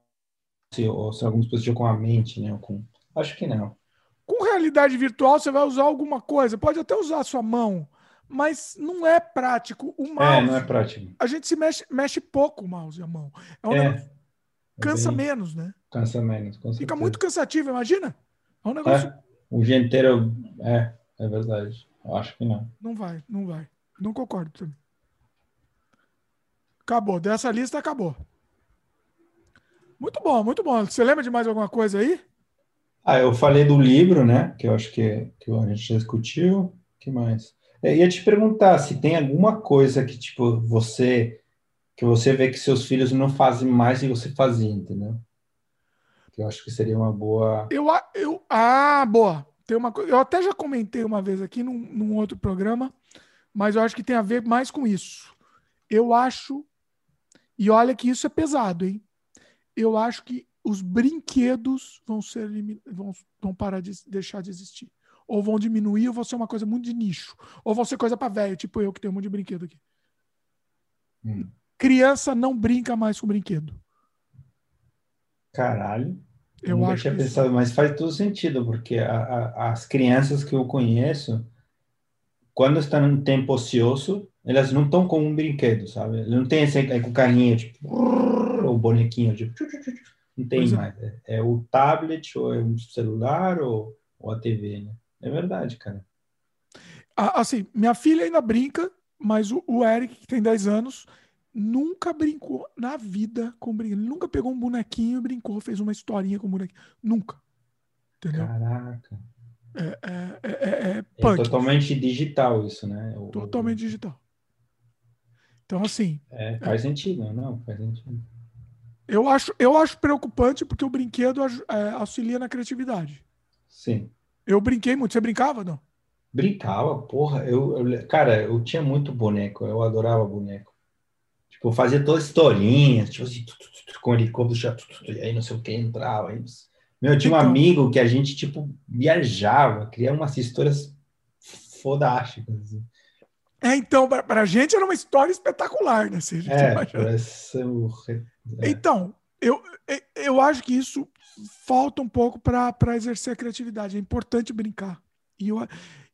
se, ou se algum dispositivo com a mente, né? Com... Acho que não. Com realidade virtual, você vai usar alguma coisa. Pode até usar a sua mão, mas não é prático. O mouse, É, não é prático. a gente se mexe, mexe pouco o mouse e a mão. É um É, negócio- cansa menos, né? Cansa menos, com Fica muito cansativo, imagina? É um negócio. É, o dia inteiro, é, é verdade. Eu acho que não. Não vai, não vai. Não concordo também. Acabou. Dessa lista acabou. Muito bom, muito bom. Você lembra de mais alguma coisa aí? Ah, eu falei do livro, né? Que eu acho que, que a gente já discutiu. O que mais? Eu ia te perguntar se tem alguma coisa que, tipo, você que você vê que seus filhos não fazem mais e você fazia, entendeu? Que eu acho que seria uma boa. Eu, eu, ah, boa. Tem uma coisa. Eu até já comentei uma vez aqui num, num outro programa, mas eu acho que tem a ver mais com isso. Eu acho, e olha que isso é pesado, hein? Eu acho que os brinquedos vão ser vão, vão parar de deixar de existir. Ou vão diminuir, ou vão ser uma coisa muito de nicho. Ou vão ser coisa para velho, tipo eu que tenho um monte de brinquedo aqui. Hum. Criança não brinca mais com brinquedo. Caralho. Eu Nunca acho tinha isso- pensado, mas faz todo sentido, porque a- a- as crianças que eu conheço, quando estão em tempo ocioso, elas não estão com um brinquedo, sabe? Não tem esse aí com carrinho, tipo, o bonequinho, tipo, não tem Pois é. mais. É, é o tablet, ou é um celular, ou, ou a TV, né? É verdade, cara. Assim, minha filha ainda brinca, mas o, o Eric, que tem 10 anos, nunca brincou na vida com brinquedo. Ele nunca pegou um bonequinho e brincou, fez uma historinha com o bonequinho. Nunca. Entendeu? Caraca. É, é, é, é, é É punk. totalmente digital isso, né? O- Totalmente digital. Então, assim, É, faz sentido, não? Faz sentido. eu acho, eu acho preocupante porque o brinquedo auxilia na criatividade. Sim. Eu brinquei muito. Você brincava, não? Brincava, porra. Eu, eu- cara, eu tinha muito boneco, eu adorava boneco. Tipo, fazia todas as historinhas, tipo assim, tu, tu, tu, com helicóptero, já, e aí não sei o que, entrava. Aí... Meu, eu tinha um Então. amigo que a gente, tipo, viajava, criava umas histórias fodásticas. assim. É, então, pra, pra gente era uma história espetacular, né? Se a É, parece é. Então, eu, eu- eu acho que isso falta um pouco para exercer a criatividade. É importante brincar. E, eu,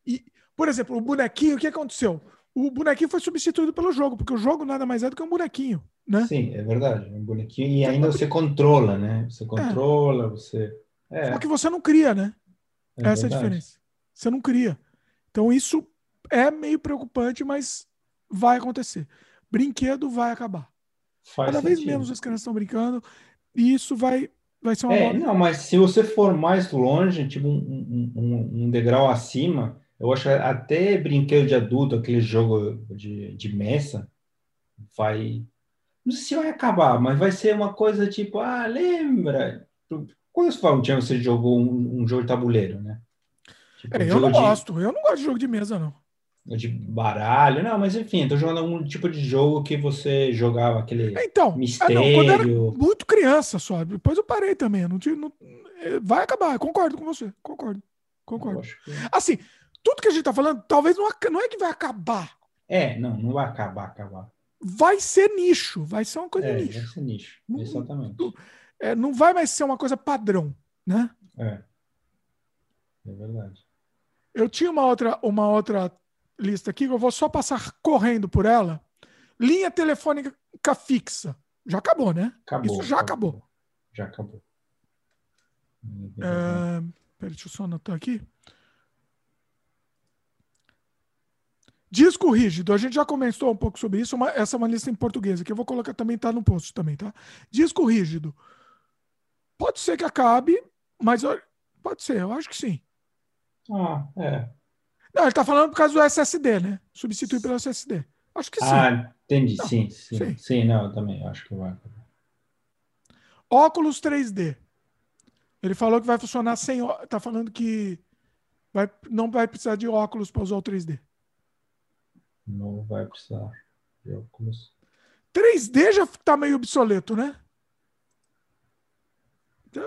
e, por exemplo, o bonequinho, o que aconteceu? O bonequinho foi substituído pelo jogo, porque o jogo nada mais é do que um bonequinho, né? Sim, é verdade, um bonequinho. E ainda você controla, né? Você controla, você... É, Só que você não cria, né? é Essa é a diferença. Você não cria. Então isso é meio preocupante, mas vai acontecer. Brinquedo vai acabar. Faz Cada vez sentido. menos as crianças estão brincando e isso vai, vai ser uma É, não, mas se você for mais longe, tipo um, um- um degrau acima, eu acho até brinquedo de adulto, aquele jogo de, de mesa, vai. Não sei se vai acabar, mas vai ser uma coisa tipo, ah, lembra? Quando você fala, tinha você jogou um, um jogo de tabuleiro, né? Tipo, É, eu jogo não de, gosto. Eu não gosto de jogo de mesa, não. de baralho, não, mas enfim, tô jogando algum tipo de jogo que você jogava aquele Então, ah, mistério. não, quando eu era muito criança só. Depois eu parei também. eu Não tive, não- é, vai acabar. eu Concordo com você. Concordo. Eu Concordo. que- Assim, tudo que a gente tá falando, talvez não, não é que vai acabar. É, não, não vai acabar, acabar. Vai ser nicho. Vai ser uma coisa É, nicho. vai ser nicho. Não- Exatamente. É, não vai mais ser uma coisa padrão, né? É. É verdade. Eu tinha uma outra, uma outra lista aqui que eu vou só passar correndo por ela. Linha telefônica fixa. Já acabou, né? Acabou. Isso já acabou. Já acabou. É, peraí, deixa eu só anotar aqui. Disco rígido, a gente já comentou um pouco sobre isso, uma- essa é uma lista em português, que eu vou colocar também, tá no post também, tá? Disco rígido. Pode ser que acabe, mas eu- pode ser, eu acho que sim. Ah, é. Não, ele tá falando por causa do SSD, né? Substituir pelo SSD. Acho que sim. Ah, entendi. Não, sim, sim, sim. sim. não, eu também acho que vai acabar. Óculos 3D. Ele falou que vai funcionar sem. Tá falando que vai, não vai precisar de óculos para usar o 3D. Não vai precisar de óculos. 3D já tá meio obsoleto, né?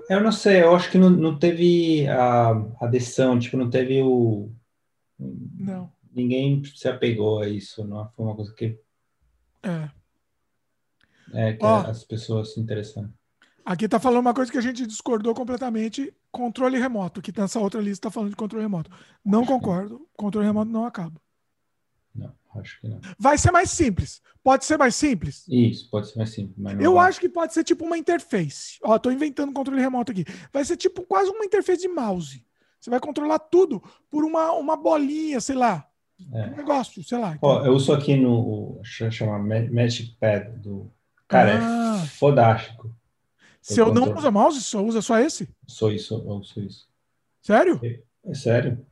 Eu não sei, eu acho que não, não teve a adesão, tipo, não teve o. Não. Ninguém se apegou a isso, não foi uma coisa que, É. é, que Ó. as pessoas se interessaram. Aqui tá falando uma coisa que a gente discordou completamente. Controle remoto, que nessa outra lista tá falando de controle remoto. Não concordo. Controle remoto não acaba. Não, acho que não. Vai ser mais simples. Pode ser mais simples? Isso, pode ser mais simples, não Eu vai. acho que pode ser tipo uma interface. Ó, tô inventando controle remoto aqui. Vai ser tipo quase uma interface de mouse. Você vai controlar tudo por uma, uma bolinha, sei lá. É. Um negócio, sei lá. Ó, eu uso aqui no, chama Ma- Magic Pad do... Cara, Ah. é fodástico. Se eu não controle. usa mouse, só usa só esse? Sou isso, eu uso isso. Sério? É sério?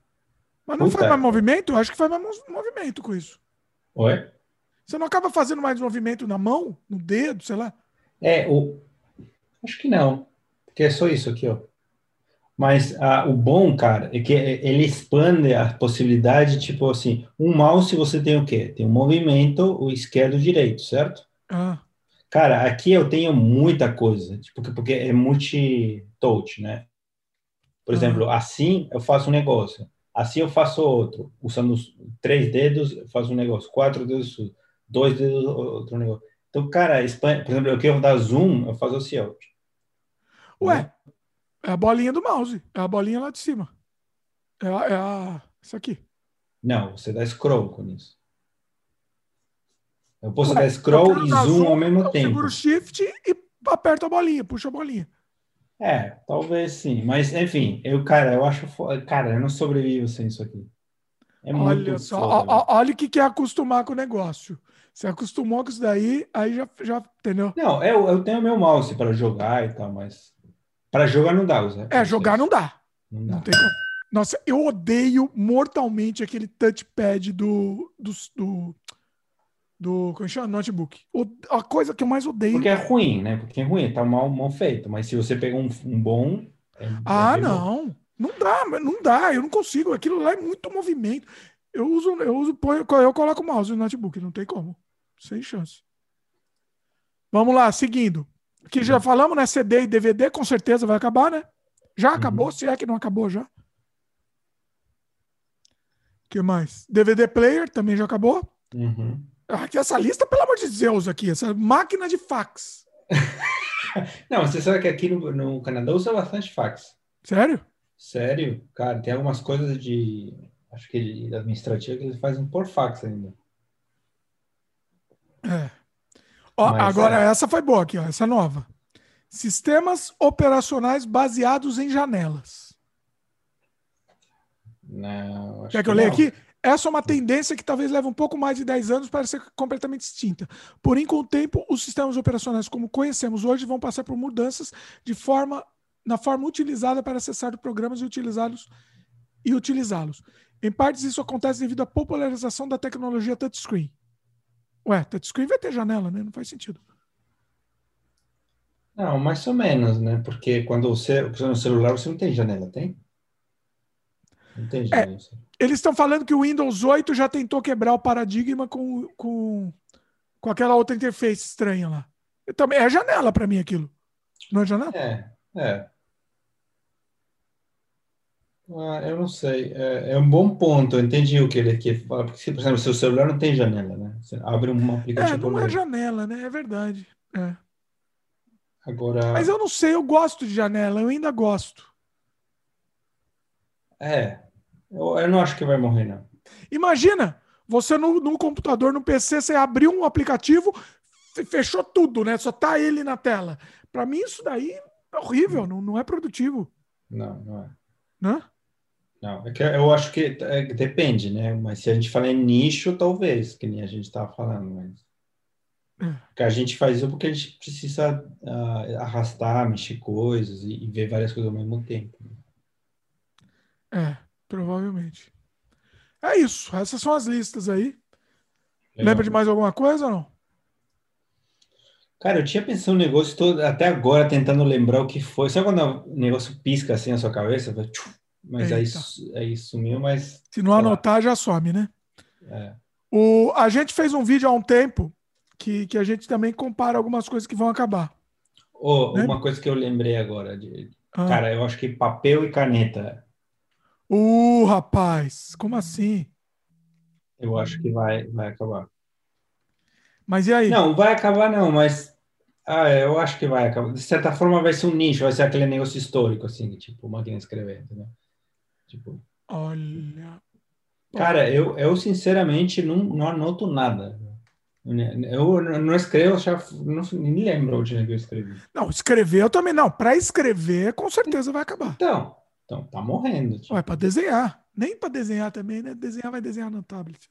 Mas não Puta. faz mais movimento? Eu acho que faz mais mo- movimento com isso. Oi? Você não acaba fazendo mais movimento na mão, no dedo, sei lá? É, o... Acho que não. Porque é só isso aqui, ó. Mas ah, o bom, cara, é que ele expande a possibilidade, tipo assim, um mouse você tem o quê? Tem um movimento, o esquerdo e o direito, certo? Ah, Cara, aqui eu tenho muita coisa, tipo, porque- é multi-touch, né? Por Uhum. exemplo, assim eu faço um negócio, assim eu faço outro, usando os três dedos eu faço um negócio, quatro dedos, dois dedos, outro negócio. Então, cara, expan- por exemplo, eu quero dar zoom, eu faço assim, ó. Ué, é a bolinha do mouse. É a bolinha lá de cima. É a. É a isso aqui. Não, você dá scroll com isso. Eu posso Ué, dar scroll e dar zoom, ao mesmo eu tempo. Seguro shift e aperto a bolinha, puxa a bolinha. É, talvez sim, mas enfim, eu, cara, eu acho, fo- cara, eu não sobrevivo sem isso aqui. É muito Olha só, ó- olha o que que é acostumar com o negócio. Você acostumou com isso daí, aí já, já entendeu? Não, eu, eu tenho meu mouse para jogar e tal, mas para jogar não dá, Zé. É, jogar não dá. Não Não dá. tem como. Nossa, eu odeio mortalmente aquele touchpad do. do, do, do? Notebook. O- a coisa que eu mais odeio. Porque é ruim, né? Porque é ruim, tá mal, mal feito. Mas se você pegar um, um bom. é- Ah, é bem bom. não. Não dá, não dá. Eu não consigo. Aquilo lá é muito movimento. Eu uso, eu uso, ponho- eu coloco o mouse no notebook, não tem como. Sem chance. Vamos lá, seguindo. Que já falamos, né? CD e DVD, com certeza vai acabar, né? Já acabou, se é que não acabou já. que mais? DVD player também já acabou. Uhum. Aqui essa lista, pelo amor de Deus, aqui, essa máquina de fax. Não, você sabe que aqui no, no Canadá usa bastante fax. Sério? Sério? Cara, tem algumas coisas de. Acho que administrativa que eles fazem por fax ainda. É. Ó, Mas, agora, é. essa foi boa aqui, ó, essa nova. Sistemas operacionais baseados. Não, acho Quer que eu leia não. aqui? Essa é uma tendência que talvez leve um pouco mais de 10 anos para ser completamente extinta. Porém, com o tempo, os sistemas operacionais como conhecemos hoje vão passar por mudanças de forma na forma utilizada para acessar programas e utilizá-los e utilizá-los. Em partes, isso acontece devido à popularização da tecnologia touchscreen. Ué, touchscreen vai ter janela, né? Não faz sentido. Não, mais ou menos, né? Porque quando você usa no celular, você não tem janela, tem? Não É. tem janela. Eles estão falando que o Windows 8 já tentou quebrar o paradigma com, com, com aquela outra interface estranha lá. Eu também, é janela para mim aquilo. Não é janela? É, é. Ah, eu não sei. É, é um bom ponto. Eu entendi o que ele quer falar. Porque, por exemplo, seu celular não tem janela, né? Você abre um É, aplicativo. não é janela, né? É verdade. É. Agora, Mas eu não sei, eu gosto de janela, eu ainda gosto. é. Eu, eu não acho que vai morrer, não. Imagina, você no, no computador, no PC, você abriu um aplicativo, fe- fechou tudo, né? Só tá ele na tela. Para mim, isso daí é horrível, não, não é produtivo, Não, não é. né? Não, é que eu acho que é, depende, né? Mas se a gente falar em nicho, talvez, que nem a gente estava falando, mas É. que a gente faz isso porque a gente precisa ah, arrastar, mexer coisas e, e ver várias coisas ao mesmo tempo. É, provavelmente. É isso, essas são as listas aí. Legal. Lembra de mais alguma coisa ou não? Cara, eu tinha pensado um negócio todo, até agora tentando lembrar o que foi. Sabe quando o negócio pisca assim na sua cabeça? Mas aí, Eita. aí sumiu, mas Se não Sei lá. anotar, já some, né? é. O, a gente fez um vídeo há um tempo que, que a gente também compara algumas coisas que vão acabar. Oh, Né? uma coisa que eu lembrei agora de, Ah, cara, eu acho que papel e caneta Uh, rapaz, como assim? Eu acho que vai, vai acabar. Mas e aí? Não, vai acabar não, mas ah, eu acho que vai acabar. De certa forma vai ser um nicho, vai ser aquele negócio histórico, assim, tipo, máquina de escrever, entendeu? Tipo, Olha. cara, eu, eu sinceramente não, não anoto nada. Eu não escrevo, já não nem lembro onde eu escrevi. Não, escrever eu também não. Para escrever, com certeza vai acabar. Então, então tá morrendo. Tipo. Ué, para desenhar. Nem para desenhar também, né? Desenhar vai desenhar no tablet.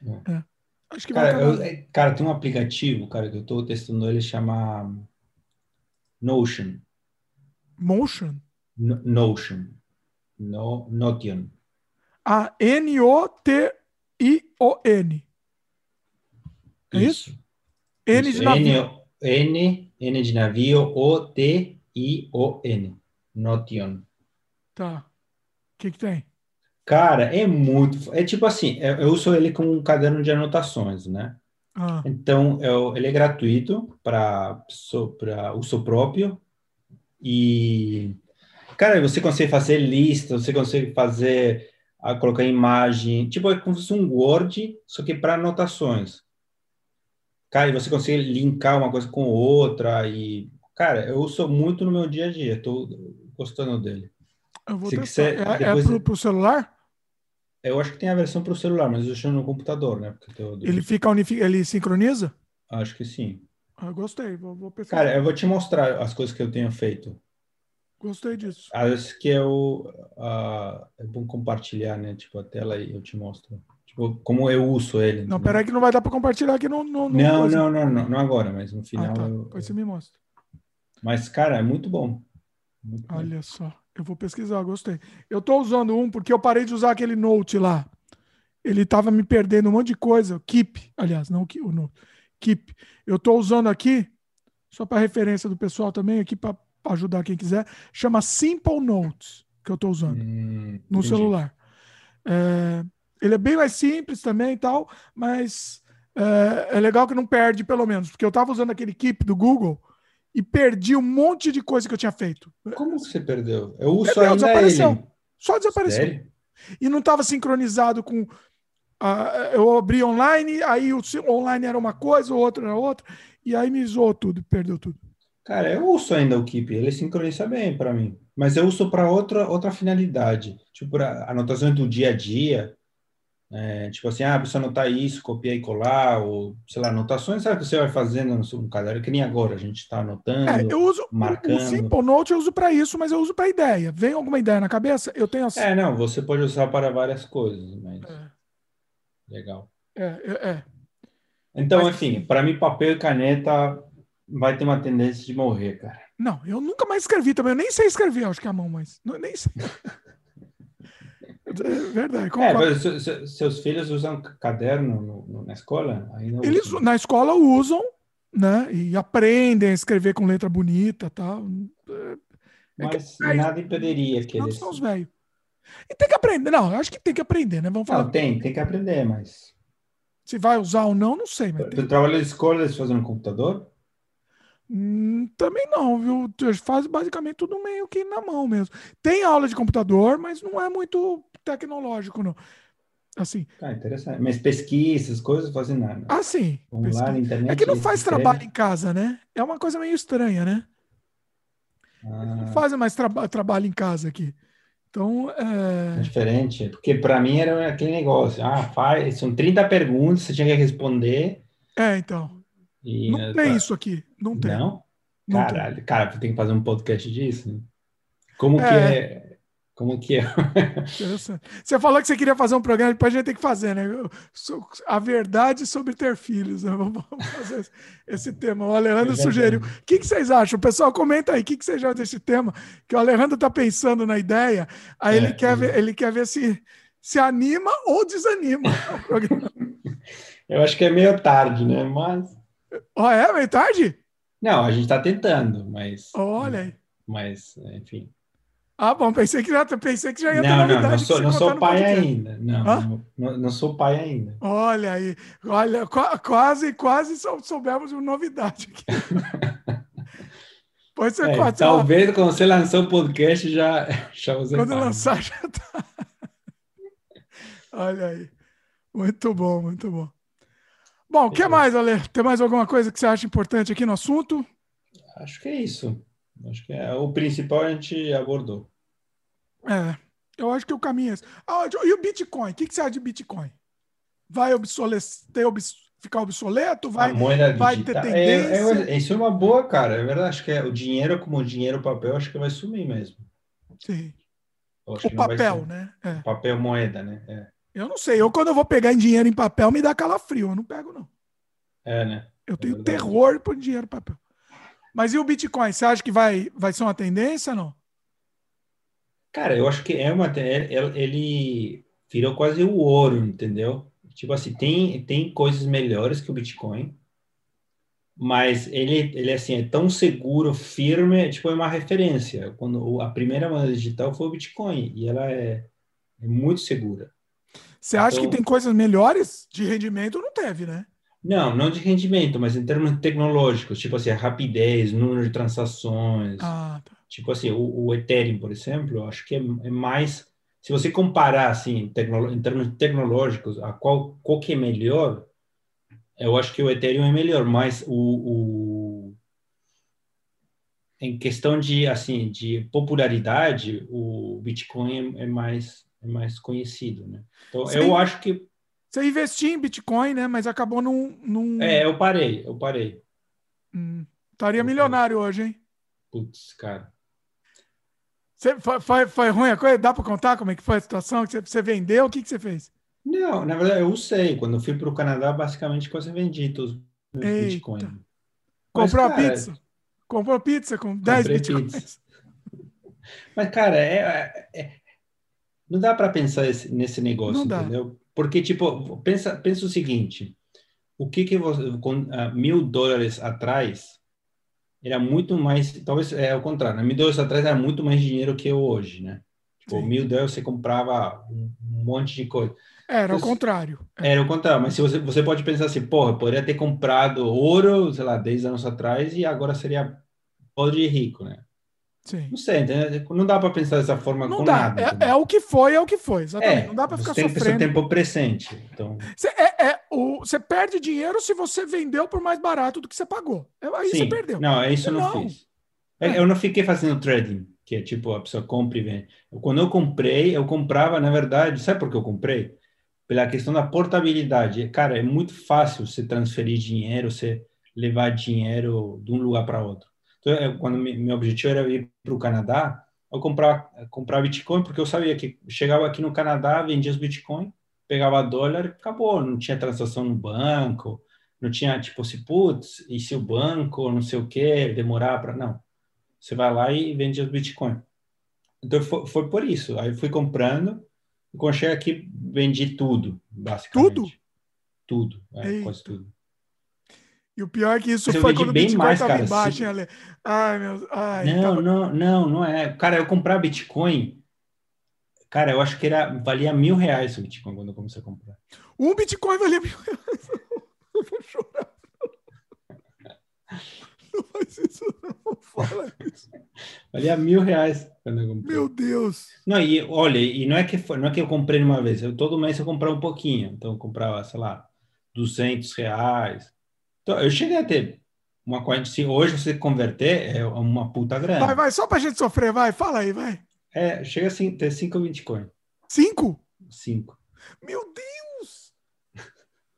É. É. Acho que cara, eu, é, cara, tem um aplicativo, cara, que eu estou testando ele, chama Notion. Motion? No, Notion. No, Notion. A N-O-T-I-O-N. É isso? isso? N de navio. N, N de navio, O-T-I-O-N. Notion. Tá. O que que tem? Cara, é muito. É tipo assim, eu, eu uso ele com um caderno de anotações, né? Ah. Então, eu, ele é gratuito para uso próprio. E, cara, você consegue fazer lista, você consegue fazer, a, ah, colocar imagem. Tipo, é como se fosse um Word, só que para anotações. Cara, e você consegue linkar uma coisa com outra. E, cara, eu uso muito no meu dia a dia. Estou gostando dele. Eu vou Se quiser, é, é depois... é pro, celular? Eu acho que tem a versão para o celular, mas eu chamo no computador, né? Porque. Ele fica unific... ele sincroniza? Acho que sim. Ah, gostei, vou, vou pesquisar. Cara, eu vou te mostrar as coisas que eu tenho feito. Gostei disso. As que eu uh, é bom compartilhar, né? Tipo a tela e eu te mostro. Tipo, como eu uso ele. Não, peraí que não vai dar para compartilhar aqui no, no, no não, não, não, não, não, agora, mas no final. Ah, tá. eu, Depois você me mostra. Mas, cara, é muito bom. Muito Olha bom. só. Eu vou pesquisar, gostei. Eu estou usando um porque eu parei de usar aquele Note lá. Ele estava me perdendo um monte de coisa. Keep, aliás, não o Note. Keep. Eu estou usando aqui, só para referência do pessoal também, aqui para ajudar quem quiser, chama Simple Notes, que eu estou usando hum, no entendi. celular. É, ele é bem mais simples também e tal, mas é, é legal que não perde, pelo menos, porque eu estava usando aquele Keep do Google e perdi um monte de coisa que eu tinha feito. Como você perdeu? Eu uso perdeu, ainda desapareceu. Ele. Só desapareceu. Sério? E não estava sincronizado com. Uh, eu abri online, aí o online era uma coisa, o outro era outra, e aí me zoou tudo, perdeu tudo. Cara, eu uso ainda o Keep, ele sincroniza bem para mim, mas eu uso para outra outra finalidade, tipo anotações do dia a dia, é, tipo assim, ah, precisa anotar isso, copiar e colar, ou, sei lá, anotações, sabe que você vai fazendo no seu caderno, que nem agora, a gente está anotando, é, eu uso, marcando. O Simple Note eu uso para isso, mas eu uso para ideia. Vem alguma ideia na cabeça? Eu tenho assim. É, não, você pode usar para várias coisas, mas... É. Legal. É, é. é. Então, mas... enfim, para mim, papel e caneta vai ter uma tendência de morrer, cara. Não, eu nunca mais escrevi também, eu nem sei escrever, acho que é a mão, mas... Não, nem sei. É verdade. É, mas seus filhos usam caderno no, no, na escola? Eles usam. na escola usam, né? E aprendem a escrever com letra bonita, tal. É, mas é nada impediria que eles. São os velhos. E tem que aprender. Não, acho que tem que aprender, né? Vamos falar. Não, tem, tem que aprender, mas. Se vai usar ou não, não sei. Mas tu trabalha na escola, eles fazem no computador? Hum, também não, viu? Faz basicamente tudo meio que na mão mesmo. Tem aula de computador, mas não é muito tecnológico, não. Assim. Ah, interessante. Mas pesquisas, coisas fazem nada. Ah, sim. Lá internet. É que não faz trabalho em casa, né? É uma coisa meio estranha, né? Ah. Não fazem mais tra trabalho em casa aqui. Então, é... é diferente, porque para mim era aquele negócio, ah, faz, são 30 perguntas, você tinha que responder. É, então. E, não tem tá... isso aqui, não tem. Não? não Caralho, tem. cara, tem que fazer um podcast disso. Né? Como é... que é como que é? Você falou que você queria fazer um programa, depois a gente tem que fazer, né? A verdade sobre ter filhos. Né? Vamos fazer esse tema. O Alejandro é sugeriu. O que, que, vocês acham? O pessoal comenta aí. O que, que vocês acham desse tema? Que o Alejandro está pensando na ideia, aí é, ele, quer ver, ele quer ver se se anima ou desanima o programa. Eu acho que é meio tarde, né? Mas. Oh, é meio tarde? Não, a gente está tentando, mas. Olha aí. Mas, enfim. Ah, bom, pensei que já, pensei que já ia não, ter novidade. Não, não sou, não sou pai ainda. Não, não, não, sou pai ainda. Olha aí, olha, quase, quase soubemos uma novidade aqui. Pode ser é, quase. Talvez quando você lançou o podcast já, já usei Quando pai. lançar já tá. Olha aí. Muito bom, muito bom. Bom, o que mais, Ale? Tem mais alguma coisa que você acha importante aqui no assunto? Acho que é isso. Acho que é o principal a gente abordou. É, eu acho que o caminho é esse. Ah, e o Bitcoin? O que, que você acha de Bitcoin? Vai obsolecer, obs ficar obsoleto? Vai, vai ter tendência? É, é, isso é uma boa, cara. É verdade. Acho que é, o dinheiro como dinheiro papel, acho que vai sumir mesmo. Sim. O papel, né? É. Papel moeda, né? É. Eu não sei. Eu, quando eu vou pegar em dinheiro em papel, me dá calafrio. Eu não pego, não. É, né? Eu é tenho terror por dinheiro papel. Mas e o Bitcoin? Você acha que vai, vai ser uma tendência não? Cara, eu acho que é uma. É, ele virou quase o ouro, entendeu? Tipo assim, tem, tem coisas melhores que o Bitcoin, mas ele, ele assim, é tão seguro, firme, tipo, é uma referência. Quando a primeira moeda digital foi o Bitcoin, e ela é, é muito segura. Você acha então, que tem coisas melhores de rendimento? Não teve, né? Não, não de rendimento, mas em termos tecnológicos, tipo assim, a rapidez, número de transações. Ah, tá. Tipo assim, o, o Ethereum, por exemplo, eu acho que é, é mais se você comparar assim em termos tecnológicos a qual qual que é melhor eu acho que o Ethereum é melhor mas o, o em questão de assim de popularidade o Bitcoin é, é mais é mais conhecido né então Sim. eu acho que você investiu em Bitcoin né mas acabou num, num... é eu parei eu parei hum, estaria milionário hoje hein putz cara você, foi, foi, foi, ruim a coisa? Dá para contar como é que foi a situação? Você, você vendeu? O que, que você fez? Não, na verdade, eu usei. Quando eu fui para o Canadá, basicamente, quase vendi todos os meus bitcoins. Comprou Mas, cara, pizza? Comprou pizza com 10 bitcoins? Pizza. Mas, cara, é, é, é não dá para pensar esse, nesse negócio, não entendeu? Dá. Porque, tipo, pensa, pensa o seguinte: o que que você, com uh, mil dólares atrás, era muito mais, talvez é o contrário, né? mil dólares atrás era muito mais dinheiro que hoje, né? Tipo, Sim. mil dólares você comprava um monte de coisa. Era o contrário. Era o contrário, mas se você, você pode pensar assim, porra, eu poderia ter comprado ouro, sei lá, 10 anos atrás e agora seria podre e rico, né? Sim. Não sei, não dá para pensar dessa forma não com dá. nada. É, é, o que foi, é o que foi. Exatamente. É, não dá para ficar tem sofrendo. Tem tempo presente. Então... Você, é, é, o, você perde dinheiro se você vendeu por mais barato do que você pagou. Aí Sim. você perdeu. Não, é isso eu não, não fiz. É. Eu não fiquei fazendo trading, que é tipo, a pessoa compra e vende. Quando eu comprei, eu comprava, na verdade, sabe por que eu comprei? Pela questão da portabilidade. Cara, é muito fácil você transferir dinheiro, você levar dinheiro de um lugar para outro. Então, quando meu objetivo era ir para o Canadá, eu comprava, comprava Bitcoin, porque eu sabia que chegava aqui no Canadá, vendia os Bitcoin, pegava dólar, acabou, não tinha transação no banco, não tinha tipo se putz, e se o banco, não sei o que, demorar para. Não. Você vai lá e vende os Bitcoin. Então foi, foi por isso. Aí fui comprando, e quando cheguei aqui, vendi tudo, basicamente. Tudo? Tudo, é, quase tudo. E o pior é que isso foi quando o Bitcoin mais, tava cara, embaixo. Ale. Ai, meu. Ai, não, tava... não, não, não é. Cara, eu comprar Bitcoin. Cara, eu acho que era, valia mil reais o Bitcoin quando eu comecei a comprar. Um Bitcoin valia mil reais. Eu vou chorar. Não faz isso, não. Fala isso. Valia mil reais quando eu comprei. Meu Deus. Não, e olha, e não é que, foi, não é que eu comprei uma vez. Eu, todo mês eu comprava um pouquinho. Então eu comprava, sei lá, 200 reais. Então, eu cheguei a ter uma quantidade. Se hoje você converter, é uma puta grana. Vai, vai, só pra gente sofrer, vai, fala aí, vai. É, chega a ter 5 Bitcoin. 5? 5. Meu Deus!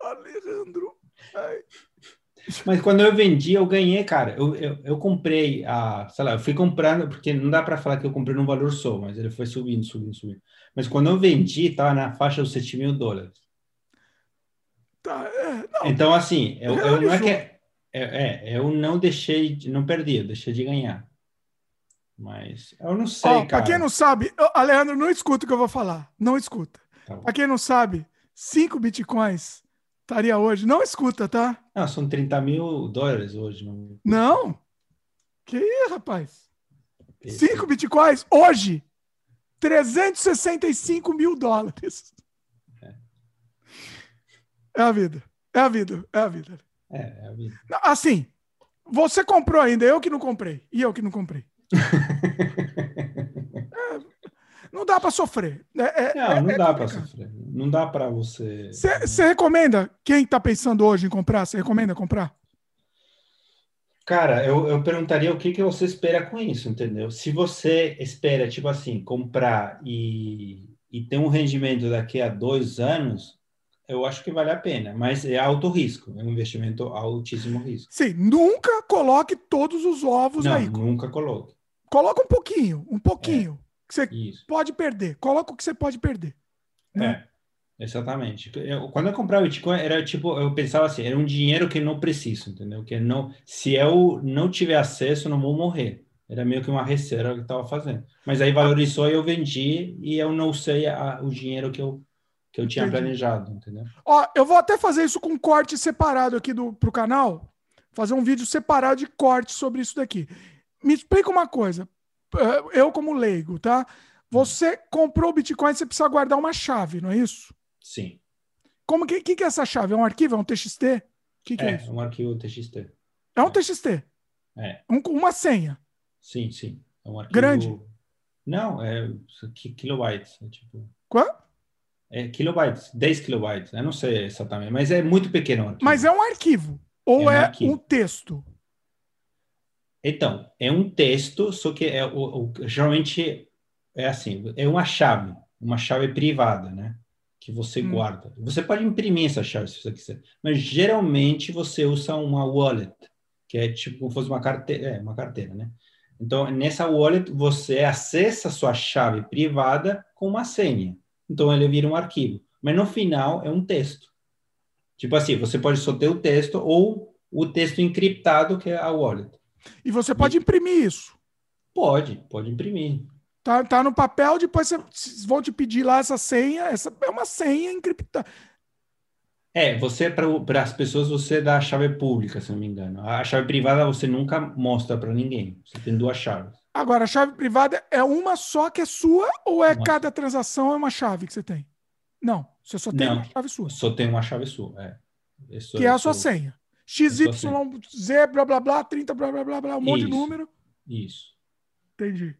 Alejandro. Ai. Mas quando eu vendi, eu ganhei, cara. Eu, eu, eu, comprei a, sei lá, eu fui comprando, porque não dá para falar que eu comprei num valor só, mas ele foi subindo, subindo, subindo. Mas quando eu vendi, tava na faixa dos 7 mil dólares. Tá, é, não, então, assim, eu, eu não é que. É, é, eu não deixei, de, não perdi, eu deixei de ganhar. Mas eu não sei, oh, cara. Para quem não sabe, Alejandro, não escuta o que eu vou falar. Não escuta. Tá para quem não sabe, 5 bitcoins estaria hoje. Não escuta, tá? Não, são 30 mil dólares hoje. Não. não? Que isso, rapaz? 5 bitcoins hoje, 365 mil dólares. É a vida. É a vida. É a vida. É, é a vida. Assim, você comprou ainda, eu que não comprei. E eu que não comprei. é, não dá para sofrer. É, não, é, não dá para sofrer. Não dá para você. Você recomenda quem está pensando hoje em comprar? Você recomenda comprar? Cara, eu, eu perguntaria o que, que você espera com isso, entendeu? Se você espera, tipo assim, comprar e, e ter um rendimento daqui a dois anos, eu acho que vale a pena, mas é alto risco, é um investimento altíssimo risco. Sim, nunca coloque todos os ovos Não, aí. Nunca coloque. Coloca um pouquinho, um pouquinho, é, que você isso. pode perder. Coloca o que você pode perder. Né? É, exatamente. Eu, quando eu comprava Bitcoin, era tipo, eu pensava assim, era um dinheiro que eu não preciso, entendeu? Que não, se eu não tiver acesso, eu não vou morrer. Era meio que uma reserva que eu estava fazendo. Mas aí valorizou e eu vendi e eu não sei a, o dinheiro que eu que eu tinha Entendi. planejado, entendeu? Ó, eu vou até fazer isso com um corte separado aqui do, pro canal, fazer um vídeo separado de corte sobre isso daqui. Me explica uma coisa, eh, eu como leigo, tá? Você comprou o Bitcoin, você precisa guardar uma chave, não é isso? Sim. Como que, que, que é essa chave? É um arquivo? É um TXT? O que, que é, é isso? um arquivo TXT. É um TXT? É. Um, uma senha? Sim, sim. É um arquivo... Grande? Não, é kilobytes. É tipo... Quanto? É kilobytes, 10 kilobytes, eu não sei exatamente, mas é muito pequeno. Mas é um arquivo ou é, um, é um, texto? Então, é um texto, só que é o, o, geralmente é assim, é uma chave, uma chave privada, né? Que você hum. guarda. Você pode imprimir essa chave se você quiser, mas geralmente você usa uma wallet, que é tipo como fosse uma carteira, é, uma carteira, né? Então, nessa wallet, você acessa a sua chave privada com uma senha. Então ele vira um arquivo. Mas no final é um texto. Tipo assim, você pode só ter o texto ou o texto encriptado, que é a wallet. E você pode e... imprimir isso? Pode, pode imprimir. Tá, tá no papel, depois vocês vão te pedir lá essa senha. Essa é uma senha encriptada. É, você, para as pessoas, você dá a chave pública, se não me engano. A chave privada você nunca mostra para ninguém. Você tem duas chaves. Agora, a chave privada é uma só que é sua ou é uma. cada transação é uma chave que você tem? Não, você só tem Não, uma chave sua. Só tem uma chave sua, é. Isso, que é a sua senha. XYZ, blá blá blá, 30, blá blá blá, blá um monte de número. Isso. Entendi.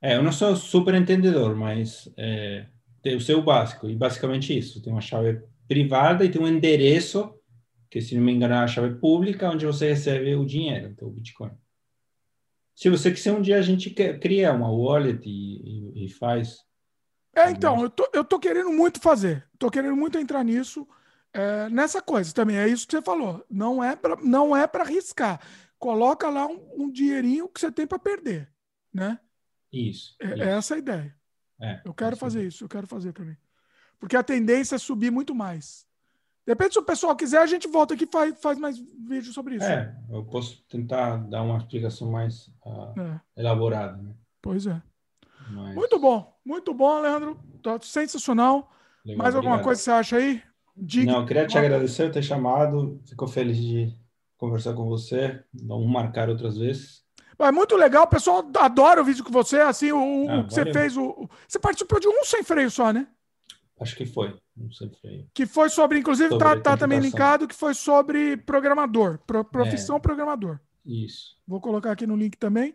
É, eu não sou super entendedor, mas é, tem o seu básico. E basicamente isso. Tem uma chave privada e tem um endereço, que se não me engano é a chave pública, onde você recebe o dinheiro, então o Bitcoin. Se você quiser um dia a gente cria uma wallet e, e, e faz. É, então, eu tô, eu tô querendo muito fazer. Tô querendo muito entrar nisso. É, nessa coisa também, é isso que você falou. Não é para não é para arriscar. Coloca lá um, um, dinheirinho que você tem para perder, né? Isso, é, isso. é, essa a ideia. É, eu quero fazer isso, eu quero fazer também. Porque a tendência é subir muito mais. Depende se o pessoal quiser, a gente volta aqui e faz, faz mais vídeo sobre isso. É, eu posso tentar dar uma explicação mais uh, é. elaborada. Né? Pois é. Mas... Muito bom, muito bom, Leandro. Tá sensacional. Legal, mais alguma obrigado. coisa que você acha aí? Diga. Não, eu queria te agradecer por ter chamado. Fico feliz de conversar com você. Vamos marcar outras vezes. É muito legal, o pessoal adora o vídeo com você. Assim, o, ah, o que você fez. O, você participou de um sem freio só, né? Acho que foi. Não sei se Que foi sobre, inclusive, sobre tá, tá também linkado, que foi sobre programador, pro, profissão é. programador. Isso. Vou colocar aqui no link também.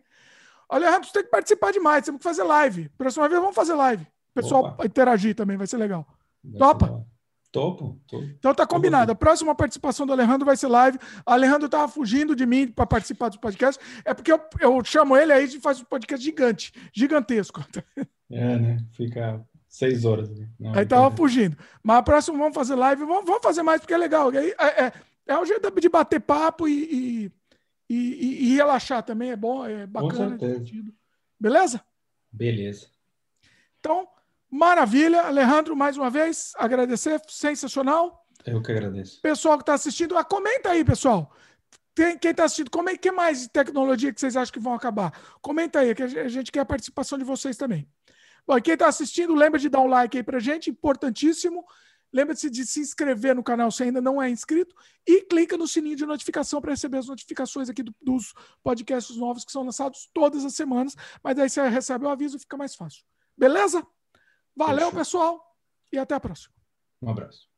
Alejandro, você tem que participar demais, temos que fazer live. Próxima vez vamos fazer live. O pessoal Opa. interagir também, vai ser legal. Vai Topa? Ser Topo, topo. Então tá combinado. A próxima participação do Alejandro vai ser live. O Alejandro tava fugindo de mim para participar do podcast. É porque eu, eu chamo ele aí e faz um podcast gigante, gigantesco. É, né? Fica Seis horas. Não, aí tava fugindo. Mas a próxima vamos fazer live. Vamos, vamos fazer mais porque é legal. Aí, é, é, é um jeito de bater papo e, e, e, e relaxar também. É bom, é bacana. Beleza? Beleza. Então, maravilha. Alejandro, mais uma vez, agradecer. Sensacional. Eu que agradeço. Pessoal que está assistindo, ah, comenta aí, pessoal. Tem, quem está assistindo, é que mais de tecnologia que vocês acham que vão acabar? Comenta aí, que a gente quer a participação de vocês também. Bom, quem está assistindo, lembra de dar um like aí para gente, importantíssimo. Lembra-se de se inscrever no canal se ainda não é inscrito e clica no sininho de notificação para receber as notificações aqui do, dos podcasts novos que são lançados todas as semanas. Mas daí você recebe o aviso e fica mais fácil. Beleza? Valeu, Fechou. pessoal, e até a próxima. Um abraço.